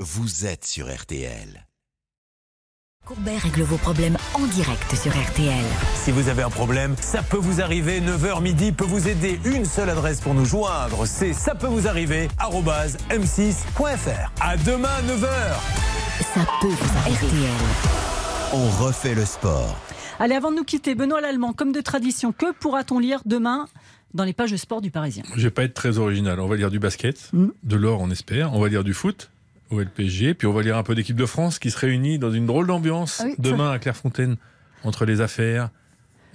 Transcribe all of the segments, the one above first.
vous êtes sur RTL. Courbet règle vos problèmes en direct sur RTL. Si vous avez un problème, ça peut vous arriver. 9h midi peut vous aider. Une seule adresse pour nous joindre, c'est ça peut vous arriver m6.fr. À demain 9h. Ça peut vous arriver. RTL. On refait le sport. Allez, avant de nous quitter, Benoît Lallemand, comme de tradition, que pourra-t-on lire demain dans les pages de sport du Parisien? Je vais pas être très original. On va lire du basket, Mm. de l'or on espère. On va lire du foot au LPG, puis on va lire un peu d'équipe de France qui se réunit dans une drôle d'ambiance Ah oui, demain à Clairefontaine entre les affaires,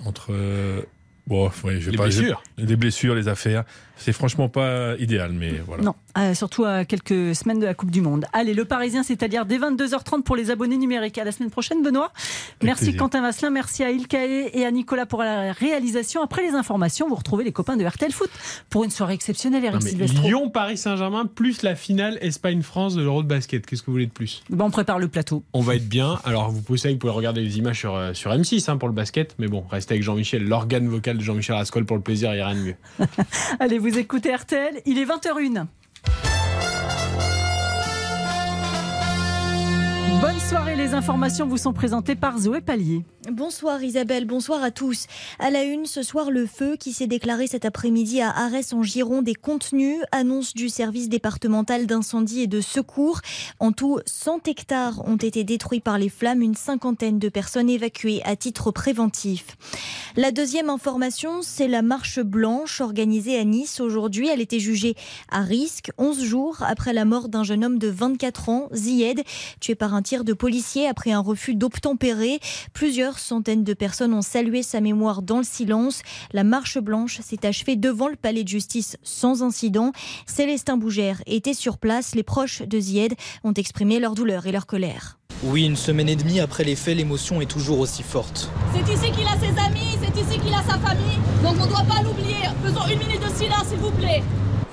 entre euh, bon, ouais, je vais Les pas blessures. je- les blessures, les affaires. C'est franchement pas idéal, mais voilà. Non, euh, surtout à quelques semaines de la Coupe du Monde. Allez, le Parisien, c'est-à-dire dès 22h30 pour les abonnés numériques. À la semaine prochaine, Benoît. merci plaisir. Quentin Vasselin, merci à Ilkae et à Nicolas pour la réalisation. Après les informations, vous retrouvez les copains de RTL Foot pour une soirée exceptionnelle, Eric Silvestro. Lyon, Paris Saint-Germain, plus la finale Espagne-France de l'Euro de basket. Qu'est-ce que vous voulez de plus? Bon, on prépare le plateau. On va être bien. Alors, vous pouvez, vous pouvez regarder les images sur, euh, sur M6 hein, pour le basket. Mais bon, restez avec Jean-Michel, l'organe vocal de Jean-Michel Rascol pour le plaisir, il n'y a rien de mieux. Allez, vous écoutez RTL, il est 20h01. Bonne soirée, les informations vous sont présentées par Zoé Pallier. Bonsoir Isabelle, bonsoir à tous. À la une, ce soir, le feu qui s'est déclaré cet après-midi à Arès en Gironde est contenu. Annonce du service départemental d'incendie et de secours. En tout, 100 hectares ont été détruits par les flammes, une cinquantaine de personnes évacuées à titre préventif. La deuxième information, c'est la marche blanche organisée à Nice aujourd'hui. Elle était jugée à risque 11 jours après la mort d'un jeune homme de 24 ans, Zied, tué par un tir de policier après un refus d'obtempérer. Plusieurs centaines de personnes ont salué sa mémoire dans le silence. La marche blanche s'est achevée devant le palais de justice sans incident. Célestin Bougère était sur place. Les proches de Zied ont exprimé leur douleur et leur colère. Oui, une semaine et demie après les faits, l'émotion est toujours aussi forte. C'est ici qu'il a ses amis, c'est ici qu'il a sa famille. Donc on ne doit pas l'oublier. Faisons une minute de silence, s'il vous plaît.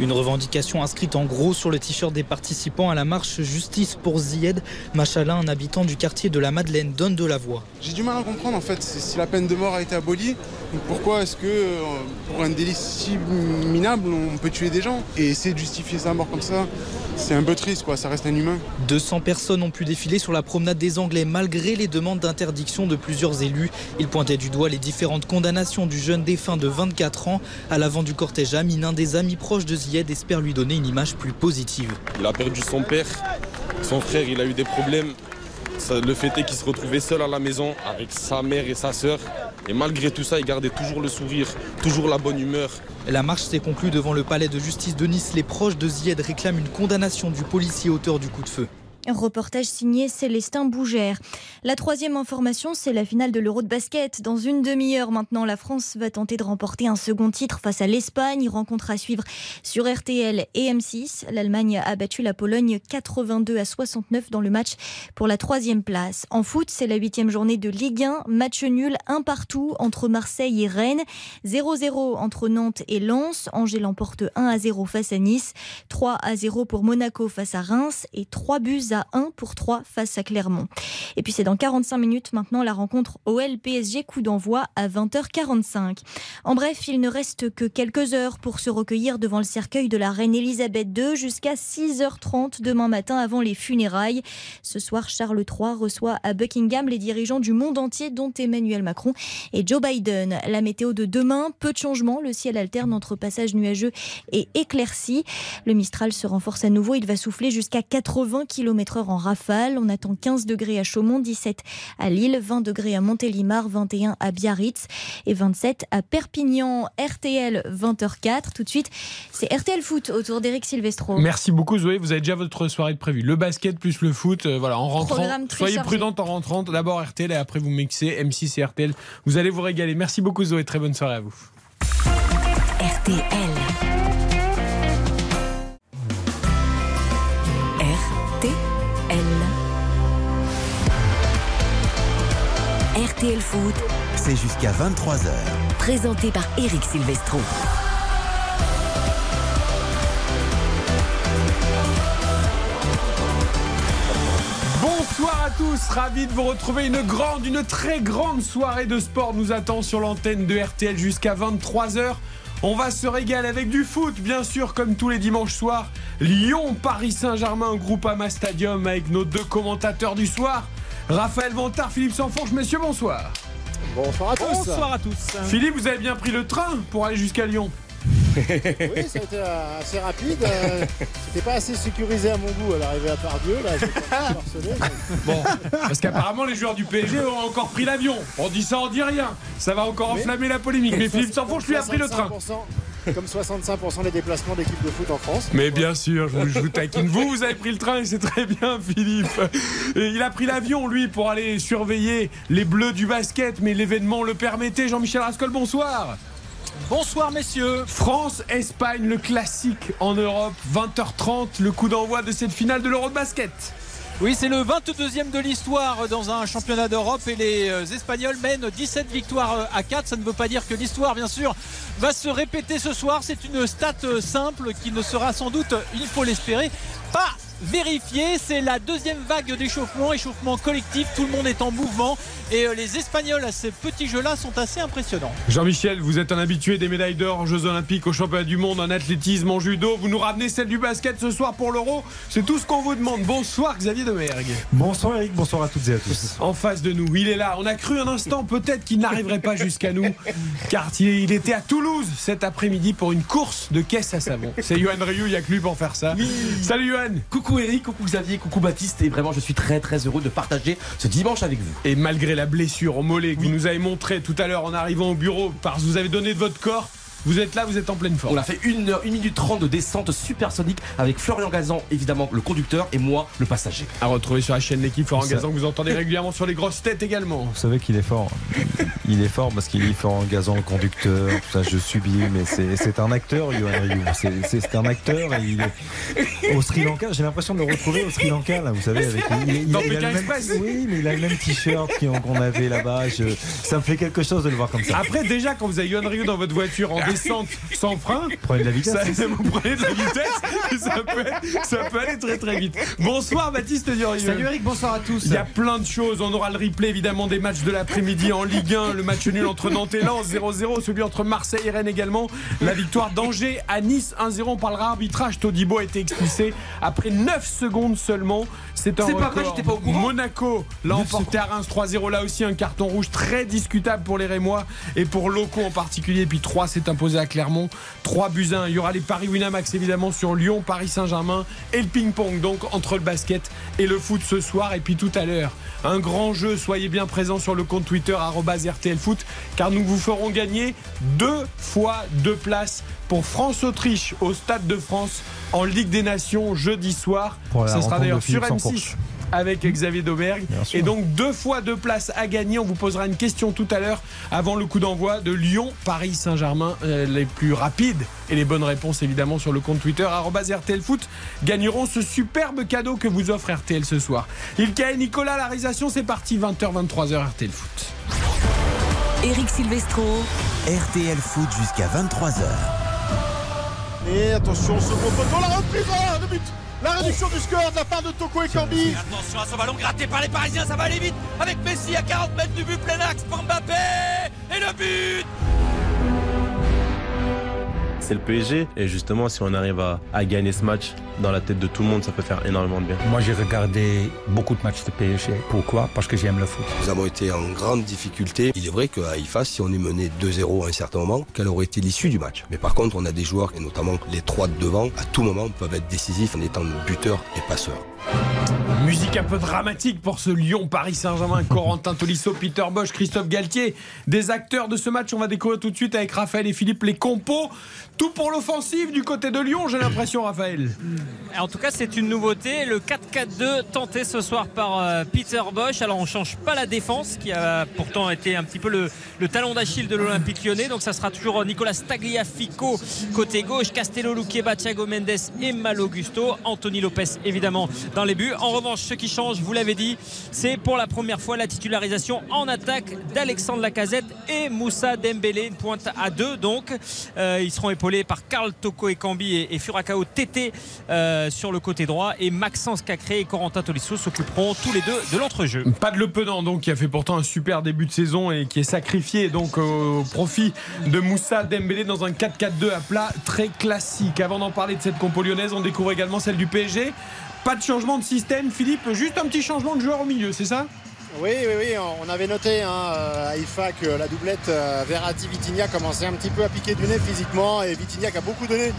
Une revendication inscrite en gros sur le t-shirt des participants à la marche Justice pour Zied. Machala, un habitant du quartier de la Madeleine, donne de la voix. J'ai du mal à comprendre en fait si la peine de mort a été abolie. Pourquoi est-ce que euh, pour un délit si minable on peut tuer des gens et essayer de justifier sa mort comme ça? C'est un peu triste quoi, ça reste un humain. 200 personnes ont pu défiler sur la promenade des Anglais malgré les demandes d'interdiction de plusieurs élus. Ils pointaient du doigt les différentes condamnations du jeune défunt de 24 ans. À l'avant du cortège, Amine, un des amis proches de Zied, espère lui donner une image plus positive. Il a perdu son père, son frère, il a eu des problèmes. Le fait est qu'il se retrouvait seul à la maison avec sa mère et sa sœur. Et malgré tout ça, il gardait toujours le sourire, toujours la bonne humeur. La marche s'est conclue devant le palais de justice de Nice. Les proches de Zied réclament une condamnation du policier auteur du coup de feu. Reportage signé Célestin Bougère. La troisième information, c'est la finale de l'Euro de basket. Dans une demi-heure maintenant, la France va tenter de remporter un second titre face à l'Espagne. Rencontre à suivre sur RTL et M6. L'Allemagne a battu la Pologne 82 à 69 dans le match pour la troisième place. En foot, c'est la huitième journée de Ligue 1. Match nul, un partout entre Marseille et Rennes. 0-0 entre Nantes et Lens. Angers l'emporte 1 à 0 face à Nice. 3 à 0 pour Monaco face à Reims et 3 buts à 1 pour 3 face à Clermont. Et puis c'est dans 45 minutes maintenant la rencontre OL-PSG coup d'envoi à 20h45. En bref, il ne reste que quelques heures pour se recueillir devant le cercueil de la reine Elisabeth II jusqu'à 6h30 demain matin avant les funérailles. Ce soir, Charles III reçoit à Buckingham les dirigeants du monde entier dont Emmanuel Macron et Joe Biden. La météo de demain, peu de changements, le ciel alterne entre passages nuageux et éclaircis. Le Mistral se renforce à nouveau, il va souffler jusqu'à 80 km heure en rafale. On attend 15 degrés à Chaumont, 17 à Lille, 20 degrés à Montélimar, 21 à Biarritz et 27 à Perpignan. RTL 20h04. Tout de suite, c'est RTL Foot autour d'Éric Silvestro. Merci beaucoup Zoé, vous avez déjà votre soirée de prévue. Le basket plus le foot, euh, voilà, en rentrant. Soyez chargé. prudente en rentrant. D'abord RTL et après vous mixez M6 et RTL. Vous allez vous régaler. Merci beaucoup Zoé, très bonne soirée à vous. RTL. RTL Foot, C'est jusqu'à 23h. présenté par Eric Silvestro. Bonsoir à tous, ravi de vous retrouver. Une grande, une très grande soirée de sport nous attend sur l'antenne de RTL jusqu'à 23h. On va se régaler avec du foot, bien sûr, comme tous les dimanches soirs. Lyon, Paris Saint-Germain, Groupama Stadium avec nos deux commentateurs du soir. Raphaël Vantard, Philippe Sanfourche, messieurs, bonsoir. Bonsoir à tous. Bonsoir à tous. Philippe, vous avez bien pris le train pour aller jusqu'à Lyon Oui, ça a été assez rapide. euh, C'était pas assez sécurisé à mon goût à l'arrivée à Pardieu. Là, harceler, mais- Bon, parce qu'apparemment les joueurs du PSG ont encore pris l'avion. On dit ça, on dit rien. Ça va encore Mais- enflammer la polémique. Mais Philippe Sanfourche lui a pris le train. 65%, Comme 65% des déplacements d'équipes de foot en France. Mais bien sûr, je vous, je vous taquine. Vous, vous avez pris le train et c'est très bien, Philippe. Et il a pris l'avion, lui, pour aller surveiller les bleus du basket, mais l'événement le permettait. Jean-Michel Rascol, bonsoir. Bonsoir messieurs. France-Espagne, le classique en Europe, 20h30, le coup d'envoi de cette finale de l'Euro de basket. Oui, c'est le 22e de l'histoire dans un championnat d'Europe et les euh, Espagnols mènent 17 victoires euh, à 4. Ça ne veut pas dire que l'histoire, bien sûr, va se répéter ce soir. C'est une stat euh, simple qui ne sera sans doute, il faut l'espérer, pas vérifiée. C'est la deuxième vague d'échauffement, échauffement collectif. Tout le monde est en mouvement et euh, les Espagnols à ces petits jeux-là sont assez impressionnants. Jean-Michel, vous êtes un habitué des médailles d'or aux Jeux Olympiques, aux Championnats du Monde, en athlétisme, en judo. Vous nous ramenez celle du basket ce soir pour l'Euro. C'est tout ce qu'on vous demande. Bonsoir Xavier Demergue. Bonsoir Eric, bonsoir à toutes et à tous. En face de nous, il est là. On a cru un instant peut-être qu'il n'arriverait pas jusqu'à nous, car il était à Toulouse cet après-midi pour une course de caisse à savon. C'est Johan Rioux, il n'y a que lui pour faire ça. Salut Johan Coucou Eric, coucou Xavier, coucou Baptiste et vraiment je suis très très heureux de partager ce dimanche avec vous. Et malgré la blessure au mollet que vous nous avez montré tout à l'heure en arrivant au bureau, parce que vous avez donné de votre corps, vous êtes là, vous êtes en pleine forme. On a fait 1 heure, 1 minute 30 de descente supersonique avec Florian Gazan évidemment le conducteur et moi le passager. À retrouver sur la chaîne L'équipe Florent Ça- Gazan que vous entendez régulièrement sur les grosses têtes également. Vous savez qu'il est fort. Il est fort parce qu'il est fort en gazant le conducteur, tout ça, je subis, mais c'est un acteur, Yohan Ryu. C'est- un acteur et il est au Sri Lanka. J'ai l'impression de le retrouver au Sri Lanka, là, vous savez, avec. Il, il- Dans il a même, oui, mais il a le même t-shirt qu'on avait là-bas. Ça me fait quelque chose de le voir comme ça. Après, déjà, quand vous avez Yohan Ryu dans votre voiture en descente sans frein, Prenez de la vitesse. ça, vous prenez de la vitesse, et ça peut, ça peut aller très très vite. Bonsoir Baptiste Durieux. Salut Eric, bonsoir à tous. Il y a plein de choses. On aura le replay évidemment des matchs de l'après-midi en Ligue 1, le match nul entre Nantes et Lens 0-0, celui entre Marseille et Rennes également, la victoire d'Angers à Nice 1-0. On parlera arbitrage. Todibo a été expulsé après 9 secondes seulement. C'est un C'est pas vrai, j'étais pas au courant. Monaco l'a emporté à Reims 3-0. Là aussi un carton rouge très discutable pour les Rémois et pour Loco en particulier. Et puis 3 s'est imposé à Clermont. 3 buts à 1. Il y aura les Paris Winamax évidemment sur Lyon, Paris Saint-Germain et le ping-pong donc entre le basket et le foot ce soir. Et puis tout à l'heure, un grand jeu. Soyez bien présents sur le compte Twitter arobase RTL Foot car nous vous ferons gagner deux fois deux places pour France-Autriche au Stade de France en Ligue des Nations jeudi soir. Ce sera d'ailleurs sur Philippe M6 Sanfourche. Avec Xavier sûr. Et donc deux fois deux places à gagner. On vous posera une question tout à l'heure avant le coup d'envoi de Lyon, Paris Saint-Germain. Euh, les plus rapides et les bonnes réponses évidemment sur le compte Twitter RTL Foot gagneront ce superbe cadeau que vous offre RTL ce soir. Ilka et Nicolas, la réalisation c'est parti 20h 23h RTL Foot. Eric Silvestro. RTL Foot jusqu'à 23h. Et attention, second poteau, la reprise, oh, le but La réduction du score de la part de Toko et Cambi. Attention à ce ballon gratté par les Parisiens, ça va aller vite avec Messi à 40 mètres du but plein axe pour Mbappé et le but C'est le PSG et justement si on arrive à, à gagner ce match dans la tête de tout le monde ça peut faire énormément de bien. Moi, j'ai regardé beaucoup de matchs de PSG. Pourquoi? Parce que j'aime le foot. Nous avons été en grande difficulté. Il est vrai qu'à Haïfa, si on est mené 2-0 à un certain moment, quelle aurait été l'issue du match? Mais par contre, on a des joueurs, et notamment les trois de devant, à tout moment peuvent être décisifs en étant buteurs et passeurs. Musique un peu dramatique pour ce Lyon Paris Saint-Germain, Corentin Tolisso, Peter Bosch, Christophe Galtier. Des acteurs de ce match, on va découvrir tout de suite avec Raphaël et Philippe les compos. Tout pour l'offensive du côté de Lyon, j'ai l'impression Raphaël. En tout cas, c'est une nouveauté. Le 4-4-2 tenté ce soir par euh, Peter Bosch. Alors, on change pas la défense, qui a pourtant été un petit peu le, le talon d'Achille de l'Olympique lyonnais. Donc, ça sera toujours Nicolas Tagliafico côté gauche, Castello, Luqueba, Thiago Mendes et Malo Gusto. Anthony Lopez, évidemment, dans les buts. En revanche, ce qui change, vous l'avez dit, c'est pour la première fois la titularisation en attaque d'Alexandre Lacazette et Moussa Dembélé. Une pointe à deux donc. Euh, ils seront épaulés par Karl Toko Ekambi et, et Furakao Tété euh, sur le côté droit et Maxence Cacré et Corentin Tolisso s'occuperont tous les deux de l'entrejeu. Pas de Le Penant donc qui a fait pourtant un super début de saison et qui est sacrifié donc au profit de Moussa Dembélé dans un 4-4-2 à plat très classique. Avant d'en parler de cette compo lyonnaise, on découvre également celle du PSG. Pas de changement de système, Philippe, juste un petit changement de joueur au milieu, c'est ça? Oui, oui, oui, on avait noté hein, à IFA que la doublette euh, Verratti-Vitinha commençait un petit peu à piquer du nez physiquement et Vitinha qui a beaucoup donné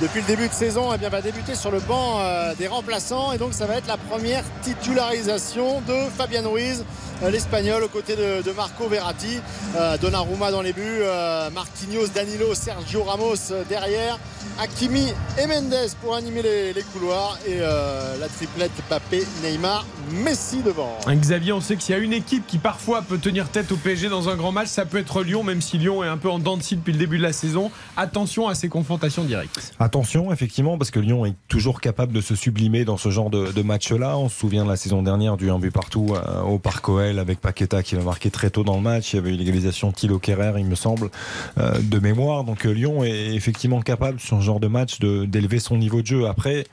depuis le début de saison eh bien, va débuter sur le banc euh, des remplaçants et donc ça va être la première titularisation de Fabian Ruiz. euh, l'espagnol aux côtés de, de Marco Verratti euh, Donnarumma dans les buts euh, Marquinhos, Danilo, Sergio Ramos euh, derrière Hakimi et Mendes pour animer les, les couloirs et euh, la triplette Papé, Neymar, Messi devant Hein, Xavier, on sait qu'il y a une équipe qui parfois peut tenir tête au PSG dans un grand match, ça peut être Lyon, même si Lyon est un peu en dents de scie depuis le début de la saison. Attention à ces confrontations directes. Attention, effectivement, parce que Lyon est toujours capable de se sublimer dans ce genre de, de match-là. On se souvient de la saison dernière du 1 but partout euh, au Parc OL avec Paqueta qui va marquer très tôt dans le match. Il y avait eu l'égalisation Thilo Kerrer, il me semble, euh, de mémoire. Donc euh, Lyon est effectivement capable sur ce genre de match d'élever son niveau de jeu. Après,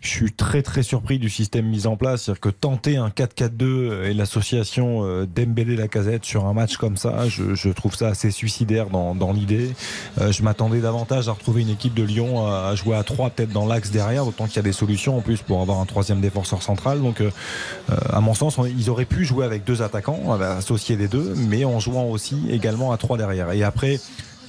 je suis très très surpris du système mis en place. C'est-à-dire que tenter un 4-4-2 et l'association euh, Dembélé-Lacazette sur un match comme ça, je, je trouve ça assez suicidaire dans, dans l'idée. Euh, je m'attendais davantage à retrouver une équipe de Lyon à, à jouer à 3 peut-être dans l'axe derrière, autant qu'il y a des solutions en plus pour avoir un troisième défenseur central. Donc euh, euh, à mon sens, ils auraient pu jouer avec deux attaquants, euh, associer les deux, mais en jouant aussi également à 3 derrière. Et après...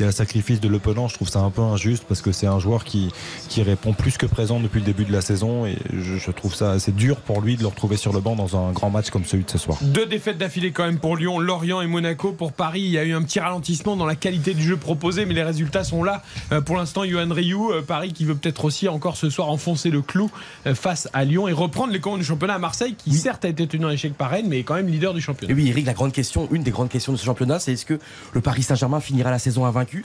Il y a le sacrifice de Le Penant, je trouve ça un peu injuste parce que c'est un joueur qui, qui répond plus que présent depuis le début de la saison et je, je trouve ça assez dur pour lui de le retrouver sur le banc dans un grand match comme celui de ce soir. Deux défaites d'affilée quand même pour Lyon, Lorient et Monaco. Pour Paris, il y a eu un petit ralentissement dans la qualité du jeu proposé, mais les résultats sont là. Euh, pour l'instant, Johan Rioux, euh, Paris qui veut peut-être aussi encore ce soir enfoncer le clou euh, face à Lyon et reprendre les commandes du championnat à Marseille, qui certes a été tenu en échec par Rennes, mais est quand même leader du championnat. Et oui, Eric, la grande question, une des grandes questions de ce championnat, c'est est-ce que le Paris Saint-Germain finira la saison invaincu 鱼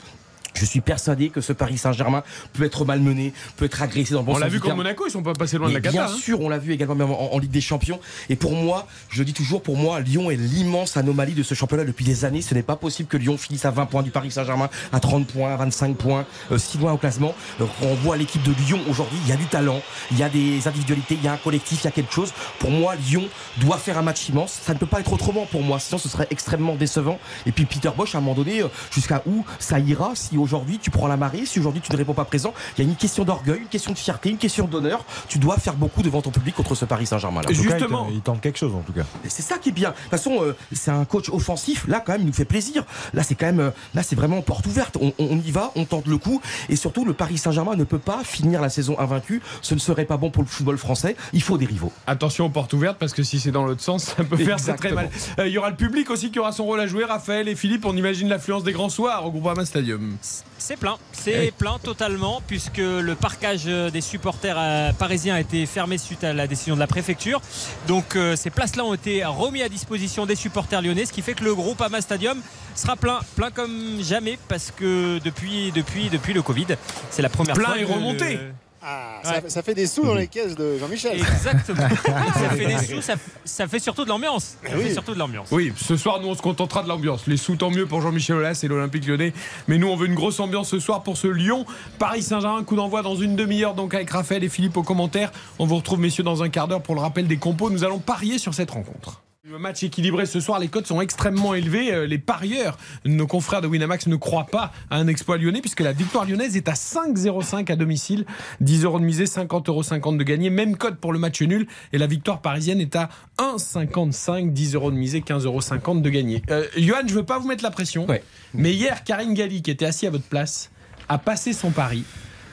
je suis persuadé que ce Paris Saint-Germain peut être malmené, peut être agressé dans le bon On l'a vu contre. Monaco, ils sont pas passés loin de la bien Qatar. hein. sûr, on l'a vu également même en, en Ligue des Champions. Et pour moi, je dis toujours, pour moi, Lyon est l'immense anomalie de ce championnat depuis des années. Ce n'est pas possible que Lyon finisse à 20 points du Paris Saint-Germain, à 30 points, à 25 points, euh, si loin au classement. Donc, on voit l'équipe de Lyon aujourd'hui, il y a du talent, il y a des individualités, il y a un collectif, il y a quelque chose. Pour moi, Lyon doit faire un match immense. Ça ne peut pas être autrement pour moi, sinon ce serait extrêmement décevant. Et puis Peter Bosch, à un moment donné, euh, jusqu'à où ça ira si aujourd'hui tu prends la marée, si aujourd'hui tu ne réponds pas présent. Il y a une question d'orgueil, une question de fierté, une question d'honneur. Tu dois faire beaucoup devant ton public contre ce Paris Saint-Germain. cas, il tente- quelque chose en tout cas. Et C'est ça qui est bien. De toute façon, euh, c'est un coach offensif. Là, quand même, il nous fait plaisir. Là, c'est quand même, euh, là, c'est vraiment porte ouverte. On, on y va, on tente le coup. Et surtout, le Paris Saint-Germain ne peut pas finir la saison invaincu. Ce ne serait pas bon pour le football français. Il faut des rivaux. Attention aux portes ouvertes parce que si c'est dans l'autre sens, ça peut faire ça très mal. Euh, Il y aura le public aussi qui aura son rôle à jouer. Raphaël et Philippe, on imagine l'affluence des grands soirs au Groupama Stadium. C'est plein, c'est plein totalement puisque le parcage des supporters euh, parisiens a été fermé suite à la décision de la préfecture. Donc euh, ces places-là ont été remis à disposition des supporters lyonnais, ce qui fait que le groupe Ama Stadium sera plein, plein comme jamais parce que depuis, depuis, depuis le Covid, c'est la première Plein fois. et que remonté. le- Ah, ça, ça fait des sous dans les caisses de Jean-Michel. Exactement. ça fait des sous, ça, ça fait surtout de l'ambiance. Ça Oui. fait surtout de l'ambiance. Oui, ce soir, nous, on se contentera de l'ambiance. Les sous, tant mieux pour Jean-Michel Aulas et l'Olympique lyonnais. Mais nous, on veut une grosse ambiance ce soir pour ce Lyon. Paris Saint-Germain, coup d'envoi dans une demi-heure, donc avec Raphaël et Philippe aux commentaires. On vous retrouve, messieurs, dans un quart d'heure pour le rappel des compos. Nous allons parier sur cette rencontre. Le match équilibré ce soir, les cotes sont extrêmement élevées. Euh, Les parieurs, nos confrères de Winamax ne croient pas à un exploit lyonnais puisque la victoire lyonnaise est à 5,05 à domicile. 10 euros de misée, 50,50 euros de gagné. Même cote pour le match nul. Et la victoire parisienne est à 1,55. 10 euros de misée, 15,50 euros de gagné. Euh, Johan, je veux pas vous mettre la pression. Mais hier, Karine Galli, qui était assis à votre place, a passé son pari.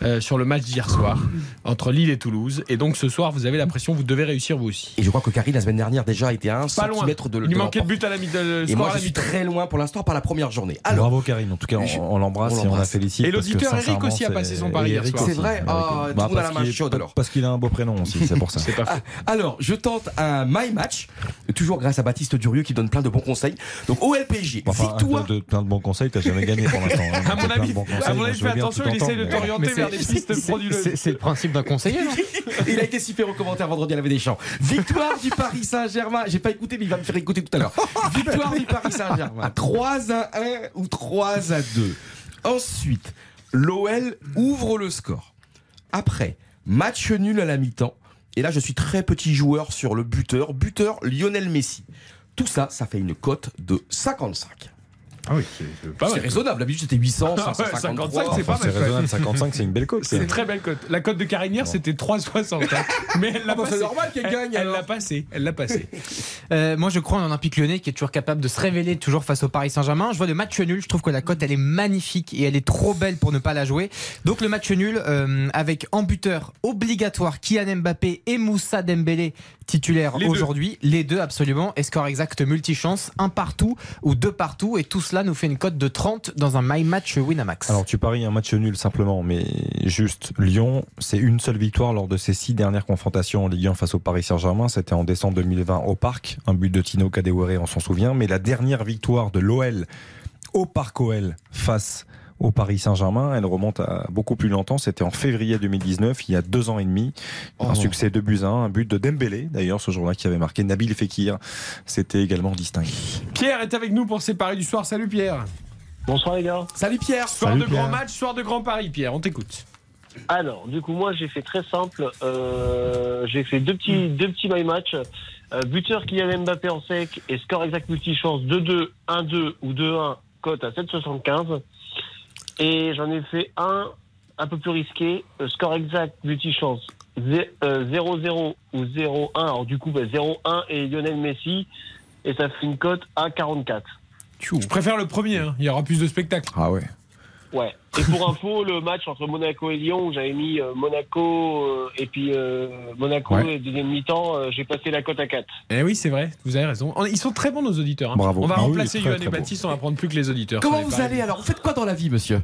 Euh, sur le match d'hier soir entre Lille et Toulouse et donc ce soir vous avez la pression vous devez réussir vous aussi Et je crois que Karine, la semaine dernière, déjà était à un Pas loin. centimètre de Il lui de manquait le but à la mi- de- le Et score moi, je suis mi-temps. très loin pour l'instant par la première journée. Alors, Bravo Karine, en tout cas on, on l'embrasse et on la félicite. Et l'auditeur Eric aussi a passé son pari hier soir. C'est vrai Ah, aussi. tout le Bah, monde a la parce main qu'il- chaude, alors. Parce qu'il a un beau prénom aussi, c'est pour ça. C'est pas faux. Ah, alors, je tente un My Match, toujours grâce à Baptiste Durieux qui donne plein de bons conseils. Donc, OLPJ, Enfin, victoire. de, plein de bons conseils, t'as jamais gagné pour l'instant. hein. À mon avis, fais attention, tout il essaie de t'orienter Mais c'est faire des pistes frauduleuses. C'est le principe d'un conseiller. non Il a été super au commentaire vendredi à la des Champs. Victoire du Paris Saint-Germain. J'ai pas écouté, mais il va me faire écouter tout à l'heure. Victoire du Paris Saint-Germain. 3 à 1 ou 3 à 2. Ensuite, l'OL ouvre le score. Après, match nul à la mi-temps. Et là, je suis très petit joueur sur le buteur. Buteur Lionel Messi. Tout ça, ça fait une cote de 55. Ah oui, c'est pas raisonnable. D'habitude, c'était 800, Ah ouais, 553. 55, c'est pas C'est mal. raisonnable, 55, c'est une belle cote. C'est une très belle cote. La cote de Carinière, c'était 3,60. hein. Mais elle l'a Ah bon, c'est normal qu'elle Elle- gagne, Elle l'a passé. Elle l'a passé. Euh, moi, je crois en Olympique Lyonnais qui est toujours capable de se révéler toujours face au Paris Saint-Germain. Je vois le match nul. Je trouve que la cote elle est magnifique et elle est trop belle pour ne pas la jouer. Donc le match nul euh, avec en buteur obligatoire Kylian Mbappé et Moussa Dembélé titulaire aujourd'hui. Les deux absolument. Et score exact multichance, un partout ou deux partout. Et tout cela nous fait une cote de 30 dans un My Match Winamax. Alors tu paries un match nul simplement, mais juste Lyon, c'est une seule victoire lors de ses six dernières confrontations en Ligue 1 face au Paris Saint-Germain. C'était en décembre 2020 au Parc, un but de Tino Kadewere, on s'en souvient. Mais la dernière victoire de l'OL au Parc OL face au Paris Saint-Germain, elle remonte à beaucoup plus longtemps. C'était en février 2019, il y a deux ans et demi. Un Oh. succès de buts à un, un but de Dembélé, d'ailleurs, ce jour-là, qui avait marqué Nabil Fekir. C'était également distingué. Pierre est avec nous pour ses paris du soir. Salut Pierre. Bonsoir les gars. Salut Pierre. Soir Salut de Pierre. grand match, soir de grand pari, Pierre. On t'écoute. Alors, du coup, moi, j'ai fait très simple. Euh, j'ai fait deux petits, deux petits my match. Euh, buteur Kylian Mbappé en sec et score exact multichance 2-2, 1-2 ou 2-1, cote à 7,75. Et j'en ai fait un un peu plus risqué, euh, score exact multichance zé- euh, 0-0 ou 0-1. Alors, du coup, bah, 0-1 et Lionel Messi. Et ça fait une cote à 44. Je préfère le premier. hein. Il y aura plus de spectacles. Ah ouais. Ouais. Et pour info, le match entre Monaco et Lyon, où j'avais mis euh, Monaco euh, et puis euh, Monaco Ouais. et deuxième mi-temps, j'ai passé la cote à 4. Eh oui, c'est vrai, vous avez raison. On- Ils sont très bons, nos auditeurs. hein. Bravo. On va Ah oui, remplacer très et. Baptiste, on va prendre plus que les auditeurs. Comment vous allez alors? Vous faites quoi dans la vie, monsieur?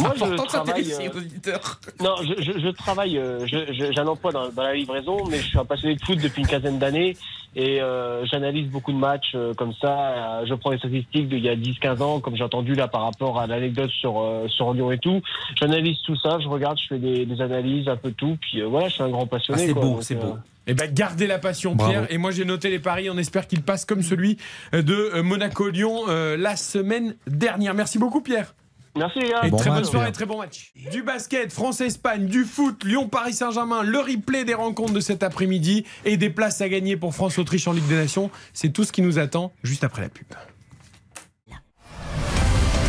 Moi, je travaille, s'intéresser euh, aux auditeurs. Non, je, je, je travaille, euh, j'ai un emploi dans, dans la livraison, mais je suis un passionné de foot depuis une quinzaine d'années et euh, j'analyse beaucoup de matchs euh, comme ça. Euh, je prends les statistiques d'il y a 10-15 ans, comme j'ai entendu là par rapport à l'anecdote sur, euh, sur Lyon et tout. J'analyse tout ça, je regarde, je fais des, des analyses, un peu tout, puis euh, voilà, je suis un grand passionné. Ah, c'est beau, c'est euh, beau. Eh ben, gardez la passion, Bravo. Pierre. Et moi, j'ai noté les paris. On espère qu'il passe comme celui de Monaco-Lyon euh, la semaine dernière. Merci beaucoup, Pierre. Merci les gars. Et Bon très match, bonne soirée, Pierre. très bon match. Du basket, France-Espagne, du foot, Lyon-Paris Saint-Germain, le replay des rencontres de cet après-midi et des places à gagner pour France-Autriche en Ligue des Nations. C'est tout ce qui nous attend juste après la pub.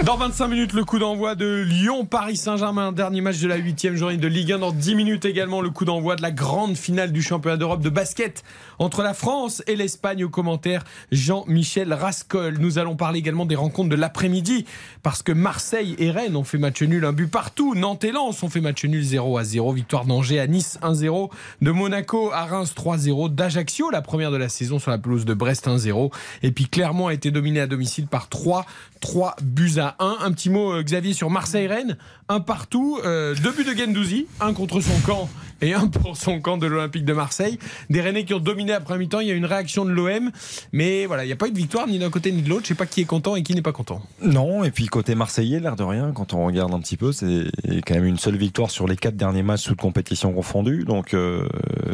Dans 25 minutes, le coup d'envoi de Lyon-Paris Saint-Germain, dernier match de la huitième journée de Ligue 1. Dans 10 minutes également, le coup d'envoi de la grande finale du championnat d'Europe de basket entre la France et l'Espagne. Au commentaire, Jean-Michel Rascol. Nous allons parler également des rencontres de l'après-midi parce que Marseille et Rennes ont fait match nul, un but partout. Nantes et Lens ont fait match nul 0 à 0. Victoire d'Angers à Nice 1-0. De Monaco à Reims 3-0. D'Ajaccio, la première de la saison sur la pelouse de Brest 1-0. Et puis Clermont a été dominé à domicile par 3 3 buts à 1. Un petit mot, euh, Xavier, sur Marseille-Rennes. Un partout, euh, deux buts de Gendouzi, un contre son camp et un pour son camp de l'Olympique de Marseille. Des Rennais qui ont dominé après mi-temps. Il y a une réaction de l'OM. Mais voilà, il n'y a pas eu de victoire ni d'un côté ni de l'autre. Je sais pas qui est content et qui n'est pas content. Non, et puis côté marseillais, l'air de rien, quand on regarde un petit peu, c'est quand même une seule victoire sur les quatre derniers matchs toutes compétitions confondues. Donc euh,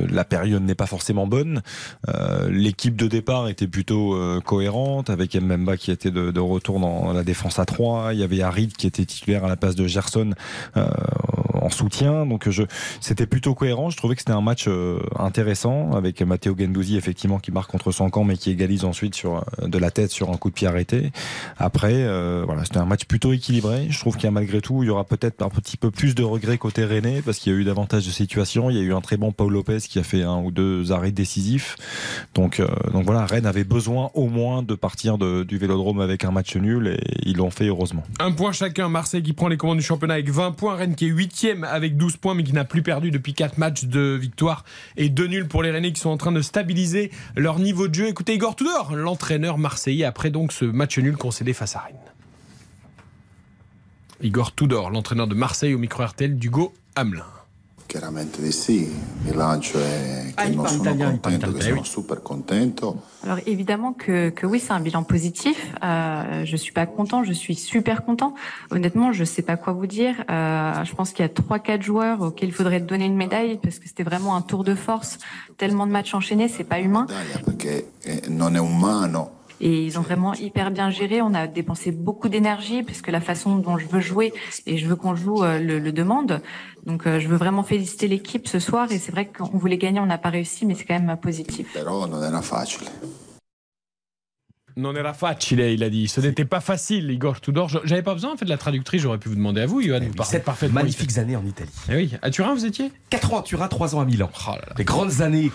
la période n'est pas forcément bonne. Euh, L'équipe de départ était plutôt cohérente, avec Mbemba qui était de, de retour dans la défense à 3. Il y avait Harid qui était titulaire à la place de Gerson euh, en soutien. Donc je, c'était plutôt cohérent. Je trouvais que c'était un match euh, intéressant avec Matteo Gendouzi effectivement qui marque contre son camp mais qui égalise ensuite sur euh, de la tête sur un coup de pied arrêté. Après, voilà, c'était un match plutôt équilibré. Je trouve qu'il y a malgré tout, il y aura peut-être un petit peu plus de regrets côté Rennais parce qu'il y a eu davantage de situations. Il y a eu un très bon Paul Lopez qui a fait un ou deux arrêts décisifs. Donc, donc voilà, Rennes avait besoin au moins de partir de- du Vélodrome avec un match nul et ils l'ont fait heureusement. Un point chacun. Marseille qui prend les commandes du championnat avec 20 points. Rennes qui est 8 avec 12 points, mais qui n'a plus perdu depuis 4 matchs de victoire et 2 nuls pour les Rennais qui sont en train de stabiliser leur niveau de jeu. Écoutez Igor Tudor, l'entraîneur marseillais, après donc ce match nul concédé face à Rennes. Igor Tudor, l'entraîneur de Marseille au micro RTL d'Hugo Hamelin. Chiaramente di sì, il bilancio è Ah, che non sono contento, che super contento. Alors évidemment que, que oui, c'est un bilan positif. Euh, je suis pas content, je suis super content. Honnêtement, je sais pas quoi vous dire. Euh, je pense qu'il y a trois, quatre joueurs auxquels il faudrait donner une médaille parce que c'était vraiment un tour de force. Tellement de matchs enchaînés, c'est pas humain. Perché eh, non è umano Et ils ont vraiment hyper bien géré. On a dépensé beaucoup d'énergie puisque la façon dont je veux jouer et je veux qu'on joue euh, le, le demande. Donc euh, je veux vraiment féliciter l'équipe ce soir. Et c'est vrai qu'on voulait gagner, on n'a pas réussi, mais c'est quand même positif. non era facile. Non era facile, il a dit. Ce n'était pas facile, Igor Tudor. J'avais pas besoin en fait de la traductrice, j'aurais pu vous demander à vous, Johan. Vous parlez Sept parfaitement magnifiques années en Italie. Eh oui, à Turin vous étiez? 4 ans à Turin, 3 ans à Milan. Oh Les grandes années.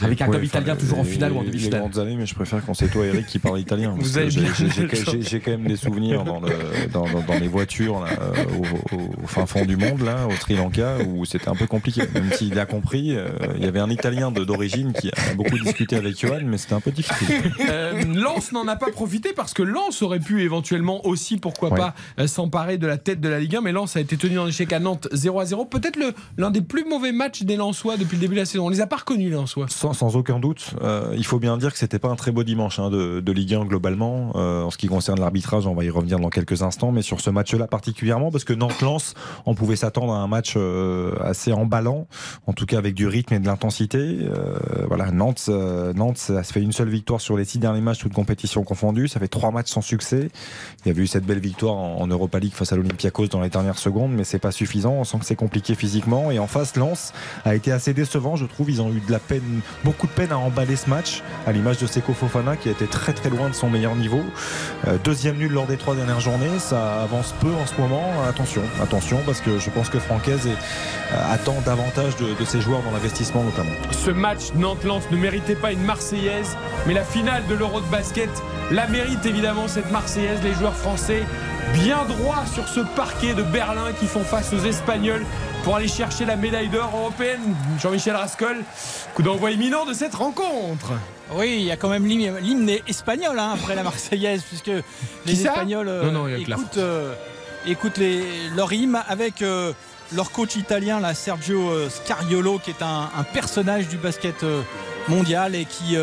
Avec un club italien toujours en finale ou en demi-finale. grandes années, mais je préfère quand c'est toi, Eric, qui parle italien. j'ai- quand même des souvenirs dans, le, dans, dans- dans les voitures euh, au, fin fond du monde, là, au Sri Lanka, où c'était un peu compliqué. Même s'il a compris, euh, il y avait un Italien d'origine qui a beaucoup discuté avec Johan, mais c'était un peu difficile. Euh, Lens n'en a pas profité parce que Lens aurait pu éventuellement aussi, pourquoi pas, euh, s'emparer de la tête de la Ligue 1. Mais Lens a été tenu en échec à Nantes 0 à 0. Peut-être l'un des plus mauvais matchs des Lensois depuis le début de la saison. On les a pas reconnus, Lensois. Sans, sans aucun doute, euh, il faut bien dire que c'était pas un très beau dimanche hein, de, de Ligue 1 globalement. Euh, en ce qui concerne l'arbitrage, on va y revenir dans quelques instants, mais sur ce match-là particulièrement, parce que Nantes-Lens, on pouvait s'attendre à un match euh, assez emballant, en tout cas avec du rythme et de l'intensité. Euh, voilà, Nantes, euh, Nantes, ça se fait une seule victoire sur les six derniers matchs, toutes compétitions confondues. Ça fait trois matchs sans succès. Il y avait eu cette belle victoire en, en Europa League face à l'Olympiakos dans les dernières secondes, mais c'est pas suffisant. On sent que c'est compliqué physiquement. Et en face, Lens a été assez décevant, je trouve. Ils ont eu de la peine, beaucoup de peine à emballer ce match, à l'image de Seko Fofana qui a été très très loin de son meilleur niveau. Euh, deuxième nul lors des trois dernières journées, ça avance peu en ce moment. Attention, attention, parce que je pense que Francaise euh, attend davantage de, ses joueurs dans l'investissement notamment. Ce match Nantes-Lens ne méritait pas une Marseillaise, mais la finale de l'Euro de basket la mérite évidemment cette Marseillaise. Les joueurs français bien droits sur ce parquet de Berlin qui font face aux Espagnols pour aller chercher la médaille d'or européenne. Jean-Michel Rascol, coup d'envoi imminent de cette rencontre. Oui, il y a quand même l'hymne espagnol hein, après la Marseillaise, puisque les Espagnols euh, Non, non, écoutent, euh, écoutent les, leur hymne avec euh, leur coach italien, là, Sergio Scariolo, qui est un, un personnage du basket mondial et qui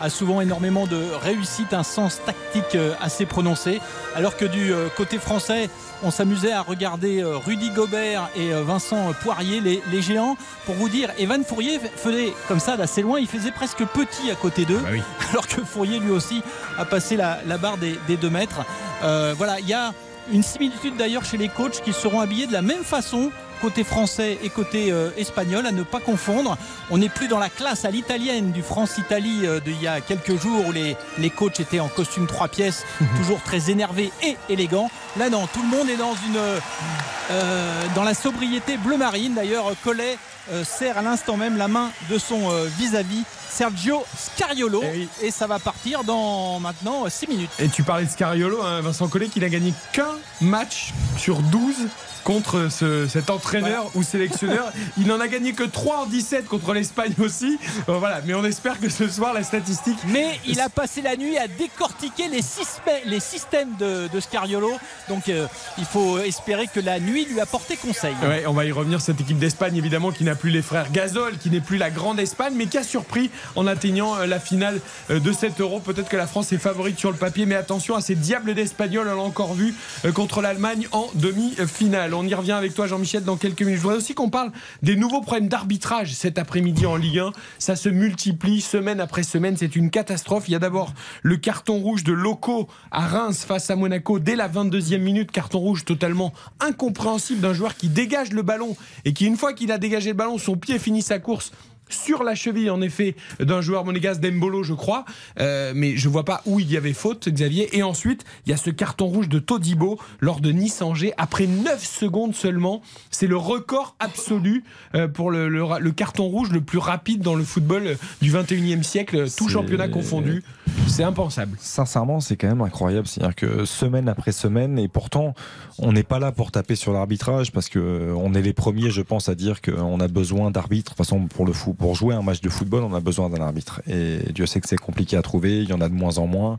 a souvent énormément de réussite, un sens tactique euh, assez prononcé. Alors que du euh, côté français, on s'amusait à regarder euh, Rudy Gobert et Vincent Poirier, les, les géants. Pour vous dire, Evan Fourier faisait comme ça d'assez loin, il faisait presque petit à côté d'eux, alors que Fourier lui aussi a passé la, la barre des, des deux mètres. Euh, voilà, il y a une similitude d'ailleurs chez les coachs qui seront habillés de la même façon côté français et côté euh, espagnol à ne pas confondre. On n'est plus dans la classe à l'italienne du France-Italie euh, d'il y a quelques jours où les, les coachs étaient en costume trois pièces, toujours très énervés et élégants. Là non, tout le monde est dans une euh, dans la sobriété bleu marine. D'ailleurs, Collet serre à l'instant même la main de son vis-à-vis Sergio Scariolo et ça va partir dans maintenant 6 minutes. Et tu parlais de Scariolo, hein, Vincent Collet, qui n'a gagné qu'un match sur 12 contre ce- cet entraîneur ou sélectionneur. Il n'en a gagné que 3 en 17 contre l'Espagne aussi. Euh, voilà, mais on espère que ce soir, la statistique. Mais il a passé la nuit à décortiquer les, systè- les systèmes de, de Scariolo. Donc euh, il faut espérer que la nuit lui a porté conseil. Ouais, on va y revenir. Cette équipe d'Espagne, évidemment, qui n'a plus les frères Gasol, qui n'est plus la grande Espagne, mais qui a surpris en atteignant euh, la finale de 7 euros. Peut-être que la France est favorite sur le papier, mais attention à ces diables d'Espagnols. On l'a encore vu contre l'Allemagne en demi-finale. On y revient avec toi, Jean-Michel, dans quelques minutes. Je voudrais aussi qu'on parle des nouveaux problèmes d'arbitrage cet après-midi en Ligue 1. Ça se multiplie semaine après semaine. C'est une catastrophe. Il y a d'abord le carton rouge de Loco à Reims face à Monaco dès la 22e minute. Carton rouge totalement incompréhensible d'un joueur qui dégage le ballon et qui, une fois qu'il a dégagé le ballon, son pied finit sa course sur la cheville en effet d'un joueur monégasque d'Embolo je crois. Euh, mais je vois pas où il y avait faute Xavier. Et ensuite il y a ce carton rouge de Todibo lors de Nice Angers. Après 9 secondes seulement c'est le record absolu euh, pour le, le carton rouge le plus rapide dans le football euh, du 21e siècle tout championnat confondu C'est impensable. Sincèrement, c'est quand même incroyable. C'est-à-dire que semaine après semaine, et pourtant, on n'est pas là pour taper sur l'arbitrage parce que euh, on est les premiers, je pense, à dire qu'on a besoin d'arbitres. De toute façon, pour le foot, pour jouer un match de football, on a besoin d'un arbitre. Et Dieu sait que c'est compliqué à trouver. Il y en a de moins en moins.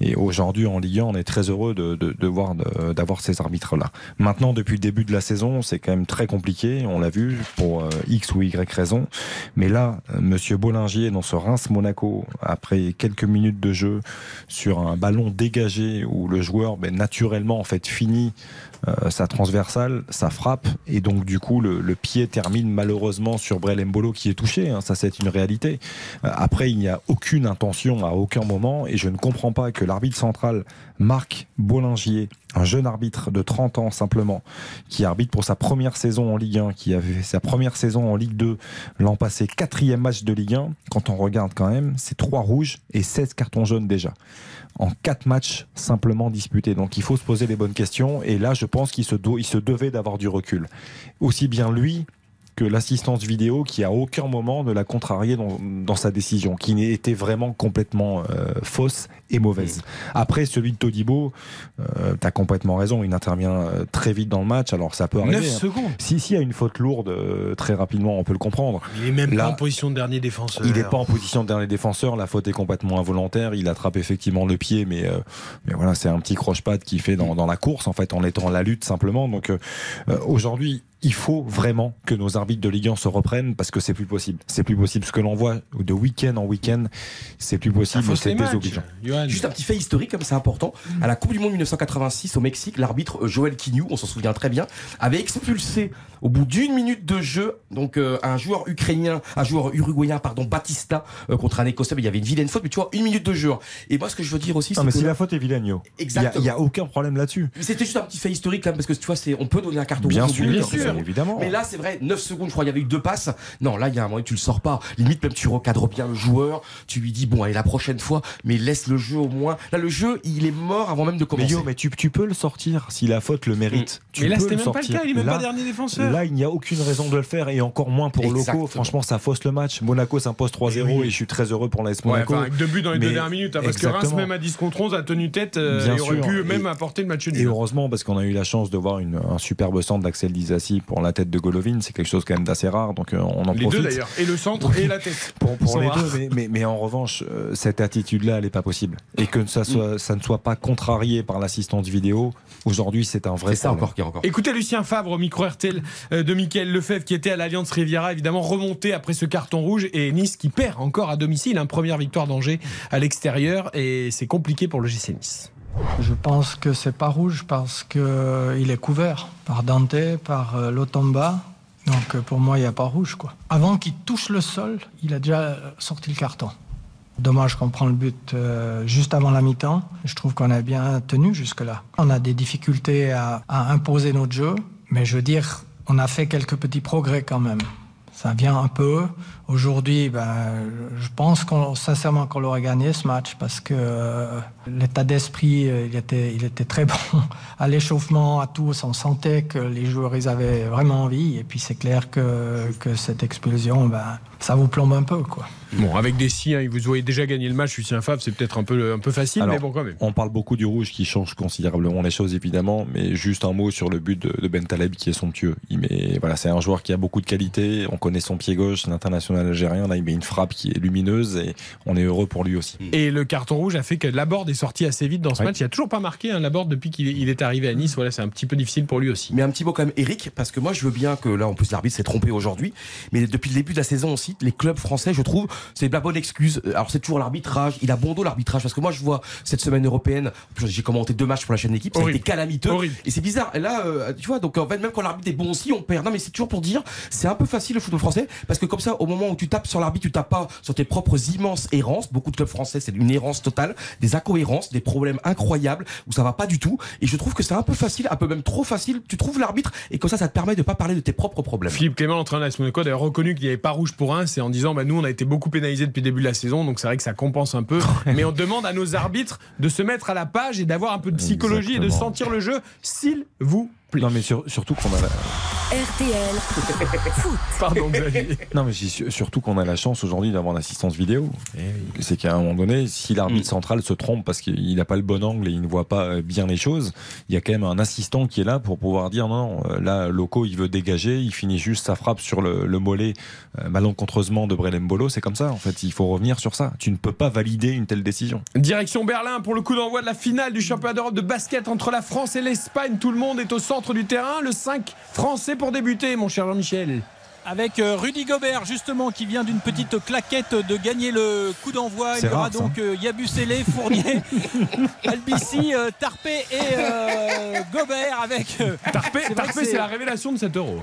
Et aujourd'hui, en Ligue 1, on est très heureux de, voir d'avoir ces arbitres-là. Maintenant, depuis le début de la saison, c'est quand même très compliqué. On l'a vu pour euh, X ou Y raison. Mais là, euh, Monsieur Bollinger dans ce Reims Monaco, après quelques minutes de jeu sur un ballon dégagé où le joueur, ben, naturellement, en fait, finit euh, sa transversale, sa frappe, et donc du coup le, pied termine malheureusement sur Brel Mbolo qui est touché, hein, ça c'est une réalité. Euh, après, il n'y a aucune intention à aucun moment, et je ne comprends pas que l'arbitre central Marc Bollingier, un jeune arbitre de 30 ans simplement, qui arbitre pour sa première saison en Ligue 1, qui avait sa première saison en Ligue 2 l'an passé, quatrième match de Ligue 1, quand on regarde quand même, c'est trois rouges et 16 cartons jaunes déjà en quatre matchs simplement disputés. Donc il faut se poser les bonnes questions. Et là, je pense qu'il se, il se devait d'avoir du recul. Aussi bien lui que l'assistance vidéo qui à aucun moment ne l'a contrarié dans, sa décision, qui était vraiment complètement euh, fausse et mauvaise. Après, celui de Todibo, euh, tu as complètement raison, il intervient euh, très vite dans le match, alors ça peut arriver. 9 hein. secondes Si, s'il y a une faute lourde, euh, très rapidement, on peut le comprendre. Il est même pas en position de dernier défenseur. Il n'est pas en position de dernier défenseur, la faute est complètement involontaire, il attrape effectivement le pied, mais, mais voilà, c'est un petit croche-patte qu'il fait dans, dans, la course, en fait, en étant la lutte simplement. Donc aujourd'hui, il faut vraiment que nos arbitres de Ligue 1 se reprennent parce que c'est plus possible. C'est plus possible. Ce que l'on voit de week-end en week-end, c'est plus possible. C'est désobligeant. Juste un petit fait historique, comme c'est important. À la Coupe du Monde 1986 au Mexique, l'arbitre euh, Joël Quignou, on s'en souvient très bien, avait expulsé au bout d'une minute de jeu, donc euh, un joueur ukrainien, un joueur uruguayen, pardon, Batista euh, contre un Écossais. il y avait une vilaine faute, mais tu vois, une minute de jeu. Et moi, ce que je veux dire aussi, c'est que si la faute est vilaine, yo. Il n'y a, aucun problème là-dessus. C'était juste un petit fait historique, quand même, parce que tu vois, c'est, on peut donner un carton bien. Sûr, bien sûr, évidemment. Mais là, c'est vrai, 9 secondes, je crois, il y avait eu deux passes. Non, là, il y a un moment, tu le sors pas. Limite, même tu recadres bien le joueur. Tu lui dis, bon, allez, la prochaine fois, mais laisse le jeu au moins. Là, le jeu, il est mort avant même de commencer. Mais yo, mais tu, tu peux le sortir si la faute le mérite. Tu mais là, c'était même pas le cas. Il est même pas dernier défenseur. Là, il n'y a aucune raison de le faire et encore moins pour Loco. Franchement, ça fausse le match. Monaco s'impose 3-0 et je suis très heureux pour l'AS Monaco. Ouais, avec deux buts dans les deux dernières minutes. Hein, parce que Reims, même à 10 contre 11, a tenu tête euh, et aurait pu même apporter le match nul. Et heureusement, parce qu'on a eu la chance de voir une, un superbe centre d'Axel Dizassi pour la tête de Golovin. C'est quelque chose quand même d'assez rare. Donc euh, on en les profite. Les deux d'ailleurs. Et le centre et la tête. Pour, pour les deux. Mais, mais, mais, en revanche, euh, cette attitude-là, elle n'est pas possible. Et que ça, soit, ça ne soit pas contrarié par l'assistance vidéo, aujourd'hui, c'est un vrai. C'est ça encore qui encore. Écoutez Lucien Fabre au micro RTL de Michael Lefebvre qui était à l'Alliance Riviera, évidemment remonté après ce carton rouge et Nice qui perd encore à domicile. Hein, première victoire d'Angers à l'extérieur et c'est compliqué pour le GC Nice. Je pense que c'est pas rouge parce qu'il est couvert par Dante, par euh, Lotomba. Donc pour moi, il n'y a pas rouge. Quoi. Avant qu'il touche le sol, il a déjà sorti le carton. Dommage qu'on prend le but euh, juste avant la mi-temps. Je trouve qu'on a bien tenu jusque-là. On a des difficultés à, à imposer notre jeu, mais je veux dire, on a fait quelques petits progrès quand même. Ça vient un peu. Aujourd'hui, ben, je pense qu'on, sincèrement qu'on aurait gagné ce match parce que euh, l'état d'esprit, euh, il était, il était très bon. À l'échauffement, à tous, on sentait que les joueurs, ils avaient vraiment envie. Et puis c'est clair que, que cette expulsion, ben, ça vous plombe un peu. Quoi. Bon, avec des si, hein, vous avez déjà gagné le match, Lucien Favre, c'est peut-être un peu, un peu facile, mais bon, quand même. On parle beaucoup du rouge qui change considérablement les choses, évidemment, mais juste un mot sur le but de, de Ben Taleb qui est somptueux. Il met, voilà, c'est un joueur qui a beaucoup de qualité, on connaît son pied gauche, l'international algérien, là, il met une frappe qui est lumineuse et on est heureux pour lui aussi. Et le carton rouge a fait que Laborde est sorti assez vite dans ce match. Il a toujours pas marqué un hein, Laborde depuis qu'il est arrivé à Nice. Voilà, c'est un petit peu difficile pour lui aussi. Mais un petit mot quand même, Eric, parce que moi je veux bien que là, en plus, l'arbitre s'est trompé aujourd'hui, mais depuis le début de la saison aussi, les clubs français, je trouve, c'est de la bonne excuse. Alors c'est toujours l'arbitrage, il a bon dos l'arbitrage, parce que moi je vois cette semaine européenne, j'ai commenté deux matchs pour la chaîne d'équipe, ça a été calamiteux. Et c'est bizarre. Et là, euh, tu vois, donc en fait, même quand l'arbitre est bon aussi, on perd. Non, mais c'est toujours pour dire, c'est un peu facile le football français, parce que comme ça, au moment où tu tapes sur l'arbitre, tu tapes pas sur tes propres immenses errances. Beaucoup de clubs français, c'est une errance totale, des incohérences, des problèmes incroyables où ça va pas du tout. Et je trouve que c'est un peu facile, un peu même trop facile. Tu trouves l'arbitre et comme ça, ça te permet de pas parler de tes propres problèmes. Philippe Clément, l'entraîneur de Monaco, a reconnu qu'il n'y avait pas rouge pour un, c'est en disant, bah, nous, on a été beaucoup pénalisés depuis le début de la saison, donc c'est vrai que ça compense un peu. mais on demande à nos arbitres de se mettre à la page et d'avoir un peu de psychologie et de sentir le jeu, s'il vous plaît. Non, mais surtout qu'on a. RTL Foot. Pardon, Xavier. Non, mais surtout qu'on a la chance aujourd'hui d'avoir l'assistance vidéo. C'est qu'à un moment donné, si Mm. l'arbitre central se trompe parce qu'il n'a pas le bon angle et il ne voit pas euh, bien les choses, il y a quand même un assistant qui est là pour pouvoir dire non, non, euh, là, Loco, il veut dégager, il finit juste sa frappe sur le, le mollet euh, malencontreusement de Brelembolo. C'est comme ça, en fait. Il faut revenir sur ça. Tu ne peux pas valider une telle décision. Direction Berlin pour le coup d'envoi de la finale du championnat d'Europe de basket entre la France et l'Espagne. Tout le monde est au centre du terrain. Le 5 français pour débuter, mon cher Jean-Michel. Avec euh, Rudy Gobert justement qui vient d'une petite claquette de gagner le coup d'envoi. Il y aura rare, donc euh, Yabusele, Fournier, Albici, euh, Tarpé et euh, Gobert avec. Tarpé, c'est la révélation de cet euro.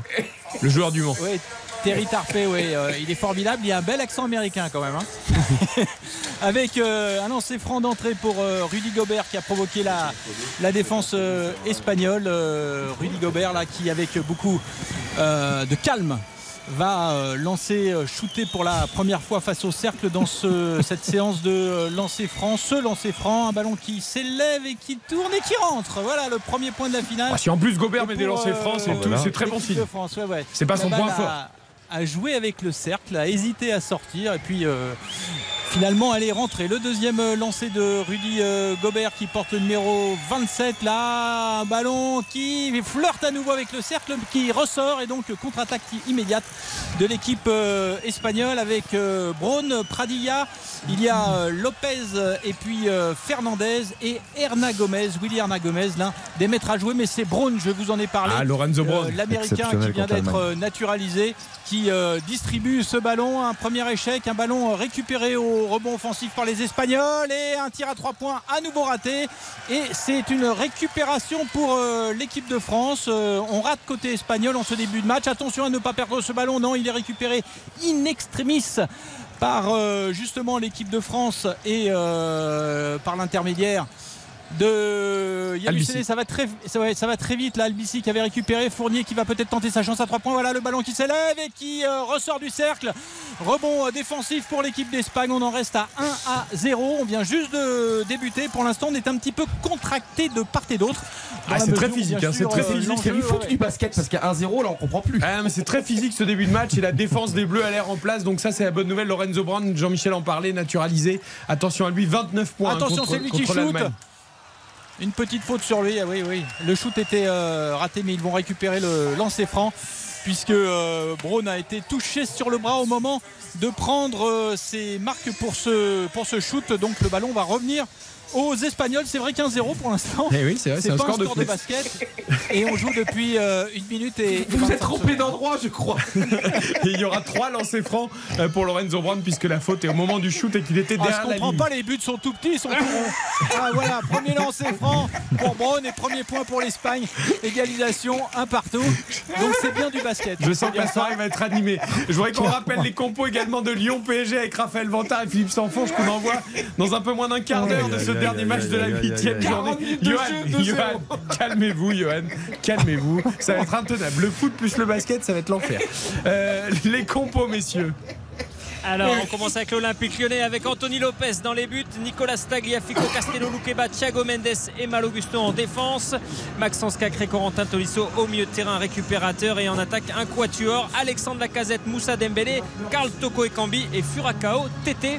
Le joueur du Mans. Oui, Terry Tarpé, oui, euh, il est formidable. Il a un bel accent américain quand même. hein. Avec euh, un lancer franc d'entrée pour euh, Rudy Gobert qui a provoqué la, la défense espagnole. Rudy Gobert là qui avec beaucoup de calme va lancer, shooter pour la première fois face au cercle dans ce- cette séance de lancer franc. Ce lancer franc, un ballon qui s'élève et qui tourne et qui rentre. Voilà le premier point de la finale. Ah, si en plus Gobert Et met des lancers francs, c'est voilà. très bon signe. ouais, ouais. C'est pas son point fort. A joué avec le cercle, a hésité à sortir et puis euh, finalement elle est rentrée. Le deuxième euh, lancé de Rudy euh, Gobert qui porte le numéro 27 là, un ballon qui flirte à nouveau avec le cercle qui ressort et donc contre-attaque immédiate de l'équipe euh, espagnole avec Braun, Pradilla, il y a Lopez et puis Fernandez et Herna Gomez, Willy Herna Gomez, l'un des maîtres à jouer mais c'est Braun, je vous en ai parlé. Ah, Lorenzo Braun. L'américain qui vient d'être naturalisé, qui distribue ce ballon. Un premier échec, un ballon récupéré au rebond offensif par les Espagnols et un tir à trois points à nouveau raté. Et c'est une récupération pour euh, l'équipe de France. Euh, on rate côté espagnol en ce début de match. Attention à ne pas perdre ce ballon. Non, il est récupéré in extremis par euh, justement l'équipe de France et par l'intermédiaire de Yabusele. Albici. ça va très ça va, ça va très vite là Albici qui avait récupéré Fournier qui va peut-être tenter sa chance à 3 points voilà le ballon qui s'élève et qui euh, ressort du cercle rebond euh, défensif pour l'équipe d'Espagne on en reste à 1 à 0 on vient juste de débuter pour l'instant on est un petit peu contracté de part et d'autre Ah, c'est très physique, hein, c'est très euh, physique. C'est du foot ouais. du basket parce qu'à 1-0 là on comprend plus. Ah, mais c'est très physique ce début de match et la défense des Bleus a l'air en place. Donc ça c'est la bonne nouvelle. Lorenzo Brown, Jean-Michel en parlait, naturalisé. Attention à lui, 29 points. hein, Attention, c'est lui qui shoot. Une petite faute sur lui, ah oui, oui. Le shoot était euh, raté, mais ils vont récupérer le lancer franc. Puisque euh, Braun a été touché sur le bras au moment de prendre euh, ses marques pour ce, pour ce shoot. Donc le ballon va revenir aux Espagnols. C'est vrai qu'un 0 pour l'instant. Eh oui, c'est vrai, c'est un score de basket. Et on joue depuis euh, une minute et. et Vous vous 25 êtes trompé d'endroit, je crois. Et il y aura trois lancers francs euh, pour Lorenzo Brown puisque la faute est au moment du shoot et qu'il était Ah, je derrière la comprends ligne. pas, les buts sont tout petits, ils sont tout ronds. Ah voilà, premier lancer franc pour Braun et premier point pour l'Espagne. Égalisation, un partout. Donc c'est bien du basket. Je sens que la soirée va être animée. Je voudrais qu'on rappelle les compos également de Lyon PSG avec Raphaël Vantard et Philippe Sanfonge qu'on envoie dans un peu moins d'un quart d'heure de ce dernier match de la aïe, aïe, huitième aïe, aïe. journée. 40 minutes de Johan, jeu, 2-0. Johan, calmez-vous, Johan, calmez-vous. Ça va être intenable. Le foot plus le basket, ça va être l'enfer. Euh, les compos, messieurs. Alors, on commence avec l'Olympique lyonnais avec Anthony Lopez dans les buts, Nicolas Tagliafico, Castello Luqueba, Thiago Mendes et Mal Augusto en défense, Maxence Cacré, Corentin Tolisso au milieu de terrain récupérateur et en attaque un quatuor, Alexandre Lacazette, Moussa Dembélé, Karl Toko Ekambi et Furacao Tété.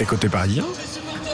Et côté parisien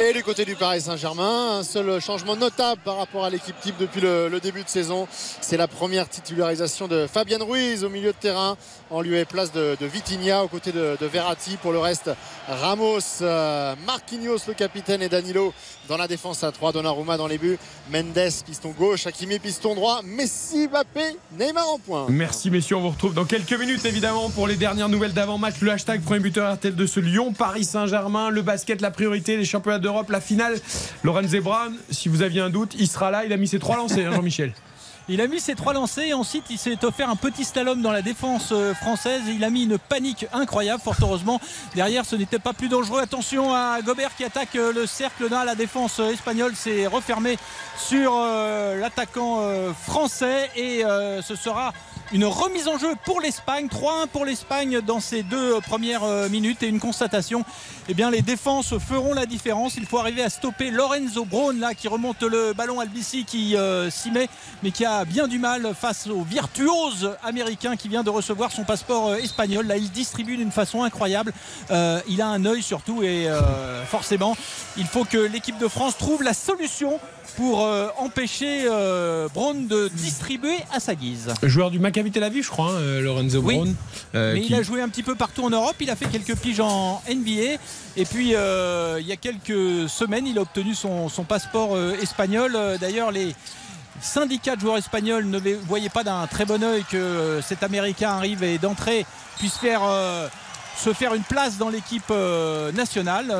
Et du côté du Paris Saint-Germain, un seul changement notable par rapport à l'équipe type depuis le, début de saison. C'est la première titularisation de Fabien Ruiz au milieu de terrain en lieu et place de, de Vitinha aux côtés de, de Verratti. Pour le reste, Ramos, euh, Marquinhos le capitaine et Danilo dans la défense à 3, Donnarumma dans les buts, Mendes piston gauche, Hakimi piston droit, Messi, Mbappé, Neymar en point. Merci messieurs, on vous retrouve dans quelques minutes évidemment pour les dernières nouvelles d'avant-match. Le hashtag premier buteur RTL de ce Lyon, Paris Saint-Germain, le basket, la priorité, les championnats la finale. Lorenzo Brown, si vous aviez un doute, il sera là, il a mis ses trois lancers, hein, Jean-Michel. Il a mis ses trois lancers et ensuite il s'est offert un petit slalom dans la défense euh, française. Il a mis une panique incroyable, fort heureusement. Derrière, ce n'était pas plus dangereux. Attention à Gobert qui attaque euh, le cercle là. La défense euh, espagnole s'est refermée sur l'attaquant français et ce sera une remise en jeu pour l'Espagne. 3-1 pour l'Espagne dans ces deux premières euh, minutes et une constatation. Eh bien, les défenses feront la différence. Il faut arriver à stopper Lorenzo Brown là qui remonte le ballon Albissi qui euh, s'y met, mais qui a bien du mal face au virtuose américain qui vient de recevoir son passeport euh, espagnol. Là, il distribue d'une façon incroyable. Euh, il a un œil surtout et euh, forcément, il faut que l'équipe de France trouve la solution pour euh, empêcher euh, Brown de distribuer à sa guise. Joueur du Maccabi Tel Aviv, je crois, hein, euh, Lorenzo Oui. Brown. euh, Mais qui- il a joué un petit peu partout en Europe, il a fait quelques piges en NBA et puis euh, il y a quelques semaines il a obtenu son, son passeport espagnol. D'ailleurs les syndicats de joueurs espagnols ne voyaient pas d'un très bon oeil que cet Américain arrive et d'entrée puisse faire, se faire une place dans l'équipe nationale.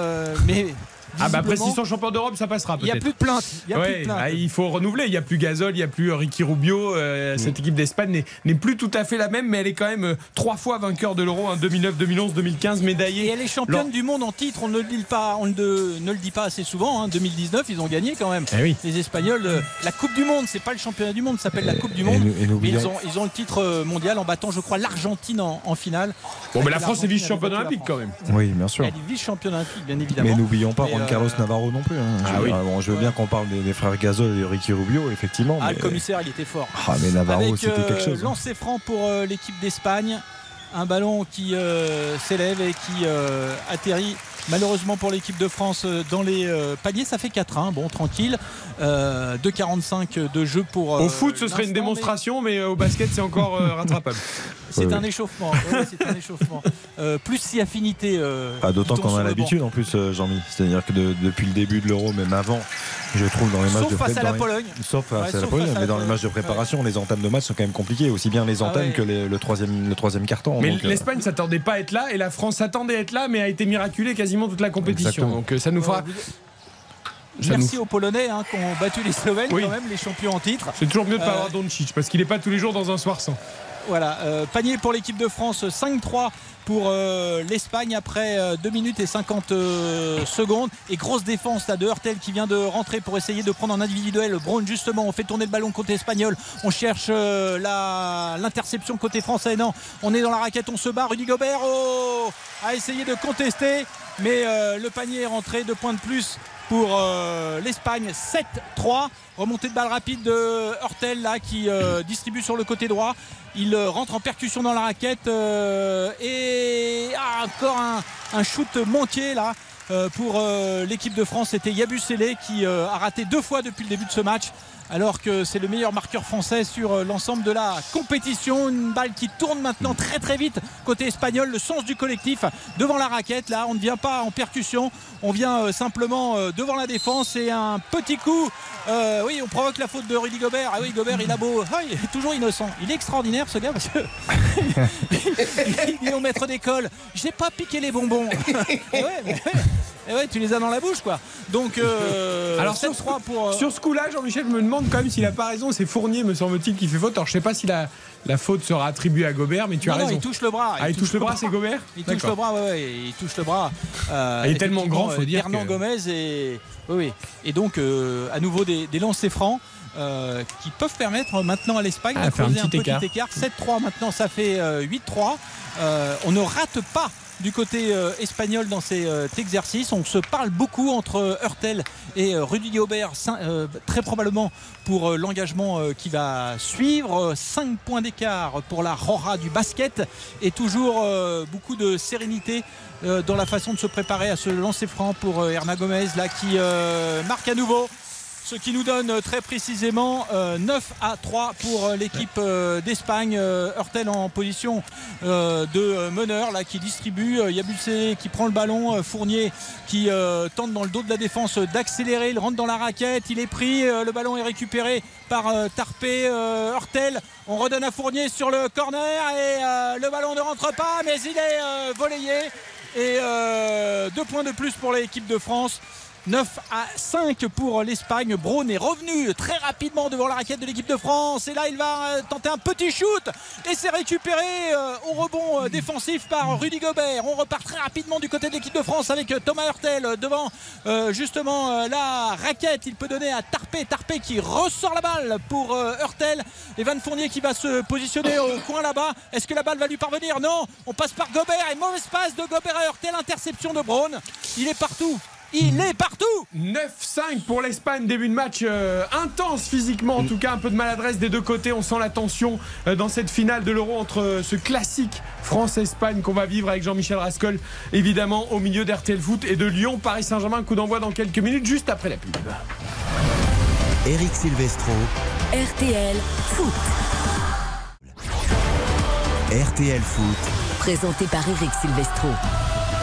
Mais Ah bah après s'ils sont champions d'Europe ça passera il n'y a peut-être. plus de plainte. Il y a plus Ouais, de plainte. bah, il faut renouveler. Il n'y a plus Gasol, il n'y a plus Ricky Rubio. euh, Mm. Cette équipe d'Espagne n'est- plus tout à fait la même, mais elle est quand même euh, trois fois vainqueur de l'Euro, en 2009, 2011, 2015, médaillée. Et elle est championne du monde en titre, on ne le dit pas, on ne, ne le dit pas assez souvent. hein. 2019, ils ont gagné quand même. Eh oui. Les Espagnols, euh, la Coupe du Monde, c'est pas le championnat du monde, ça s'appelle la Coupe du Monde. et Mais ils ont, ils ont le titre euh, mondial en battant, je crois, l'Argentine en, en finale. Bon, mais la France est vice-championne olympique quand même. Oui, bien sûr. Elle est vice-championne olympique, bien évidemment. Mais n'oublions pas Mais, Juan euh, Carlos Navarro non plus. hein. Je, Ah oui. bon, je veux bien qu'on parle des, des frères Gasol et de Ricky Rubio, effectivement. Ah, mais, le commissaire, il était fort. Ah, mais Navarro, Avec c'était quelque euh, chose. hein. lancer franc pour euh, l'équipe d'Espagne. Un ballon qui s'élève et qui atterrit malheureusement pour l'équipe de France euh, dans les euh, paliers. Ça fait 4-1. Bon, tranquille. Euh, 2,45 de jeu pour. euh, Au foot, ce serait une mais démonstration, mais euh, au basket, c'est encore euh, rattrapable. C'est Ouais, un échauffement. Ouais, c'est un échauffement. Euh, plus si affinité. euh, Ah, D'autant qu'on a l'habitude en plus, euh, Jean-Mi. C'est-à-dire que de- depuis le début de l'Euro, même avant, je trouve dans les matchs Sauf de face à la dans les- Pologne. Sauf face Ouais, à la sauf Pologne, face à mais dans les matchs de préparation, les entames de match sont quand même compliquées, aussi bien les Ah entames ouais. que les- le troisième, le troisième carton. Mais Donc, euh, l'Espagne s'attendait pas à être là et la France s'attendait à être là, mais a été miraculée quasiment toute la compétition. Exactement. Donc euh, ça nous fera. Ça Merci nous- aux Polonais hein, qui ont battu les Slovènes Oui. quand même, les champions en titre. C'est toujours mieux de pas Euh, avoir Doncic parce qu'il n'est pas tous les jours dans un soir sans. Voilà, euh, panier pour l'équipe de France, 5-3 pour euh, l'Espagne après euh, 2 minutes et 50 euh, secondes. Et grosse défense là, de Hurtel qui vient de rentrer pour essayer de prendre en individuel. Brown justement, on fait tourner le ballon côté espagnol. On cherche euh, la- l'interception côté français. Non, on est dans la raquette, on se bat. Rudy Gobert oh, a essayé de contester, mais euh, le panier est rentré, deux points de plus pour euh, l'Espagne 7-3 remontée de balle rapide de Hurtel qui euh, distribue sur le côté droit. Il rentre en percussion dans la raquette et ah, encore un, shoot manqué là pour l'équipe de France. C'était Yabusele qui a raté deux fois depuis le début de ce match alors que c'est le meilleur marqueur français sur euh, l'ensemble de la compétition. Une balle qui tourne maintenant très très vite côté espagnol, le sens du collectif devant la raquette. Là, on ne vient pas en percussion, on vient euh, simplement euh, devant la défense et un petit coup. euh, oui, on provoque la faute de Rudy Gobert. Ah oui, Gobert, il a beau. Ah, il est toujours innocent. Il est extraordinaire ce gars parce que. il est au maître d'école. J'ai pas piqué les bonbons. Et ouais, mais ouais. Et ouais, tu les as dans la bouche quoi. Donc, euh, Alors sur, 7-3 pour. euh, sur ce coup-là, Jean-Michel, je me demande quand même s'il a pas raison. C'est Fournier, me semble-t-il, qui fait faute. Alors je sais pas si la, la faute sera attribuée à Gobert, mais tu Non, as non, raison. il touche le bras. Ah, il touche le bras, c'est Gobert Il touche le bras, ouais, ouais, il touche le bras. Euh, Il est tellement grand, faut dire Hernan que- Gomez et oui, oui. Et donc euh, à nouveau des, des lancers francs. euh, qui peuvent permettre maintenant à l'Espagne Ah, de faire un creuser un petit petit écart. écart. 7-3 maintenant, ça fait euh, 8-3. Euh, on ne rate pas du côté euh, espagnol dans cet euh, exercice. On se parle beaucoup entre Hurtel et euh, Rudy euh, très probablement pour euh, l'engagement euh, qui va suivre. 5 points d'écart pour la Rora du basket et toujours euh, beaucoup de sérénité euh, dans la façon de se préparer à ce lancer franc pour euh, Hernan Gomez là qui euh, marque à nouveau. Ce qui nous donne euh, très précisément euh, 9 à 3 pour euh, l'équipe euh, d'Espagne. Euh, Hurtel en position euh, de euh, meneur là qui distribue. Euh, Yabusele qui prend le ballon. Euh, Fournier qui euh, tente dans le dos de la défense euh, d'accélérer. Il rentre dans la raquette. Il est pris. Euh, le ballon est récupéré par euh, Tarpé. Euh, Hurtel. On redonne à Fournier sur le corner et euh, le ballon ne rentre pas mais il est euh, volleyé. Et euh, deux points de plus pour l'équipe de France. 9 à 5 pour l'Espagne. Braun est revenu très rapidement devant la raquette de l'équipe de France. Et là, il va euh, tenter un petit shoot. Et c'est récupéré euh, au rebond euh, défensif par Rudy Gobert. On repart très rapidement du côté de l'équipe de France avec Thomas Hurtel devant justement la raquette. Il peut donner à Tarpé. Tarpé qui ressort la balle pour Hurtel. Et Van Fournier qui va se positionner au coin là-bas. Est-ce que la balle va lui parvenir? Non. On passe par Gobert. Et mauvaise passe de Gobert à Hurtel. Interception de Braun. Il est partout. Il est partout 9-5 pour l'Espagne, début de match euh, intense physiquement, en tout cas un peu de maladresse des deux côtés. On sent la tension euh, dans cette finale de l'Euro entre euh, ce classique France-Espagne qu'on va vivre avec Jean-Michel Rascol, évidemment au milieu d'RTL Foot et de Lyon, Paris Saint-Germain, coup d'envoi dans quelques minutes, juste après la pub. Eric Silvestro. RTL Foot. RTL Foot. Présenté par Eric Silvestro.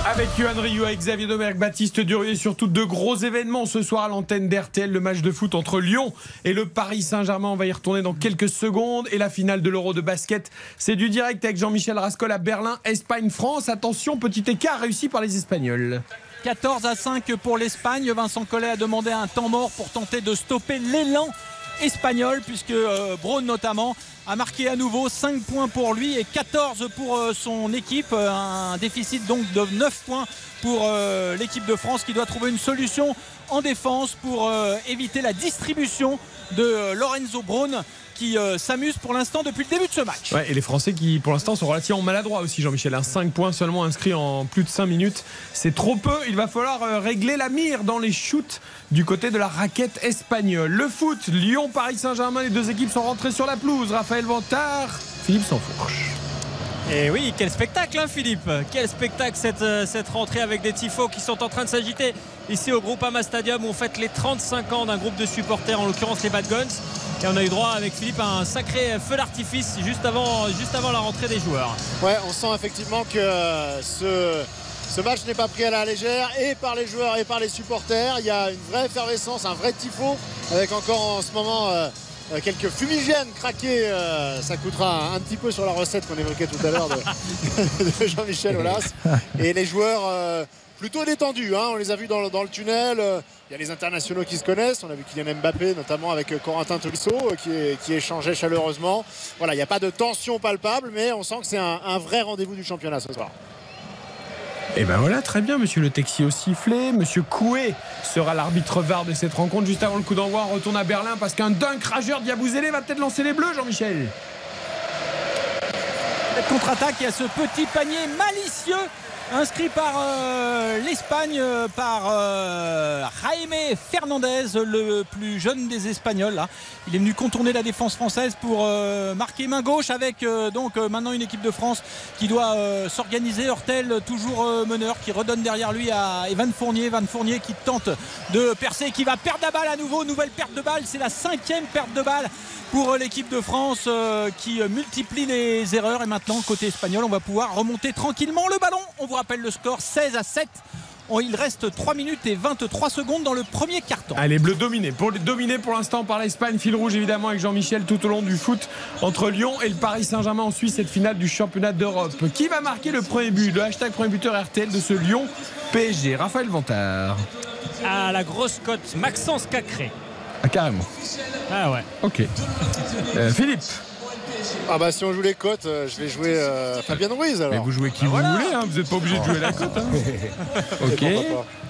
Avec Yohan avec Xavier Domergue, Baptiste Durier, surtout deux gros événements ce soir à l'antenne d'RTL, le match de foot entre Lyon et le Paris Saint-Germain. On va y retourner dans quelques secondes. Et la finale de l'Euro de basket, c'est du direct avec Jean-Michel Rascol à Berlin, Espagne, France. Attention, petit écart réussi par les Espagnols. 14 à 5 pour l'Espagne. Vincent Collet a demandé un temps mort pour tenter de stopper l'élan espagnol, puisque euh, Braun notamment a marqué à nouveau 5 points pour lui et 14 pour euh, son équipe. Euh, un déficit donc de 9 points pour l'équipe de France qui doit trouver une solution en défense pour éviter la distribution de Lorenzo Braun qui euh, s'amuse pour l'instant depuis le début de ce match. et les Français qui pour l'instant sont relativement maladroits aussi Jean-Michel. 5 points seulement inscrits en plus de 5 minutes. C'est trop peu. Il va falloir euh, régler la mire dans les shoots du côté de la raquette espagnole. Le foot, Lyon, Paris Saint-Germain, les deux équipes sont rentrées sur la pelouse. Raphaël Vantard, Philippe Sansfourche. Et oui, quel spectacle, hein, Philippe Quel spectacle cette, euh, cette rentrée avec des tifos qui sont en train de s'agiter ici au Groupama Stadium où on fête les 35 ans d'un groupe de supporters, en l'occurrence les Bad Guns. Et on a eu droit avec Philippe à un sacré feu d'artifice juste avant, juste avant la rentrée des joueurs. Ouais, on sent effectivement que euh, ce, ce match n'est pas pris à la légère et par les joueurs et par les supporters. Il y a une vraie effervescence, un vrai tifo avec encore en ce moment. Euh, euh, quelques fumigènes craqués. Euh, ça coûtera un, petit peu sur la recette qu'on évoquait tout à l'heure de, Jean-Michel Aulas. Et les joueurs euh, plutôt détendus. Hein. on les a vus dans, le tunnel. Il y a les internationaux qui se connaissent. On a vu Kylian Mbappé, notamment avec Corentin Tolisso, qui, échangeait chaleureusement. Voilà, il n'y a pas de tension palpable, mais on sent que c'est un vrai rendez-vous du championnat ce soir. Et ben voilà, très bien, monsieur Le Texier au sifflet. Monsieur Coué sera l'arbitre VAR de cette rencontre. Juste avant le coup d'envoi, on retourne à Berlin parce qu'un dunk rageur Diabouzélé va peut-être lancer les bleus, Jean-Michel. Contre-attaque, il y a ce petit panier malicieux inscrit par euh, l'Espagne, euh, par euh, Jaime Fernandez, le plus jeune des Espagnols. Il est venu contourner la défense française pour marquer main gauche avec donc maintenant une équipe de France qui doit s'organiser. Hortel toujours meneur qui redonne derrière lui à Evan Fournier. Evan Fournier qui tente de percer, qui va perdre la balle à nouveau. Nouvelle perte de balle, c'est la cinquième perte de balle pour l'équipe de France qui multiplie les erreurs. Et maintenant, côté espagnol, on va pouvoir remonter tranquillement le ballon. On rappelle le score 16 à 7. Il reste 3 minutes et 23 secondes dans le premier carton. Allez, bleu dominé. Pour, dominé pour l'instant par l'Espagne. Fil rouge évidemment avec Jean-Michel tout au long du foot entre Lyon et le Paris Saint-Germain en Suisse, cette finale du championnat d'Europe. Qui va marquer le premier but? Le hashtag premier buteur RTL de ce Lyon PSG. Raphaël Vantard. À la grosse cote, Maxence Cacré. Ah, carrément. Ah ouais. Ok. Euh, Philippe. Ah bah si on joue les cotes, euh, je vais jouer euh, Fabien Ruiz alors. Mais vous jouez qui vous voulez, hein, vous n'êtes pas obligé de jouer la cote. Hein. ok.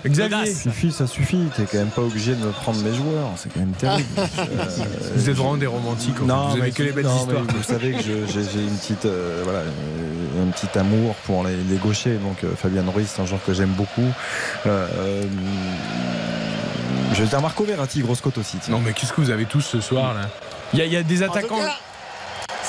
Xavier. Ça suffit, ça suffit. T'es quand même pas obligé de me prendre mes joueurs. C'est quand même terrible. vous êtes vraiment des romantiques. Non, vous avez que les belles histoires. vous savez que j'ai une petite, voilà, un petit amour pour les, gauchers. Donc Fabien Ruiz, c'est un joueur que j'aime beaucoup. je vais dire Marco Verratti, grosse cote aussi. Non, mais qu'est-ce que vous avez tous ce soir là? Il y, a des attaquants.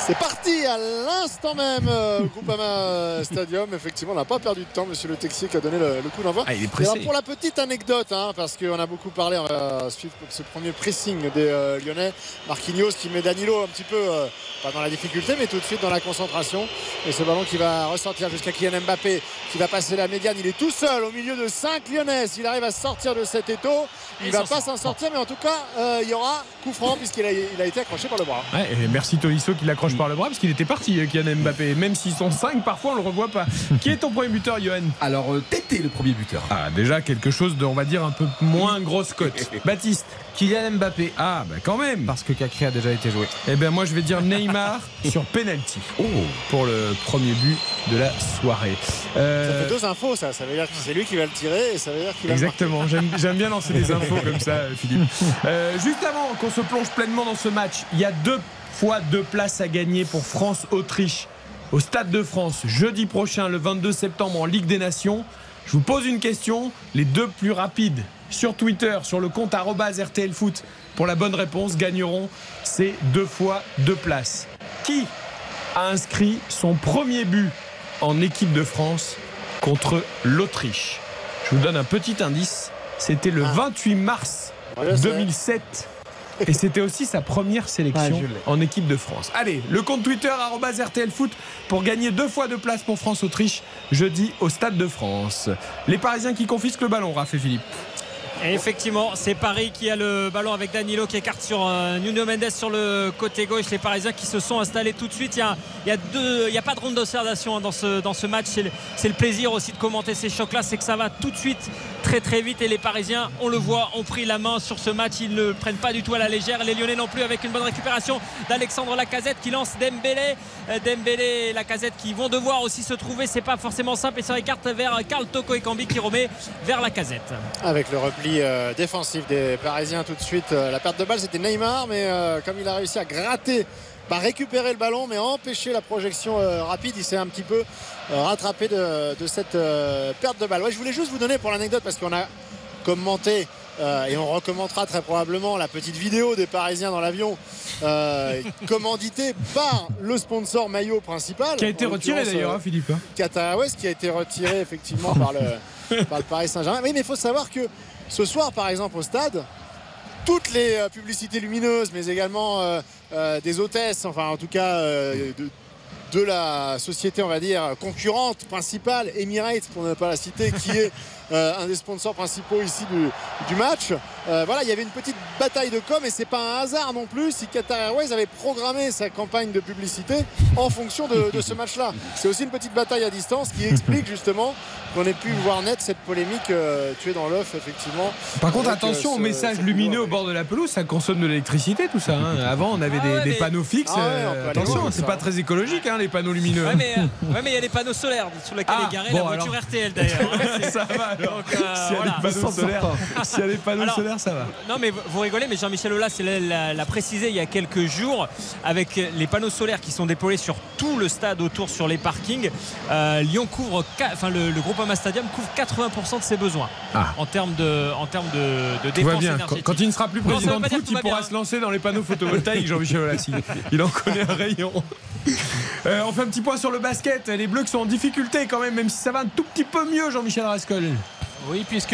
C'est parti à l'instant même euh, Groupama Stadium. Effectivement, on n'a pas perdu de temps, monsieur le Texier qui a donné le, coup d'envoi. Ah, il est pressé. pour la petite anecdote, hein, parce qu'on a beaucoup parlé, on va suivre ce premier pressing des euh, Lyonnais. Marquinhos qui met Danilo un petit peu, euh, pas dans la difficulté, mais tout de suite dans la concentration. Et ce ballon qui va ressortir jusqu'à Kylian Mbappé, qui va passer la médiane. Il est tout seul au milieu de 5 Lyonnais. S'il arrive à sortir de cet étau, il ne va pas s'en sortir, mais en tout cas, il y aura coup franc puisqu'il a, il a été accroché par le bras. Ouais, et merci Tolisso qui l'accroche par le bras parce qu'il était parti, euh, Kylian Mbappé. Même s'ils sont 5, parfois on le revoit pas. Qui est ton premier buteur, Johan Alors, euh, Tété, le premier buteur. Ah, déjà quelque chose de, on va dire, un peu moins grosse cote. Baptiste Kylian Mbappé. Ah, bah quand même. Parce que Cacré a déjà été joué. Eh bien, moi, je vais dire Neymar sur penalty. Oh. Pour le premier but de la soirée. Euh, Ça fait deux infos, ça. Ça veut dire que c'est lui qui va le tirer et ça veut dire qu'il va le Exactement, j'aime bien lancer des infos comme ça, euh, Philippe. Euh, juste avant qu'on se plonge pleinement dans ce match, il y a deux fois deux places à gagner pour France-Autriche au Stade de France jeudi prochain, le 22 septembre, en Ligue des Nations. Je vous pose une question, les deux plus rapides sur Twitter, sur le compte arobase RTL Foot, pour la bonne réponse, gagneront ces deux fois deux places. Qui a inscrit son premier but en équipe de France contre l'Autriche? Je vous donne un petit indice. C'était le 28 mars Ouais, je sais. 2007. Et c'était aussi sa première sélection Ah, en équipe de France. Allez, le compte Twitter arobase RTL Foot pour gagner deux fois de place pour France-Autriche jeudi au Stade de France. Les Parisiens qui confisquent le ballon, Raph et Philippe. Et effectivement, c'est Paris qui a le ballon avec Danilo qui écarte sur euh, Nuno Mendes sur le côté gauche. Les Parisiens qui se sont installés tout de suite. Il y a, y a pas de ronde d'observation hein, dans ce, match. C'est le, plaisir aussi de commenter ces chocs-là. C'est que ça va tout de suite très très vite. Et les Parisiens, on le voit, ont pris la main sur ce match. Ils ne prennent pas du tout à la légère. Les Lyonnais non plus avec une bonne récupération d'Alexandre Lacazette qui lance Dembélé. Euh, Dembélé et Lacazette qui vont devoir aussi se trouver. C'est pas forcément simple. Et ça écarte vers Karl Toko Ekambi qui remet vers Lacazette. Avec le repli euh, défensif des Parisiens tout de suite. Euh, la perte de balle, c'était Neymar, mais euh, comme il a réussi à gratter, pas récupérer le ballon, mais à empêcher la projection rapide, il s'est un petit peu rattrapé de, de cette perte de balle. Ouais, je voulais juste vous donner pour l'anecdote, parce qu'on a commenté. euh, et on recommentera très probablement la petite vidéo des Parisiens dans l'avion, euh, commanditée par le sponsor maillot principal. Qui a été retiré d'ailleurs, hein, Philippe. hein. Qatar Airways qui a été retiré effectivement par le, par le Paris Saint-Germain. Oui, mais il faut savoir que ce soir, par exemple, au stade, toutes les euh, publicités lumineuses, mais également euh, euh, des hôtesses, enfin en tout cas de, de la société, on va dire, concurrente principale, Emirates, pour ne pas la citer, qui est un des sponsors principaux ici du, du match. Euh, voilà, il y avait une petite bataille de com et c'est pas un hasard non plus si Qatar Airways avait programmé sa campagne de publicité en fonction de, de ce match-là. C'est aussi une petite bataille à distance qui explique justement qu'on ait pu voir net cette polémique euh, tuée dans l'œuf, effectivement. Par contre, Avec, attention euh, ce- messages ce lumineux au bord de la pelouse, ça consomme de l'électricité, tout ça. hein. Avant, on avait Ah des, ouais, des mais- panneaux fixes. Ah ouais, euh, attention, c'est pas très écologique, hein, les panneaux lumineux. Ouais mais, euh, ouais, il y a les panneaux solaires sur lesquels Ah, est garée bon, la voiture alors. RTL d'ailleurs. ça va. Donc, euh, S'il y a voilà. des panneaux solaires, panneaux Alors, ça va. Non mais vous- rigolez, mais Jean-Michel Aulas l'a- précisé il y a quelques jours avec les panneaux solaires qui sont déployés sur tout le stade autour sur les parkings. euh, Lyon couvre, enfin le, le Groupama Stadium couvre 80% de ses besoins Ah. en termes de, en termes de, dépenses bien. Quand, énergétiques. quand il ne sera plus président de foot, il pourra bien. se lancer dans les panneaux photovoltaïques, Jean-Michel Aulas. Il, il en connaît un rayon. Euh, on fait un petit point sur le basket. Les Bleus qui sont en difficulté quand même, même si ça va un tout petit peu mieux, Jean-Michel Rascol. Oui, puisque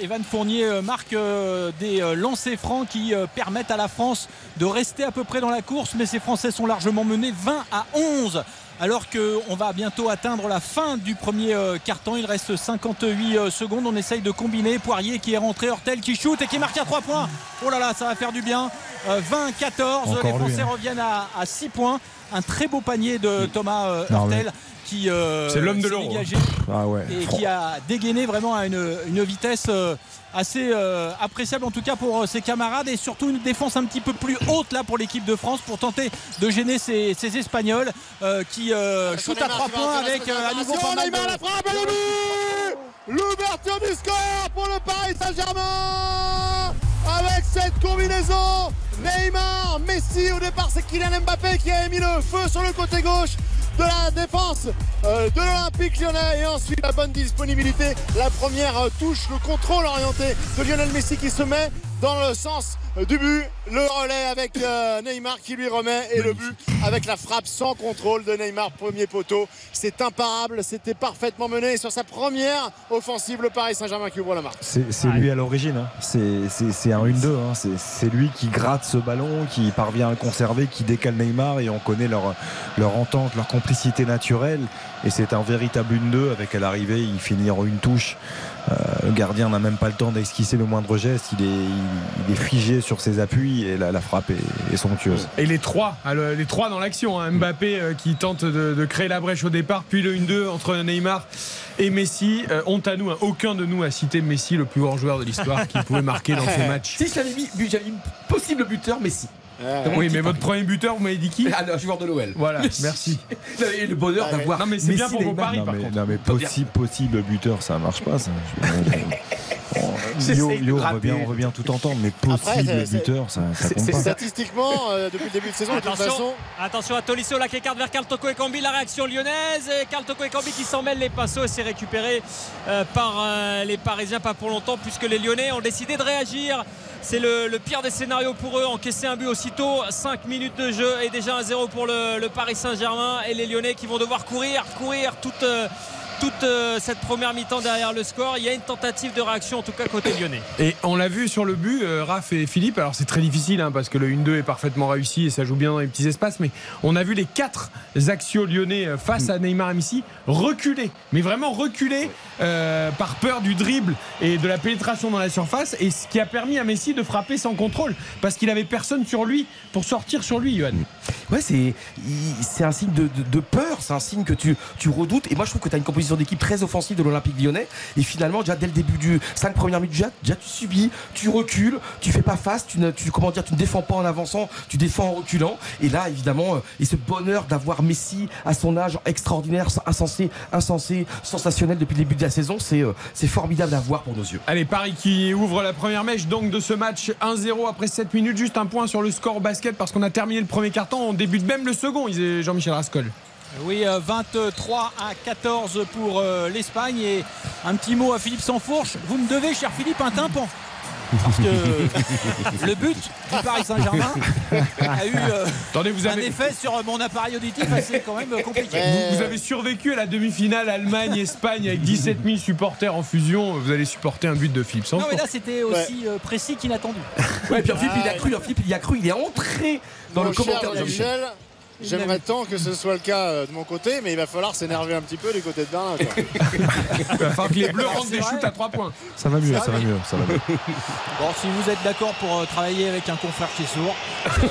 Evan Fournier euh, marque euh, des euh, lancers francs qui euh, permettent à la France de rester à peu près dans la course, mais ces Français sont largement menés 20 à 11. Alors qu'on va bientôt atteindre la fin du premier euh, quart-temps, il reste 58 euh, secondes. On essaye de combiner. Poirier qui est rentré, Hortel qui shoot et qui marque à 3 points. Oh là là, ça va faire du bien. Euh, 20-14, Encore les lui, Français hein. reviennent à, à 6 points. Un très beau panier de Thomas euh, mais- qui euh, C'est l'homme de l'euro. Ah ouais. et qui a dégainé vraiment à une, une vitesse euh, assez euh, appréciable en tout cas pour euh, ses camarades et surtout une défense un petit peu plus haute là pour l'équipe de France pour tenter de gêner ces, ces Espagnols euh, qui euh, shootent à Neymar 3 qui va points avec à nouveau pas opération. mal Neymar, de- la frappe et le but L'ouverture du score pour le Paris Saint-Germain avec cette combinaison Neymar, Messi au départ c'est Kylian Mbappé qui a mis le feu sur le côté gauche de la défense euh, de l'Olympique lyonnais et ensuite la bonne disponibilité la première euh, touche le contrôle orienté de Lionel Messi qui se met dans le sens du but le relais avec euh, Neymar qui lui remet et le but avec la frappe sans contrôle de Neymar premier poteau c'est imparable c'était parfaitement mené sur sa première offensive le Paris Saint-Germain qui ouvre la marque C'est lui à l'origine. hein. C'est- un 1-2. hein. C'est- lui qui gratte ce ballon, qui parvient à le conserver, qui décale Neymar et on connaît leur, leur entente, leur complicité naturelle. Et c'est un véritable 1-2 avec à l'arrivée, il finit en une touche. Euh, le gardien n'a même pas le temps d'esquisser le moindre geste. Il est, il est figé sur ses appuis et la, la frappe est, est somptueuse. Et les trois, ah, le- les trois dans l'action. hein. Mbappé euh, qui tente de, de créer la brèche au départ, puis le 1-2 entre Neymar et Messi. Euh, honte à nous, hein. aucun de nous a cité Messi, le plus grand joueur de l'histoire, qui pouvait marquer dans ce match. Si j'avais mis, j'avais mis possible buteur, Messi. Oui, mais votre premier buteur, vous m'avez dit qui? Ah, non, joueur de l'OL. Voilà, merci. Vous avez eu le bonheur Ah, d'avoir. non, mais c'est bien Messi, pour vos paris, Non par mais, contre. non, mais possible, possible buteur, ça marche pas. Ça. Yo, Yo, on bien, on veut bien tout entendre, mais possible buteur, ça, ça compte pas. Statistiquement, euh, depuis le début de saison, de toute Attention, façon, attention à Tolisso là qui écarte vers Carl Toko et Cambi. La réaction lyonnaise. Et Carl Toko et Cambi qui s'en mêlent les pinceaux et c'est récupéré euh, par euh, les Parisiens. Pas pour longtemps puisque les Lyonnais ont décidé de réagir. C'est le, pire des scénarios pour eux. Encaisser un but aussitôt. 5 minutes de jeu et déjà un 0 pour le, le Paris Saint-Germain. Et les Lyonnais qui vont devoir courir, courir toute. euh, toute euh, cette première mi-temps derrière le score, il y a une tentative de réaction en tout cas côté lyonnais. Et on l'a vu sur le but, euh, Raph et Philippe. Alors c'est très difficile hein, parce que le 1-2 est parfaitement réussi et ça joue bien dans les petits espaces. Mais on a vu les quatre axios lyonnais euh, face à Neymar et Messi reculer, mais vraiment reculer par peur du dribble et de la pénétration dans la surface. Et ce qui a permis à Messi de frapper sans contrôle parce qu'il avait personne sur lui pour sortir sur lui, Johan. Ouais, c'est c'est un signe de, de- peur, c'est un signe que tu, tu redoutes. Et moi, je trouve que tu as une composition d'équipe très offensive de l'Olympique lyonnais. Et finalement, déjà dès le début du 5 premières minutes, déjà, déjà, tu subis, tu recules, tu fais pas face, tu ne, comment dire, tu ne défends pas en avançant, tu défends en reculant. Et là, évidemment, euh, et ce bonheur d'avoir Messi à son âge extraordinaire, insensé, insensé, sensationnel depuis le début de la saison, c'est euh, c'est formidable à voir pour nos yeux. Allez, Paris qui ouvre la première mèche donc de ce match 1-0 après 7 minutes. Juste un point sur le score au basket parce qu'on a terminé le premier carton. On débute même le second, Jean-Michel Rascol. Oui, euh, 23 à 14 pour euh, l'Espagne. Et un petit mot à Philippe Sansfourche. Vous me devez, cher Philippe, un tympan. Parce que le but du Paris Saint-Germain a eu euh, Attendez, vous un effet sur mon appareil auditif assez quand même compliqué. Mais- vous, vous avez survécu à la demi-finale Allemagne-Espagne avec 17 000 supporters en fusion. Vous allez supporter un but de Philippe Non, mais là, c'était aussi euh, précis qu'inattendu. Ouais, puis Philippe, il a cru, Philippe, il a cru, il est entré dans mon le cher commentaire de Jean-Michel. Michel, j'aimerais tant que ce soit le cas euh, de mon côté, mais il va falloir s'énerver un petit peu du côté de Berlin. quoi. Il va falloir que les Bleus rentrent des shoots à 3 points. Ça va mieux, ça va mieux, ça va mieux. Bon, si vous êtes d'accord pour euh, travailler avec un confrère qui est sourd, euh,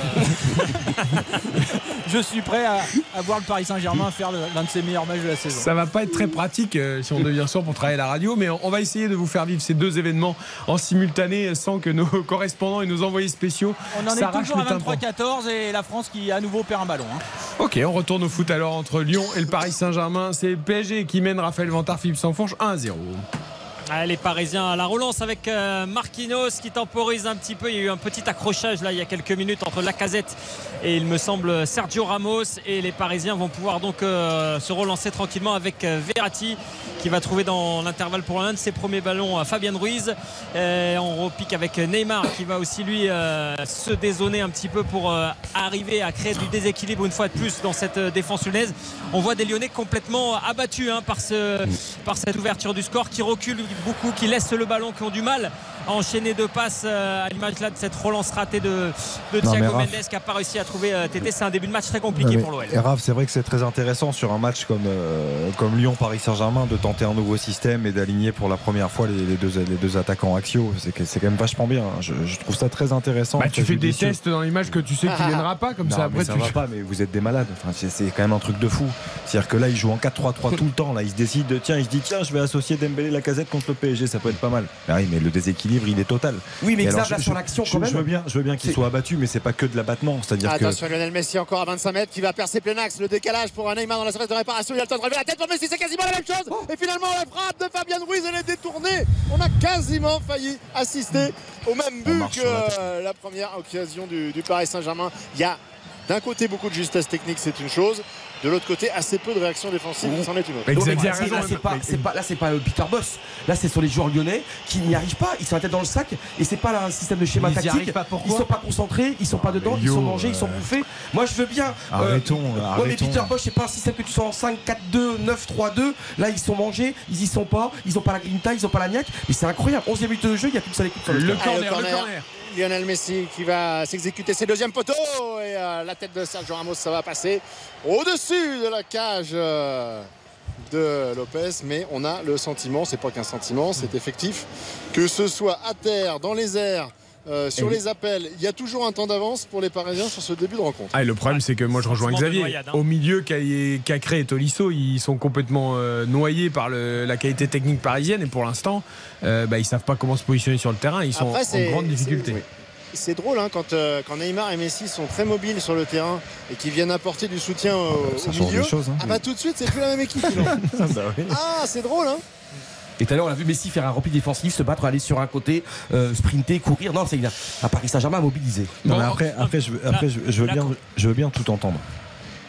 je suis prêt à, à voir le Paris Saint-Germain faire l'un de ses meilleurs matchs de la saison. Ça va pas être très pratique euh, si on devient sourd pour travailler à la radio, mais on, on va essayer de vous faire vivre ces deux événements en simultané sans que nos correspondants et nos envoyés spéciaux On en est toujours à tympan. 23-14 et la France qui à nouveau perd un ballon. hein. Ok, on retourne au foot alors entre Lyon et le Paris Saint-Germain. C'est PSG qui mène Raphaël Vantard, Philippe Sanfonche 1-0. Les Parisiens à la relance avec euh, Marquinhos qui temporise un petit peu. Il y a eu un petit accrochage là il y a quelques minutes entre Lacazette et il me semble Sergio Ramos. Et les Parisiens vont pouvoir donc euh, se relancer tranquillement avec euh, Verratti qui va trouver dans l'intervalle pour l'un de ses premiers ballons Fabien Ruiz. On repique avec Neymar qui va aussi lui se dézoner un petit peu pour arriver à créer du déséquilibre une fois de plus dans cette défense lyonnaise. On voit des Lyonnais complètement abattus hein, par cette ouverture du score qui recule beaucoup, qui laissent le ballon, qui ont du mal à enchaîner deux passes euh, à l'image là de cette relance ratée de, de Non, mais Thiago Raph- Mendes qui n'a pas réussi à trouver euh, Tété. C'est un début de match très compliqué mais- pour l'OL. et Raph, c'est vrai que c'est très intéressant sur un match comme, euh, comme Lyon-Paris Saint-Germain de tenter un nouveau système et d'aligner pour la première fois les, les deux, les deux attaquants axiaux. C'est quand même vachement bien. hein. Je, je trouve ça très intéressant. Bah, tu fais des tests dans l'image que tu sais qu'il viendra pas, comme Non, ça mais après ça tu. va pas, mais vous êtes des malades. Enfin, c'est, c'est quand même un truc de fou. C'est-à-dire que là, il joue en 4-3-3 tout le temps. Là, il se décide, tiens, il se dit, tiens, je vais associer Dembélé, la casette contre le PSG, ça peut être pas mal. Bah oui, mais le déséquilibre, il est total. Oui, mais Xav, alors, là, je- sur je- l'action, je, quand je même. veux bien, je veux bien qu'il soit abattu, mais c'est pas que de l'abattement. C'est-à-dire que Attention Lionel Messi encore à 25 mètres qui va percer plein axe. Le décalage pour un Neymar dans la surface de réparation. Il a le temps de relever la tête pour Messi. C'est quasiment la même chose. Et finalement la frappe de Fabien Ruiz elle est détournée. On a quasiment failli assister au même but que la euh, la première occasion du, du Paris Saint-Germain. Il y a d'un côté beaucoup de justesse technique, c'est une chose. De l'autre côté, assez peu de réactions défensives, c'en est une autre. Là, c'est pas, pas, là, c'est pas euh, Peter Boss. Là, c'est sur les joueurs lyonnais qui n'y arrivent pas. Ils sont la tête dans le sac et c'est pas là un système de schéma Ils tactique. pas, ils sont pas concentrés, ils sont pas dedans, mais ils sont mangés, ils sont euh, bouffés. Moi, je veux bien. euh, Arrêtons, ouais, mais arrêtons. Peter Boss, c'est pas un système que tu sens en 5, 4, 2, 9, 3, 2. Là, ils sont mangés, ils y sont pas, ils ont pas la grinta, ils ont pas la niaque. Mais c'est incroyable. 11 e minute de jeu, il y a plus que ça l'équipe sur le Le corner, le corner. Lionel Messi qui va s'exécuter ses deuxièmes poteaux. Et euh, la tête de Sergio Ramos ça va passer au-dessus de la cage euh, de Lopez. Mais on a le sentiment, c'est pas qu'un sentiment, c'est effectif que ce soit à terre, dans les airs euh, sur Et les appels. Il y a toujours un temps d'avance pour les Parisiens sur ce début de rencontre. Ah, et le problème, c'est que moi, je rejoins Xavier. noyade, hein. Au milieu, Ca- Cacré et Tolisso, ils sont complètement euh, noyés par le- la qualité technique parisienne. Et pour l'instant, euh, bah, ils savent pas comment se positionner sur le terrain. Ils sont Après, en grande difficulté. C'est drôle hein, quand, euh, quand Neymar et Messi sont très mobiles sur le terrain et qui viennent apporter du soutien au, Ça au milieu. hein. Ah bah tout de suite c'est plus la même équipe. donc. ah c'est drôle hein. Et tout à l'heure, on a vu Messi faire un repli défensif, se battre, aller sur un côté, euh, sprinter, courir. Non, c'est à Paris Saint-Germain mobilisé. Non, mais après, après, je, veux- après je, je veux bien, je veux bien tout entendre.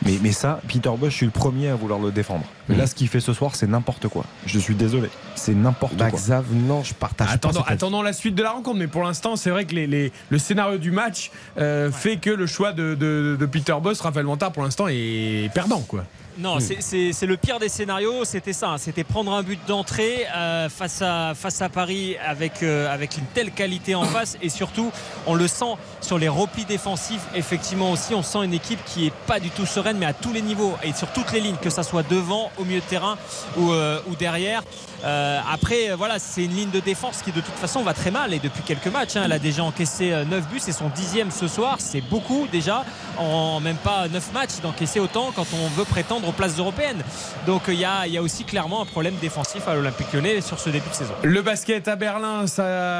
Mais, mais ça, Peter Bosch, je suis le premier à vouloir le défendre. Mais là, ce qu'il fait ce soir, c'est n'importe quoi. Je suis désolé. C'est n'importe Bah, quoi. Xav, non, je partage Attendons, pas. attendons la suite de la rencontre, mais pour l'instant, c'est vrai que les- les- le scénario du match euh, fait que le choix de, de- de Peter Boss, Raphaël Montard, pour l'instant, est perdant. Quoi. Non, c'est- c'est c'est le pire des scénarios. C'était ça. hein. C'était prendre un but d'entrée euh, face, à, face à Paris avec, euh, avec une telle qualité en face. Et surtout, on le sent sur les replis défensifs. Effectivement aussi, on sent une équipe qui est pas du tout sereine, mais à tous les niveaux et sur toutes les lignes, que ça soit devant, au milieu de terrain ou, euh, derrière. Euh, après, euh, voilà, c'est une ligne de défense qui de toute façon va très mal et depuis quelques matchs, hein, elle a déjà encaissé 9 buts, c'est son dixième ce soir, c'est beaucoup déjà en même pas 9 matchs d'encaisser autant quand on veut prétendre aux places européennes. Donc il y a, aussi clairement un problème défensif à l'Olympique Lyonnais sur ce début de saison. Le basket à Berlin,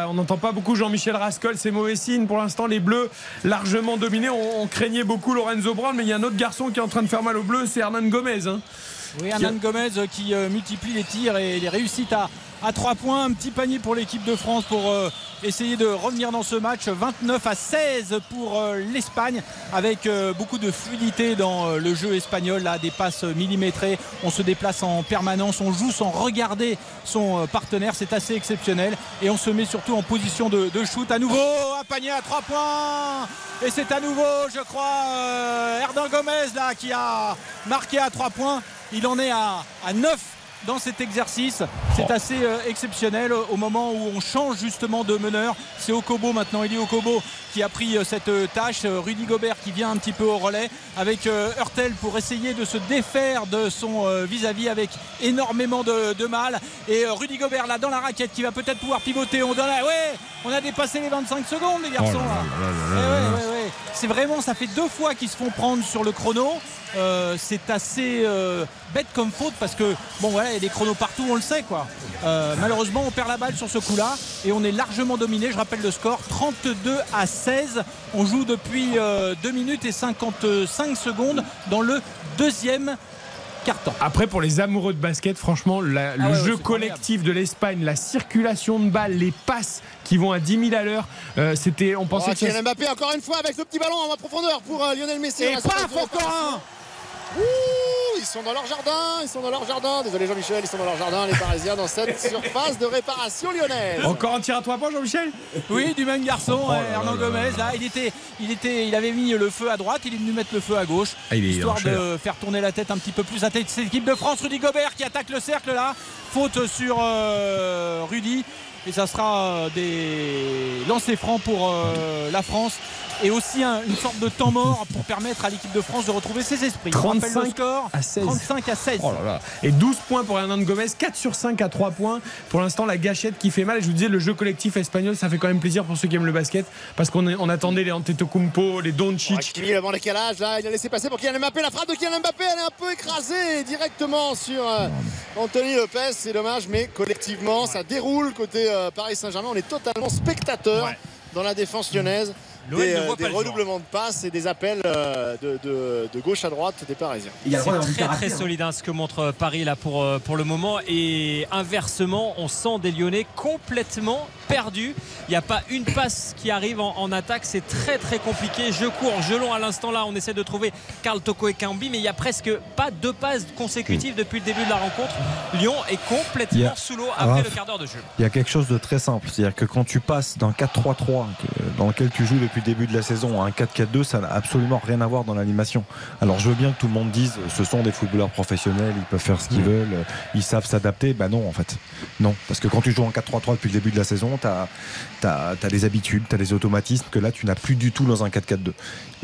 on n'entend pas beaucoup Jean-Michel Rascol, c'est mauvais signe. Pour l'instant, les Bleus largement dominés. On, on craignait beaucoup Lorenzo Brown, mais il y a un autre garçon qui est en train de faire mal aux Bleus, c'est Hernan Gomez. hein. Oui, Hernan Gomez qui euh, multiplie les tirs et les réussites à, à 3 points. Un petit panier pour l'équipe de France pour euh, essayer de revenir dans ce match. 29 à 16 pour euh, l'Espagne avec beaucoup de fluidité dans le jeu espagnol. Là, des passes millimétrées. On se déplace en permanence. On joue sans regarder son partenaire. C'est assez exceptionnel. Et on se met surtout en position de, shoot. À nouveau, un panier à 3 points. Et c'est à nouveau, je crois, Hernan Gomez là qui a marqué à 3 points. Il en est à, à 9 dans cet exercice. C'est assez euh, exceptionnel au moment où on change justement de meneur. C'est Okobo maintenant, Eli Okobo qui a pris euh, cette euh, tâche. Rudy Gobert qui vient un petit peu au relais avec Hurtel pour essayer de se défaire de son vis-à-vis avec énormément de, de mal. Et Rudy Gobert là dans la raquette qui va peut-être pouvoir pivoter. On donne, ouais, on a dépassé les 25 secondes les garçons. là. Ouais, ouais, ouais. C'est vraiment, ça fait deux fois qu'ils se font prendre sur le chrono. Euh, c'est assez euh, bête comme faute parce que bon voilà il y a des chronos partout on le sait quoi. Euh, malheureusement on perd la balle sur ce coup là et on est largement dominé. Je rappelle le score 32 à 16 on joue depuis 2 minutes et 55 secondes dans le deuxième carton Après, pour les amoureux de basket, franchement, la- le Ah ouais, ouais, jeu collectif de l'Espagne, la circulation de balles, les passes qui vont à 10 000 à l'heure, euh, c'était, on pensait Oh, que Mbappé encore une fois avec ce petit ballon en profondeur pour euh, Lionel Messi. Et paf, encore réparation. Ouh, ils sont dans leur jardin, ils sont dans leur jardin. Désolé Jean-Michel, ils sont dans leur jardin, les Parisiens, dans cette surface de réparation lyonnaise. Encore un tir à trois points, Jean-Michel? Oui, du même garçon, Oh là euh, Hernan là Gomez. Là, il était, il était, il avait mis le feu à droite, il est venu mettre le feu à gauche, Ah, il est histoire de faire tourner la tête un petit peu plus à tête. C'est l'équipe de France, Rudy Gobert qui attaque le cercle là, faute sur euh, Rudy. Et ça sera euh, des lancers francs pour euh, la France. Et aussi un- une sorte de temps mort pour permettre à l'équipe de France de retrouver ses esprits. Je rappelle le 35 score à 16. 35 à 16. Oh là là. Et 12 points pour Hernan Gomez, 4 sur 5 à 3 points. Pour l'instant, la gâchette qui fait mal. Et je vous disais, le jeu collectif espagnol, ça fait quand même plaisir pour ceux qui aiment le basket. Parce qu'on on attendait les Antetokounmpo, les Doncic. Hakimi, le bon décalage, là, il a laissé passer pour Kylian Mbappé. La frappe de Kylian Mbappé, elle est un peu écrasée directement sur euh, Anthony Lopez. C'est dommage, mais collectivement, ça déroule côté euh, Paris Saint-Germain. On est totalement spectateur dans la défense lyonnaise. Des, ne euh, voit des redoublements de passes et des appels euh, de, de- de gauche à droite des Parisiens. C'est très très solide hein, ce que montre Paris là pour, euh, pour le moment. Et inversement on sent des Lyonnais complètement perdus il n'y a pas une passe qui arrive en, en attaque. C'est très très compliqué. Jeu court jeu long à l'instant là. On essaie de trouver Karl Toko et Kambi mais il n'y a presque pas deux passes consécutives depuis le début de la rencontre. Lyon est complètement a- sous l'eau après Raph, le quart d'heure de jeu. Il y a quelque chose de très simple, c'est-à-dire que quand tu passes d'un 4-3-3 que- dans lequel tu joues depuis le début de la saison à un 4-4-2, ça n'a absolument rien à voir dans l'animation. Alors je veux bien que tout le monde dise ce sont des footballeurs professionnels, ils peuvent faire ce qu'ils veulent, euh, ils savent s'adapter. Bah non en fait. Non, parce que quand tu joues en 4-3-3 depuis le début de la saison, tu as, des habitudes, tu as des automatismes que là tu n'as plus du tout dans un 4-4-2.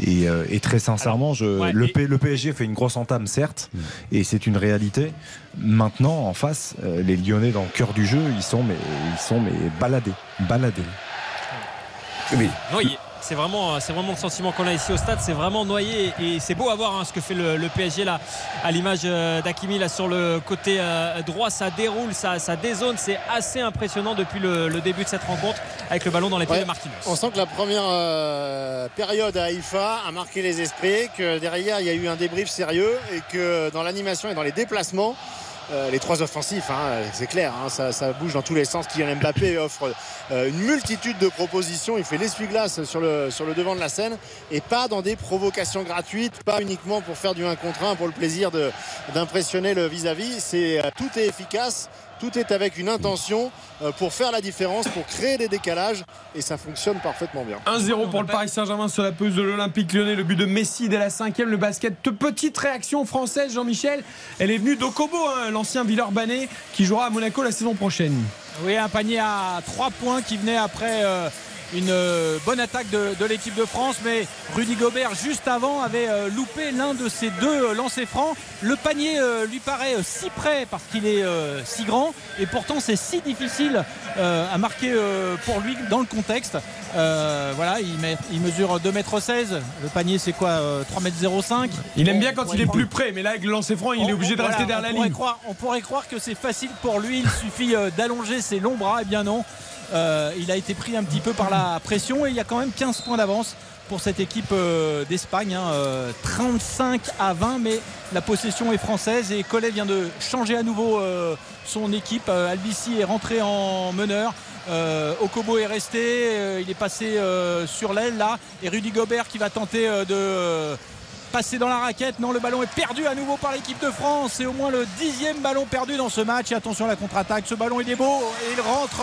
Et, euh, et très sincèrement, je, ouais, le, et- P- le PSG fait une grosse entame certes, et c'est une réalité. Maintenant, en face, euh, les Lyonnais dans le cœur du jeu, ils sont mais ils sont mais baladés, baladés. Oui. C'est vraiment, c'est vraiment le sentiment qu'on a ici au stade. C'est vraiment noyé et c'est beau à voir hein, ce que fait le, le PSG là, à l'image euh, d'Akimi là sur le côté euh, droit. Ça déroule, ça, ça dézone. C'est assez impressionnant depuis le, le début de cette rencontre avec le ballon dans les pieds Ouais. de Marquinhos. On sent que la première euh, période à Haïfa a marqué les esprits, que derrière il y a eu un débrief sérieux et que dans l'animation et dans les déplacements, euh, les trois offensifs, hein, c'est clair, hein, ça, ça bouge dans tous les sens. Kylian Mbappé offre euh, une multitude de propositions. Il fait l'essuie-glace sur le, sur le devant de la scène et pas dans des provocations gratuites, pas uniquement pour faire du 1 contre 1 pour le plaisir d'impressionner le vis-à-vis. C'est euh, tout est efficace. Tout est avec une intention euh, pour faire la différence, pour créer des décalages et ça fonctionne parfaitement bien. 1-0 pour le Paris Saint-Germain sur la pelouse de l'Olympique Lyonnais. Le but de Messi dès la cinquième. Le basket. Petite réaction française, Jean-Michel. Elle est venue d'Okobo, hein, l'ancien Villeurbanais, qui jouera à Monaco la saison prochaine. Oui, un panier à 3 points qui venait après euh, une euh, bonne attaque de, de l'équipe de France. Mais Rudy Gobert, juste avant, avait euh, loupé l'un de ses deux euh, lancers francs. Le panier lui paraît si près parce qu'il est si grand. Et pourtant, c'est si difficile à marquer pour lui dans le contexte. Euh, voilà, il, met- il mesure 2m16. Le panier, c'est quoi euh, 3m05 Il aime bien quand il est prendre- plus près, mais là, avec le lancer franc, il est on- obligé de voilà, rester derrière la ligne. croire- on pourrait croire que c'est facile pour lui, il suffit d'allonger ses longs bras. Eh bien non, Euh, il a été pris un petit peu par la pression et il y a quand même 15 points d'avance pour cette équipe euh, d'Espagne. hein, euh, 35 à 20, mais la possession est française et Collet vient de changer à nouveau son équipe. Albici est rentré en meneur. Okobo est resté, il est passé sur l'aile là, et Rudy Gobert qui va tenter de passer dans la raquette. Non, le ballon est perdu à nouveau par l'équipe de France. C'est au moins le dixième ballon perdu dans ce match. Attention à la contre-attaque. Ce ballon il est beau et il rentre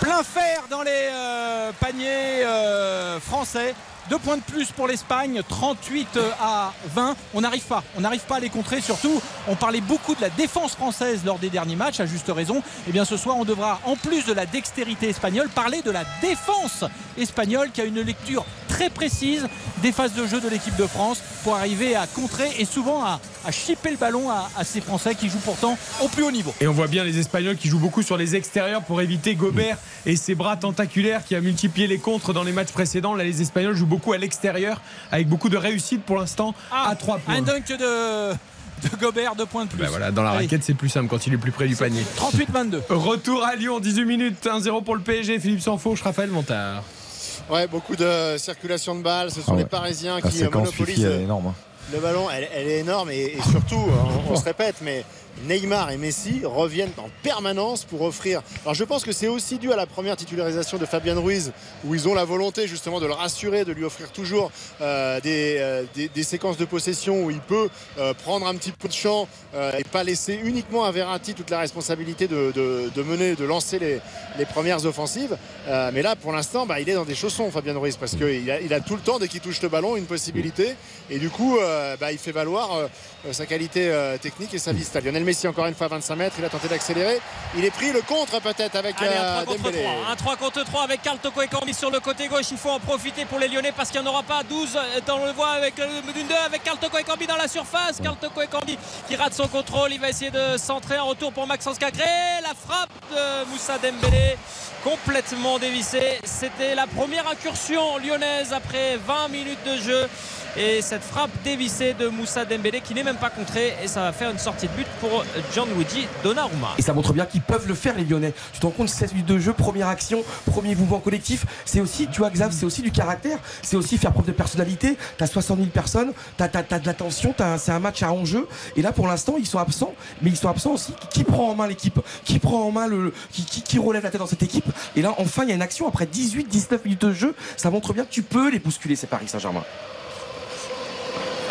plein fer dans les euh, paniers euh, français. Deux points de plus pour l'Espagne, 38 à 20. On n'arrive pas, on n'arrive pas à les contrer. Surtout, on parlait beaucoup de la défense française lors des derniers matchs, à juste raison. Et bien ce soir, on devra, en plus de la dextérité espagnole, parler de la défense espagnole qui a une lecture très précise des phases de jeu de l'équipe de France pour arriver à contrer et souvent à, à chipper le ballon à, à ces Français qui jouent pourtant au plus haut niveau. Et on voit bien les Espagnols qui jouent beaucoup sur les extérieurs pour éviter Gobert et ses bras tentaculaires qui a multiplié les contres dans les matchs précédents. Là, les Espagnols jouent beaucoup à l'extérieur avec beaucoup de réussite pour l'instant à 3 points. Un dunk de, de Gobert, deux points de plus. Bah voilà, dans la Allez. raquette, c'est plus simple quand il est plus près du panier. 38-22. Retour à Lyon, 18 minutes, 1-0 pour le PSG. Philippe Sanfauche, Raphaël Montard. Ouais, beaucoup de circulation de balles. Ce sont Ah ouais. les Parisiens La qui monopolisent suffit, elle est énorme. Le ballon. Elle, est énorme et, surtout, on se répète, mais Neymar et Messi reviennent en permanence pour offrir. Alors je pense que c'est aussi dû à la première titularisation de Fabian Ruiz, où ils ont la volonté justement de le rassurer, de lui offrir toujours euh, des, euh, des- séquences de possession où il peut euh, prendre un petit peu de champ et pas laisser uniquement à Verratti toute la responsabilité de, mener, de lancer les, premières offensives. Mais là, pour l'instant, bah, il est dans des chaussons, Fabian Ruiz, parce qu'il a, tout le temps, dès qu'il touche le ballon, une possibilité. Et du coup, bah, il fait valoir sa qualité technique et sa vista. Lionel Messi, encore une fois, à 25 mètres, il a tenté d'accélérer. Il est pris le contre peut-être avec Allez, euh, un 3 contre Dembélé. 3. Un 3 contre 3 avec Carl Toko et sur le côté gauche. Il faut en profiter pour les Lyonnais parce qu'il n'y en aura pas 12. On le voit avec le d'une 2 avec Carl Toko et dans la surface. Carl Toko et qui rate son contrôle. Il va essayer de centrer en retour pour Maxence Cacré. La frappe de Moussa Dembélé complètement dévissée. C'était la première incursion lyonnaise après 20 minutes de jeu. Et cette frappe dévissée de Moussa Dembélé qui n'est même pas contrée. Et ça va faire une sortie de but pour Gianluigi Donnarumma. Et ça montre bien qu'ils peuvent le faire, les Lyonnais. Tu te rends compte, 16 minutes de jeu, première action, premier mouvement collectif. C'est aussi, tu vois, Xav, c'est aussi du caractère. C'est aussi faire preuve de personnalité. T'as 60 000 personnes, t'as as, de l'attention, t'as- c'est un match à enjeu. Et là, pour l'instant, ils sont absents. Mais ils sont absents aussi. Qui prend en main l'équipe? Qui prend en main le. Qui, qui, relève la tête dans cette équipe? Et là, enfin, il y a une action après 18, 19 minutes de jeu. Ça montre bien que tu peux les bousculer, ces Paris Saint-Germain.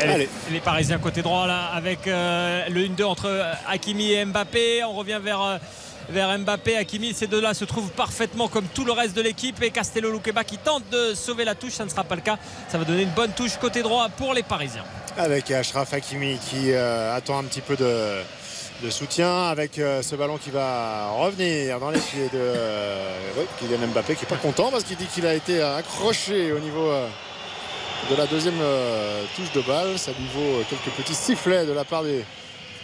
Allez. Les Parisiens côté droit là avec euh, le 1-2 entre euh, Hakimi et Mbappé. On revient vers, euh, vers Mbappé. Hakimi, ces deux-là se trouvent parfaitement comme tout le reste de l'équipe. Et Castello Luqueba qui tente de sauver la touche. Ça ne sera pas le cas. Ça va donner une bonne touche côté droit pour les Parisiens. Avec Ashraf Hakimi qui euh, attend un petit peu de, de soutien avec euh, ce ballon qui va revenir dans les pieds de Kylian Mbappé qui n'est pas content parce qu'il dit qu'il a été accroché au niveau de la deuxième euh, touche de balle. Ça lui vaut euh, quelques petits sifflets de la part des-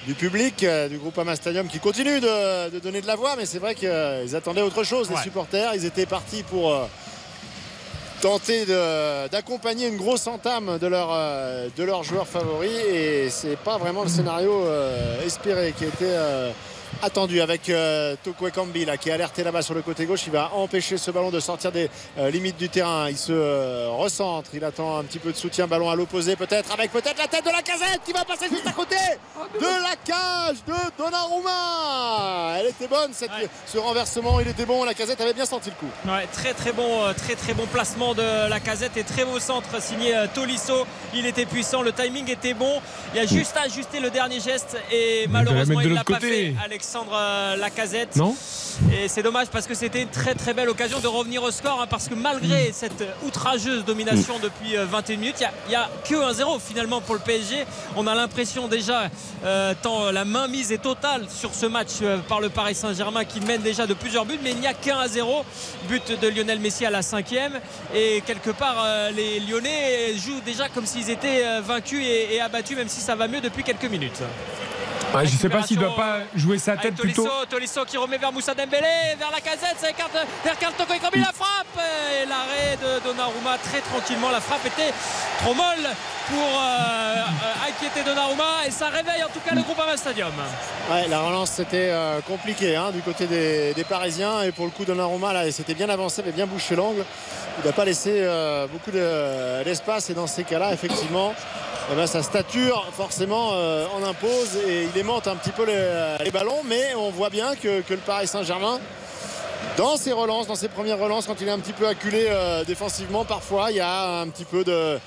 du public euh, du groupe Ama Stadium qui continue de, de donner de la voix mais c'est vrai qu'ils attendaient autre chose les supporters. Ils étaient partis pour tenter d'accompagner une grosse entame de leur, de leur joueur favori et c'est pas vraiment le scénario espéré qui était attendu avec euh, Toko Ekambi là, qui est alerté là-bas sur le côté gauche. Il va empêcher ce ballon de sortir des euh, limites du terrain. Il se euh, recentre. Il attend un petit peu de soutien. Ballon à l'opposé peut-être avec peut-être la tête de la casette qui va passer juste à côté de la cage de Donnarumma. Elle était bonne cette- ce renversement. Il était bon. La casette avait bien senti le coup. Ouais, très très bon, euh, très très bon placement de la casette et très beau centre signé Tolisso. Il était puissant, le timing était bon. Il a juste à ajuster le dernier geste et la malheureusement il l'a l'autre pas côté. fait. Alexandre euh, Lacazette. Non Et c'est dommage parce que c'était une très très belle occasion de revenir au score hein, parce que malgré cette outrageuse domination depuis euh, 21 minutes, il n'y a, que 1-0 finalement pour le PSG. On a l'impression déjà, euh, tant euh, la mainmise est totale sur ce match euh, par le Paris Saint-Germain qui mène déjà de plusieurs buts, mais il n'y a qu'un 0 but de Lionel Messi à la cinquième. Et quelque part, euh, les Lyonnais jouent déjà comme s'ils étaient euh, vaincus et, et abattus, même si ça va mieux depuis quelques minutes. Ouais, je sais pas s'il doit pas jouer sa tête Tolisso, plutôt. Tolisso qui remet vers Moussa Dembélé, vers la casette, ça écarte vers Carl Toko Ekambi, la frappe et l'arrêt de Donnarumma très tranquillement. La frappe était trop molle pour euh, euh, inquiéter Donnarumma et ça réveille en tout cas le groupe Ama Stadium. Ouais, la relance c'était euh, compliqué hein, du côté des, des Parisiens et pour le coup Donnarumma là c'était bien avancé mais bien bouché l'angle. Il n'a pas laissé euh, beaucoup de- d'espace et dans ces cas-là effectivement eh ben, sa stature forcément euh, en impose et il aimante un petit peu les, les ballons mais on voit bien que, que le Paris Saint-Germain dans ses relances, dans ses premières relances, quand il est un petit peu acculé euh, défensivement, parfois il y a un petit peu de,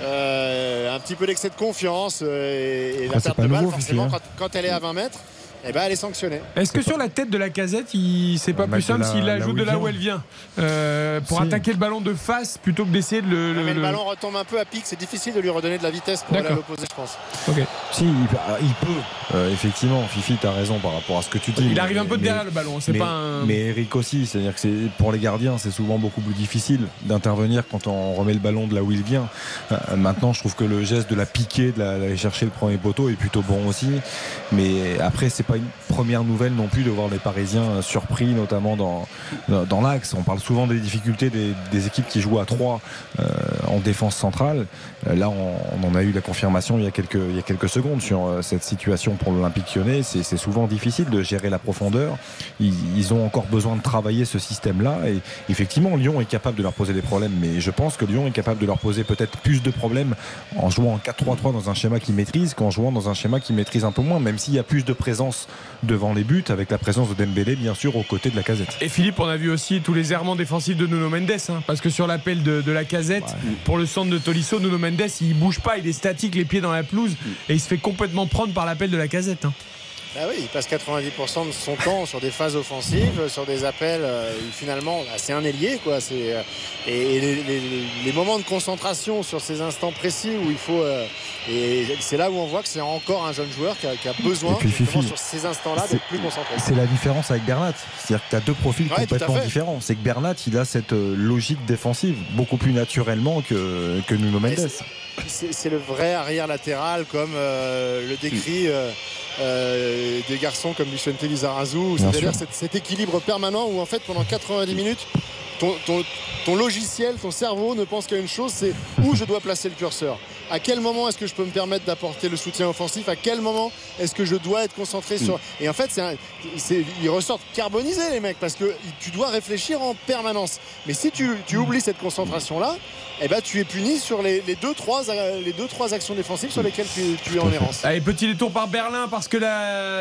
euh, un petit peu d'excès de confiance euh, et, et la Ah, c'est perte de balle, nouveau, forcément, hein. quand, quand elle est à 20 mètres, eh ben, elle est sanctionnée. Est-ce que sur la tête de la casette, il... c'est pas Bah, plus simple s'il la joue de là où elle vient euh, Pour Si. attaquer le ballon de face plutôt que d'essayer de le. Mais le le- ballon retombe un peu à pic, c'est difficile de lui redonner de la vitesse pour aller à l'opposé, je pense. Si, il, peut- il peut. Euh, effectivement, Fifi, tu as raison par rapport à ce que tu dis. Il Mais- arrive un peu mais- derrière le ballon, c'est mais, pas un- mais Eric aussi, c'est-à-dire que c'est pour les gardiens, c'est souvent beaucoup plus difficile d'intervenir quand on remet le ballon de là où il vient. Euh, maintenant, je trouve que le geste de la piquer, de la- d'aller chercher le premier poteau est plutôt bon aussi. Mais après, c'est pas une première nouvelle non plus de voir les Parisiens surpris, notamment dans, dans, l'axe. On parle souvent des difficultés des, des équipes qui jouent à 3 en défense centrale. Euh, Là, on, on en a eu la confirmation il y a quelques, il y a quelques secondes sur euh, cette situation pour l'Olympique lyonnais. C'est souvent difficile de gérer la profondeur. Ils, ils ont encore besoin de travailler ce système-là. Et effectivement, Lyon est capable de leur poser des problèmes. Mais je pense que Lyon est capable de leur poser peut-être plus de problèmes en jouant en 4-3-3 dans un schéma qu'ils maîtrisent qu'en jouant dans un schéma qu'ils maîtrisent un peu moins, même s'il y a plus de présence devant les buts, avec la présence de Dembélé, bien sûr, aux côtés de la casette. Et Philippe, on a vu aussi tous les errements défensifs de Nuno Mendes, hein, parce que sur l'appel de, de la casette, pour le centre de Tolisso, Nuno Mendes, il bouge pas, il est statique, les pieds dans la pelouse, et il se fait complètement prendre par l'appel de la casette. hein. Ah oui, il passe 90% de son temps sur des phases offensives, sur des appels. euh, où finalement, bah, c'est un ailier, quoi. Euh, et, et les, les- les moments de concentration sur ces instants précis où il faut. euh, et c'est là où on voit que c'est encore un jeune joueur qui a, qui a besoin, puis, Fifi, sur ces instants-là, d'être plus concentré. C'est la différence avec Bernat. C'est-à-dire que tu as deux profils Ouais, complètement différents. C'est que Bernat, il a cette logique défensive beaucoup plus naturellement que, que Nuno Mendes. C'est le vrai arrière latéral, comme euh, le décrit euh, euh, des garçons comme Vicente Lizarazu. C'est-à-dire cet équilibre permanent où en fait pendant 90 minutes, ton, ton- ton logiciel, ton cerveau ne pense qu'à une chose, c'est où je dois placer le curseur. À quel moment est-ce que je peux me permettre d'apporter le soutien offensif? À quel moment est-ce que je dois être concentré sur... Et en fait, un- ils ressortent carbonisés les mecs parce que tu dois réfléchir en permanence. Mais si tu, tu oublies cette concentration-là, eh ben, tu es puni sur les, les deux, trois, les deux, trois actions défensives sur lesquelles tu, tu es en errance. Allez, petit détour par Berlin parce que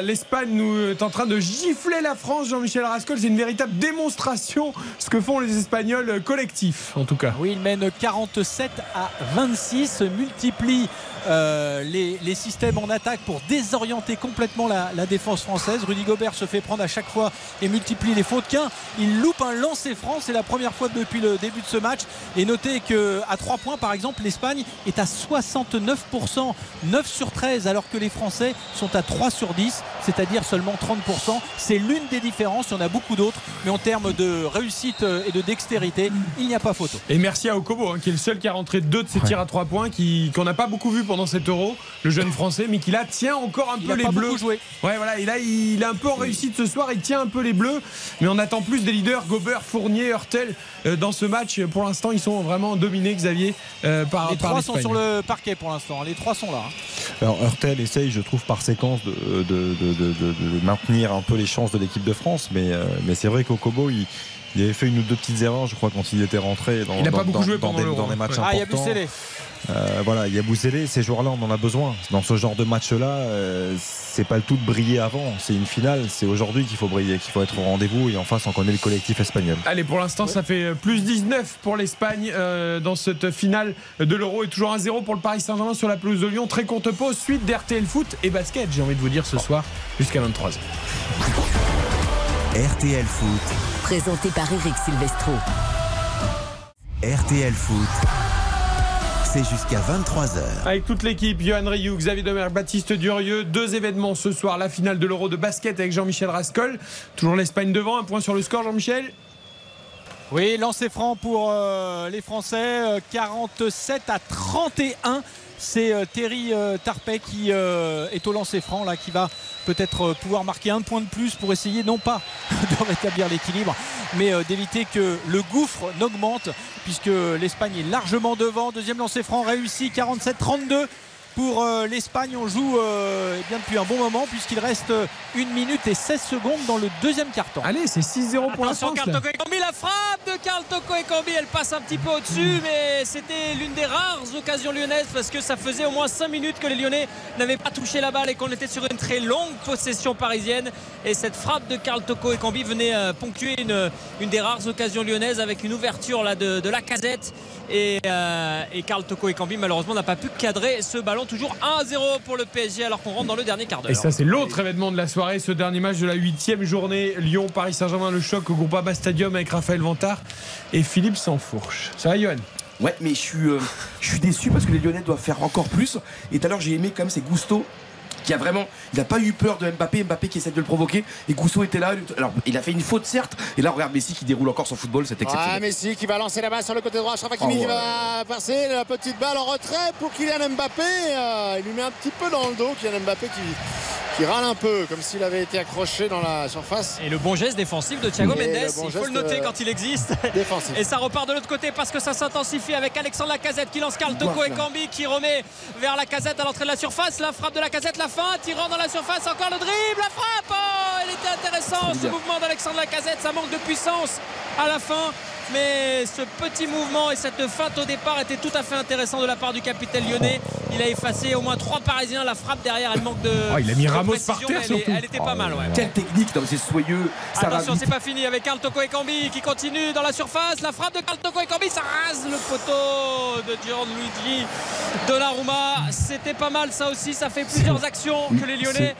l'Espagne nous est en train de gifler la France, Jean-Michel Rascol. C'est une véritable démonstration ce que font les Espagnols collectifs, en tout cas. Oui, il mène 47 à 26, multiplie euh, les, les systèmes en attaque pour désorienter complètement la, la défense française. Rudy Gobert se fait prendre à chaque fois et multiplie les fautes qu'un. Il loupe un lancer franc, c'est la première fois depuis le début de ce match. Et notez que à 3 points, par exemple, l'Espagne est à 69%, 9 sur 13, alors que les Français sont à 3 sur 10, c'est-à-dire seulement 30%. C'est l'une des différences, il y en a beaucoup d'autres, mais en termes de réussite euh, et de dextérité, il n'y a pas photo. Et merci à Okobo, hein, qui est le seul qui a rentré deux de ses tirs à trois points, qui- qu'on n'a pas beaucoup vu pendant pendant cet euro, le jeune français, mais qui là tient encore un Il peu a les pas bleus. joué. Ouais, voilà, et là, il est un peu en réussite ce soir, il tient un peu les bleus, mais on attend plus des leaders, Gobert, Fournier, Hurtel, euh, dans ce match. Pour l'instant, ils sont vraiment dominés, Xavier, euh, par, Les par trois sont sur le parquet pour l'instant. Les trois sont là. hein. Alors Hurtel essaye, je trouve, par séquence de, de, de- de- de- de maintenir un peu les chances de l'équipe de France, mais, euh, mais c'est vrai qu'Okobo, il, il avait fait une ou deux petites erreurs, je crois, quand il était rentré dans, Il n'a dans- pas beaucoup dans- joué dans pendant des, des matchs Ouais. Ah, il y a importants. Bousselé. Euh, voilà, il y a Bousselé, ces joueurs-là, on en a besoin. Dans ce genre de match-là, euh, c'est pas le tout de briller avant. C'est une finale, c'est aujourd'hui qu'il faut briller, qu'il faut être au rendez-vous. Et en face, on connaît le collectif espagnol. Allez, pour l'instant, ça fait euh, plus 19 pour l'Espagne euh, dans cette finale de l'Euro et toujours 1-0 pour le Paris Saint-Germain sur la pelouse de Lyon. Très courte pause, suite d'RTL Foot et basket, j'ai envie de vous dire ce soir, jusqu'à 23h. RTL Foot, Présenté par Eric Silvestro. RTL Foot, c'est jusqu'à 23h. Avec toute l'équipe, Johan Rioux, Xavier Domer, Baptiste Durieux. Deux événements ce soir, la finale de l'Euro de basket avec Jean-Michel Rascol. Toujours l'Espagne devant, un point sur le score, Jean-Michel Oui, lancer franc pour euh, les Français, euh, 47 à 31. C'est euh, Terry euh, Tarpey qui euh, est au lancer franc, là, qui va peut-être pouvoir marquer un point de plus pour essayer, non pas de rétablir l'équilibre, mais d'éviter que le gouffre n'augmente, puisque l'Espagne est largement devant. Deuxième lancer franc réussi, 47-32. Pour euh, l'Espagne, on joue euh, eh bien depuis un bon moment puisqu'il reste 1 minute et 16 secondes dans le deuxième quart-temps. Allez, c'est 6-0 pour la France. Carl là. Toko Ekambi, la frappe de Carl Toko Ekambi, elle passe un petit peu au-dessus, mais c'était l'une des rares occasions lyonnaises parce que ça faisait au moins 5 minutes que les Lyonnais n'avaient pas touché la balle et qu'on était sur une très longue possession parisienne. Et cette frappe de Carl Toko Ekambi venait euh, ponctuer une, une des rares occasions lyonnaises avec une ouverture là, de, de la casette. Et, euh, et Carl Toko Ekambi, malheureusement, n'a pas pu cadrer ce ballon. Toujours 1-0 pour le PSG alors qu'on rentre dans le dernier quart d'heure. Et ça, c'est l'autre événement de la soirée, ce dernier match de la huitième journée. Lyon-Paris Saint-Germain, le choc au Groupama Stadium avec Raphaël Vantard et Philippe Sansfourche. Ça va, Johan? Ouais, mais je suis, euh, je suis déçu parce que les Lyonnais doivent faire encore plus. Et tout à l'heure, j'ai aimé quand même, c'est Gusto qui a vraiment, il n'a pas eu peur de Mbappé, Mbappé qui essaie de le provoquer. Et Gusto était là. Alors, il a fait une faute certes. Et là, regarde Messi qui déroule encore son football, c'est Ah, exceptionnel. Messi qui va lancer la balle sur le côté droit. Achraf Hakimi Oh, qui ouais. va passer la petite balle en retrait pour Kylian Mbappé. Euh, il lui met un petit peu dans le dos. Kylian Mbappé qui, qui râle un peu, comme s'il avait été accroché dans la surface. Et le bon geste défensif de Thiago Et Mendes, le bon il faut le noter euh, quand il existe. Défensif. Et ça repart de l'autre côté parce que ça s'intensifie avec Alexandre Lacazette qui lance Carl Toko et Cambi qui remet vers la casette à l'entrée de la surface. La frappe de la casette, la fin, tirant dans la surface, encore le dribble, la frappe. Oh, il était intéressant ce mouvement d'Alexandre Lacazette, ça manque de puissance à la fin. Mais ce petit mouvement et cette feinte au départ était tout à fait intéressant de la part du capitaine lyonnais. Il a effacé au moins trois Parisiens. La frappe derrière, elle manque de. Oh, il a mis Ramos précision, par terre, mais elle, elle était pas mal, ouais. Quelle technique, non, c'est soyeux. Ça va Attention, c'est pas fini avec Carl Toko Ekambi qui continue dans la surface. La frappe de Carl Toko Ekambi, ça rase le poteau de Gianluigi Donnarumma. C'était pas mal, ça aussi. Ça fait plusieurs actions que les Lyonnais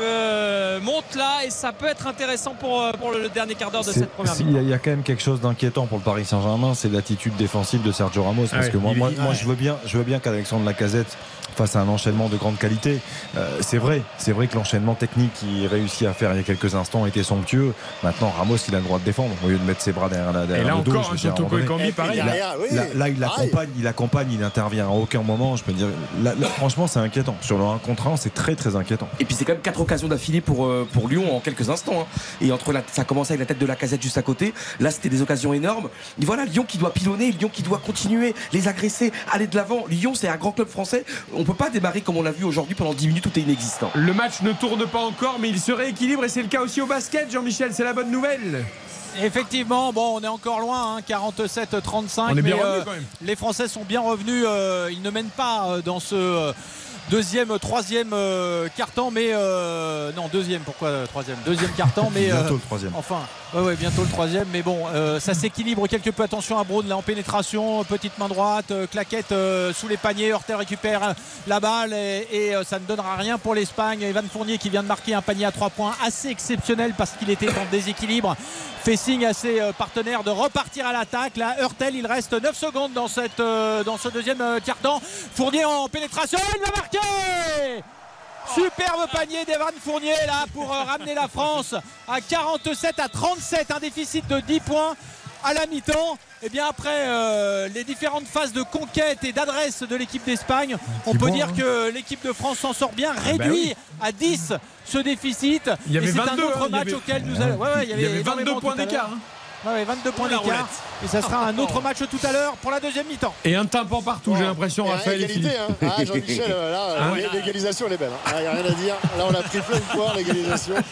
euh, montent là et ça peut être intéressant pour, euh, pour le dernier quart d'heure de cette première si, Il y, a- il y a quand même quelque chose d'inquiétant pour le Paris Saint-Germain, c'est l'attitude défensive de Sergio Ramos. Parce Ah ouais, que moi, il- moi, moi, je veux bien, je veux bien qu'Alexandre Lacazette face à un enchaînement de grande qualité. Euh, c'est vrai, c'est vrai que l'enchaînement technique qu'il réussit à faire il y a quelques instants était somptueux. Maintenant, Ramos, il a le droit de défendre au lieu de mettre ses bras derrière, la- derrière Et là le dos. encore, je un dire, Ekambi, pareil. Là, là, il accompagne, il accompagne, il intervient à aucun moment. Je peux dire, là, là, franchement, c'est inquiétant. Sur le 1 contre 1, c'est très très inquiétant. Et puis c'est quand même quatre occasions d'affilée pour, euh, pour Lyon en quelques instants. hein. Et entre la, ça a commencé avec la tête de la casette juste à côté. Là, c'était des occasions énormes. Et voilà, Lyon qui doit pilonner, Lyon qui doit continuer, les agresser, aller de l'avant. Lyon, c'est un grand club français. On peut pas démarrer comme on l'a vu aujourd'hui pendant 10 minutes où t'es inexistant. Le match ne tourne pas encore, mais il se rééquilibre et c'est le cas aussi au basket, Jean-Michel. C'est la bonne nouvelle. Effectivement, bon, on est encore loin, hein, 47-35. On est bien mais, revenu euh, quand même. Les Français sont bien revenus. euh, ils ne mènent pas euh, dans ce euh, deuxième, troisième euh, carton, mais euh, non deuxième. Pourquoi troisième? Deuxième carton, mais Bientôt euh, le troisième. Enfin, ouais, bientôt le troisième, mais bon, euh, ça s'équilibre quelque peu. Attention à Brown là en pénétration, petite main droite, euh, claquette euh, sous les paniers. Hurtel récupère la balle et, ça ne donnera rien pour l'Espagne. Evan Fournier qui vient de marquer un panier à trois points assez exceptionnel parce qu'il était en déséquilibre. Fait signe à ses partenaires de repartir à l'attaque. Là, Hurtel, il reste 9 secondes dans, ce deuxième quart-temps. Fournier en pénétration, il va marquer Superbe panier d'Evan Fournier là pour euh, ramener la France à 47 à 37, un déficit de 10 points. à la mi-temps. Et bien après euh, les différentes phases de conquête et d'adresse de l'équipe d'Espagne, on peut bon, dire hein. que l'équipe de France s'en sort bien, bah réduit oui. à 10 ce déficit. Il y avait et c'est 22, un autre hein, match avait- auquel nous Ouais. allons. Ouais, ouais, il y avait, Il y avait 22 énormément points d'écart, hein. Ouais, ouais, 22 points la d'écart. roulette. Et ça sera un autre match tout à l'heure pour la deuxième mi-temps. Et un tympan partout, j'ai l'impression, Et Raphaël égalité, hein. Ah, Jean-Michel, euh, là, Ah l'égalisation, elle est belle. Il n'y a rien à dire. Là, on a pris plein de points, l'égalisation.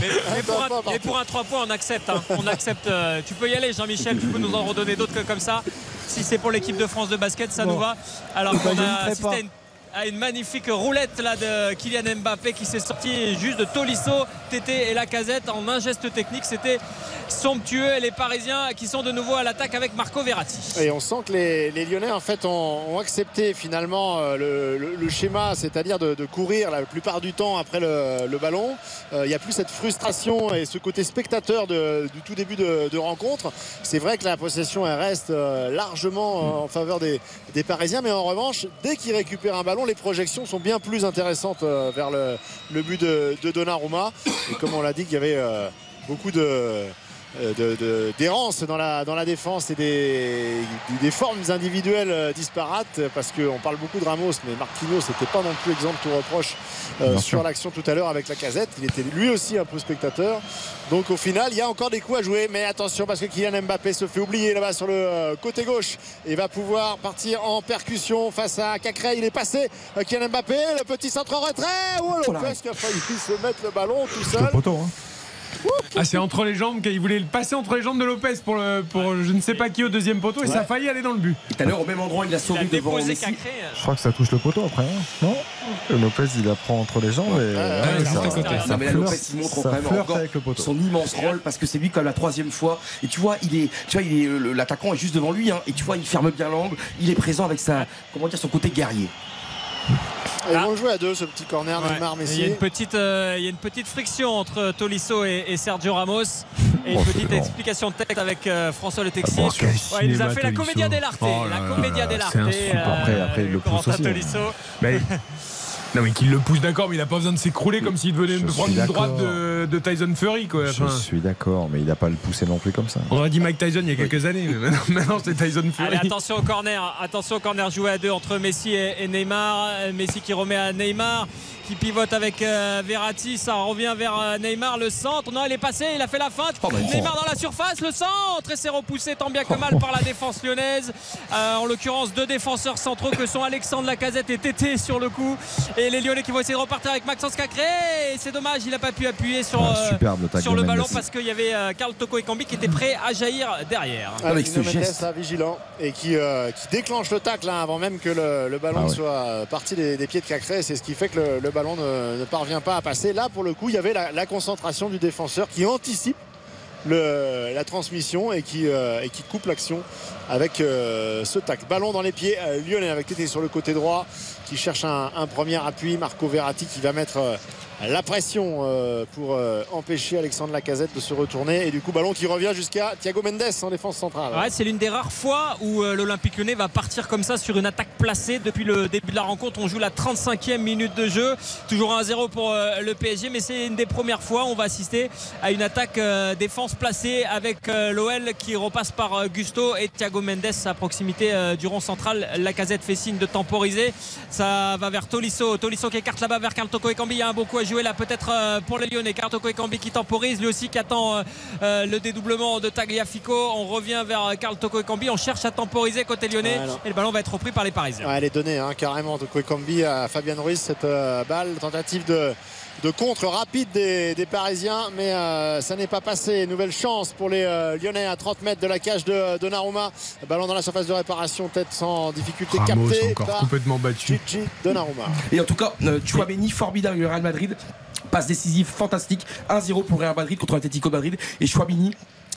Mais, mais pour un, mais pour un 3 points, on accepte. hein. On accepte. euh, tu peux y aller, Jean-Michel. Tu peux nous en redonner d'autres que comme ça. Si c'est pour l'équipe de France de basket, ça nous va. Alors Bah, qu'on a assisté à une, à une magnifique roulette là de Kylian Mbappé qui s'est sorti juste de Tolisso, Tété et Lacazette en un geste technique. C'était somptueux. Les Parisiens qui sont de nouveau à l'attaque avec Marco Verratti. Et on sent que les, Lyonnais en fait ont, accepté finalement euh, le, schéma, c'est-à-dire de, courir la plupart du temps après le, ballon. Euh, Il n'y a plus cette frustration et ce côté spectateur du tout début de, rencontre. C'est vrai que la possession reste euh, largement en faveur des Parisiens, mais en revanche, dès qu'ils récupèrent un ballon, les projections sont bien plus intéressantes euh, vers le, but de, de Donnarumma. Et comme on l'a dit, qu'il y avait euh, beaucoup de euh, de- de- d'errance dans la, dans la défense et des, des formes individuelles euh, disparates parce qu'on parle beaucoup de Ramos mais Marquinhos n'était pas non plus exemple de tout reproche euh, sur l'action tout à l'heure avec la casette. Il était lui aussi un peu spectateur. Donc au final il y a encore des coups à jouer mais attention parce que Kylian Mbappé se fait oublier là-bas sur le côté gauche et va pouvoir partir en percussion face à Cacré. Il est passé Kylian Mbappé le petit centre en retrait. Oh Lopez qui a failli se mettre le ballon tout seul Ah, c'est entre les jambes qu'il voulait le passer entre les jambes de Lopez pour, le, pour je ne sais pas qui au deuxième poteau et ça a failli aller dans le but. Tout à l'heure, au même endroit, il a sauvé devant Messi. Je crois que ça touche le poteau après, hein non Lopez il la prend entre les jambes et ouais, ça, ça Non, mais là, flirte- Lopez, il montre ça quand même flirte encore avec le poteau. son immense rôle parce que c'est lui même la troisième fois. Et tu vois, il est, tu vois, il est, le- l'attaquant est juste devant lui, hein, et tu vois, il ferme bien l'angle. Il est présent avec sa, comment dire, son côté guerrier. Ils vont le jouer à deux ce petit corner Ouais. Neymar Il y, a Messi une petite, euh, il y a une petite friction entre Tolisso et, et Sergio Ramos. Et une Oh, petite bon. explication de tête avec euh, François Le Texi. bon, quel Ouais, il nous a fait la comédia dell'arte. Oh la là, dell'arte. c'est un super. Après- après, il le pousse aussi, hein. Tolisso. Mais- non mais qu'il le pousse d'accord mais il a pas besoin de s'écrouler comme s'il venait de prendre une droite de, de Tyson Fury quoi. Je Enfin, suis d'accord, mais il n'a pas le poussé non plus comme ça. on aurait dit Mike Tyson il y a quelques années mais maintenant, maintenant, c'est Tyson Fury. Allez, attention au corner. Attention au corner joué à deux entre Messi et, et Neymar. Euh, Messi qui remet à Neymar. Qui pivote avec euh, Verratti. Ça revient vers euh, Neymar. Le centre. Non, il est passé. Il a fait la feinte. Oh, bah, Neymar dans la surface. Le centre. Et c'est repoussé tant bien que mal par la défense lyonnaise. Euh, en l'occurrence, deux défenseurs centraux que sont Alexandre Lacazette et Tété sur le coup. Et les Lyonnais qui vont essayer de repartir avec Maxence Cacré. Et c'est dommage. Il n'a pas pu appuyer sur, Ah, euh, superbe le sur Mendes. ballon parce qu'il y avait euh, Carl Toko Ekambi qui était prêt à jaillir derrière. Avec ce geste. là, vigilant et qui, euh, qui déclenche le tacle hein, avant même que le, le ballon Ah ouais. soit parti des, des pieds de Cacré. C'est ce qui fait que le, le ballon ne, parvient pas à passer. Là, pour le coup, il y avait la, concentration du défenseur qui anticipe la transmission et qui, euh, et qui coupe l'action avec euh, ce tacle. Ballon dans les pieds euh, lyonnais avec Tété sur le côté droit qui cherche un, premier appui. Marco Verratti qui va mettre euh, la pression euh, pour empêcher Alexandre Lacazette de se retourner. Et du coup, ballon qui revient jusqu'à Thiago Mendes en défense centrale. C'est l'une des rares fois où l'Olympique lyonnais va partir comme ça sur une attaque placée. Depuis le début de la rencontre, on joue la 35e minute de jeu. Toujours 1-0 pour le PSG, mais c'est une des premières fois où on va assister à une attaque défense placée avec l'OL qui repasse par Gusto et Thiago Mendes à proximité euh, du rond central. La casette fait signe de temporiser. Ça va vers Tolisso. Tolisso qui écarte là-bas vers Carl Toko Ekambi. Il y a un beau coup à jouer là peut-être euh, pour les Lyonnais. Carl Toko Ekambi qui temporise, lui aussi qui attend euh, le dédoublement de Tagliafico. On revient vers Carl Toko Ekambi. On cherche à temporiser côté lyonnais et le ballon va être repris par les Parisiens. Ouais, elle est donnée hein, carrément de Kwekambi à Fabien Ruiz cette euh, balle tentative de, de contre rapide des, des Parisiens mais euh, ça n'est pas passé nouvelle chance pour les euh, Lyonnais à 30 mètres de la cage de Donnarumma ballon dans la surface de réparation tête sans difficulté Ramos capté encore par complètement battu. Gigi Donnarumma Et en tout cas, euh, Chouameni, formidable le Real Madrid. Passe décisive fantastique. 1-0 pour Real Madrid contre l'Atlético Madrid. Et Chouameni,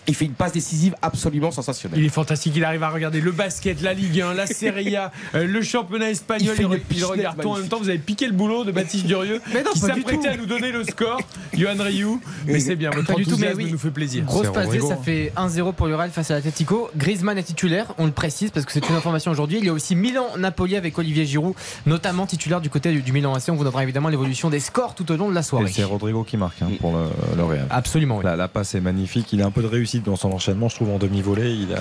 il fait une passe décisive absolument sensationnelle. Il est fantastique, il arrive à regarder le basket, la Ligue 1, la Serie A, euh, le championnat espagnol. Il Il, regarde tout en même temps. Vous avez piqué le boulot de Baptiste Durieux Mais non, qui pas du s'apprêtait à nous donner le score. Johan Ryu. Mais c'est bien, votre Pas du tout, mais enthousiasme oui. nous fait plaisir. Grosse passe ça fait 1-0 pour le Real face à l'Atletico. Griezmann est titulaire, on le précise parce que c'est une information aujourd'hui. Il y a aussi Milan-Napoli avec Olivier Giroud, notamment titulaire du côté du, Milan AC. On vous donnera évidemment l'évolution des scores tout au long de la soirée. c'est Rodrigo qui marque hein, pour le, le Real. Absolument. La, la passe est magnifique. Il a un peu de réussite dans son enchaînement, je trouve, en demi-volée. Il,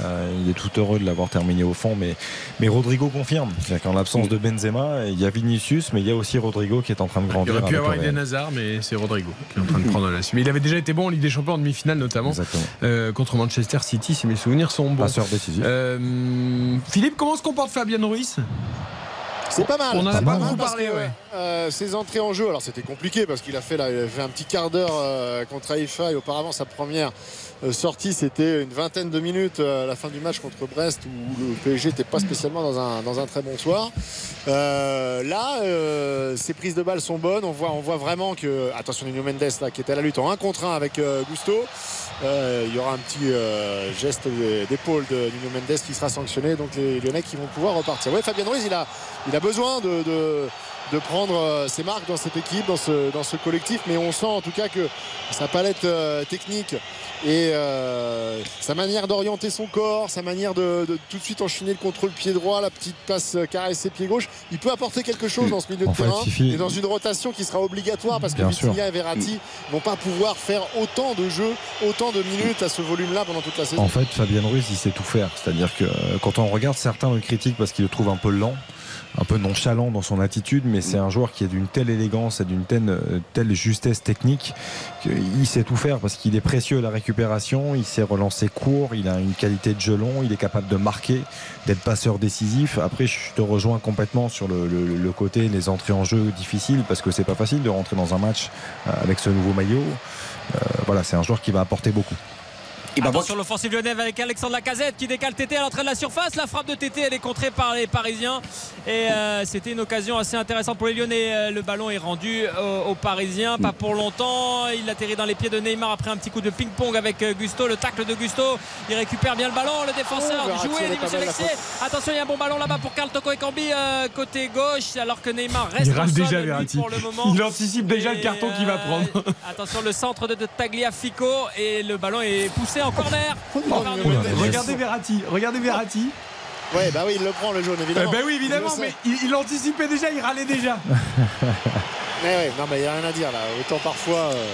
il est tout heureux de l'avoir terminé au fond. Mais, mais Rodrigo confirme. C'est-à-dire qu'en l'absence de Benzema, il y a Vinicius, mais il y a aussi Rodrigo qui est en train de Il grandir. aurait pu avoir. Eden Hazard, mais c'est Rodrigo qui est en train de prendre la suite. Mais il avait déjà été bon en Ligue des Champions en demi-finale, notamment euh, contre Manchester City, si mes souvenirs sont bons. Passeur décisif. Euh, Philippe, comment se comporte Fabien Ruiz? C'est pas mal. On en a C'est pas mal parlé, que, ouais. euh, ses entrées en jeu, alors c'était compliqué parce qu'il a fait, là, il a fait un petit quart d'heure euh, contre Haïfa et auparavant sa première euh, sortie c'était une vingtaine de minutes euh, à la fin du match contre Brest où le PSG n'était pas spécialement dans un, dans un très bon soir. Euh, là, ses prises de balles sont bonnes. On voit, on voit vraiment que, attention, Nuno Mendes là, qui était à la lutte en 1 contre 1 avec euh, Gusto. Il y aura un petit geste d'épaule de Nuno Mendes qui sera sanctionné. Donc les Lyonnais qui vont pouvoir repartir. Ouais, Fabien Ruiz, il a, il a besoin de- de prendre euh, ses marques dans cette équipe, dans ce, dans ce collectif. Mais on sent en tout cas que sa palette euh, technique et euh, sa manière d'orienter son corps, sa manière de, de tout de suite enchaîner le contrôle pied droit, la petite passe caressée pied gauche, il peut apporter quelque chose dans ce milieu de terrain et dans une rotation qui sera obligatoire parce que. Vitinha et Verratti vont pas pouvoir faire autant de jeux, autant de minutes à ce volume-là pendant toute la saison. En fait, Fabien Ruiz, il sait tout faire. C'est-à-dire que quand on regarde, certains le critiquent parce qu'il le trouve un peu lent, un peu nonchalant dans son attitude, mais c'est un joueur qui est d'une telle élégance et d'une telle, euh, telle justesse technique qu'il sait tout faire parce qu'il est précieux à la récupération, il sait relancer court, il a une qualité de jeu long, il est capable de marquer, d'être passeur décisif. Après, je te rejoins complètement sur le, côté, les entrées en jeu difficiles parce que c'est pas facile de rentrer dans un match euh, avec ce nouveau maillot. Euh, voilà, c'est un joueur qui va apporter beaucoup. Attention l'offensive lyonnaise avec Alexandre Lacazette qui décale Tété à l'entrée de la surface. La frappe de Tété elle est contrée par les Parisiens et euh, c'était une occasion assez intéressante pour les Lyonnais. Euh, Le ballon est rendu aux, aux Parisiens, pas pour longtemps. Il atterrit dans les pieds de Neymar après un petit coup de ping-pong avec euh, Gusto. Le tacle de Gusto, il récupère bien le ballon. Le défenseur Oh, joué, dit Monsieur. Attention, il y a un bon ballon là-bas pour Carl Toko et Cambi euh, côté gauche alors que Neymar reste Il au rate sol, déjà lui, Verratti. pour le moment. Il anticipe déjà le carton qu'il va euh, prendre. Attention, le centre de, de Tagliafico et le ballon est poussé en corner. Regardez Verratti, regardez Verratti. Ouais, bah oui, il le prend le jaune, Eh évidemment. ben oui, évidemment, mais il anticipait déjà, il râlait déjà. Mais ouais, non, mais il n'y a rien à dire là. Autant parfois, euh,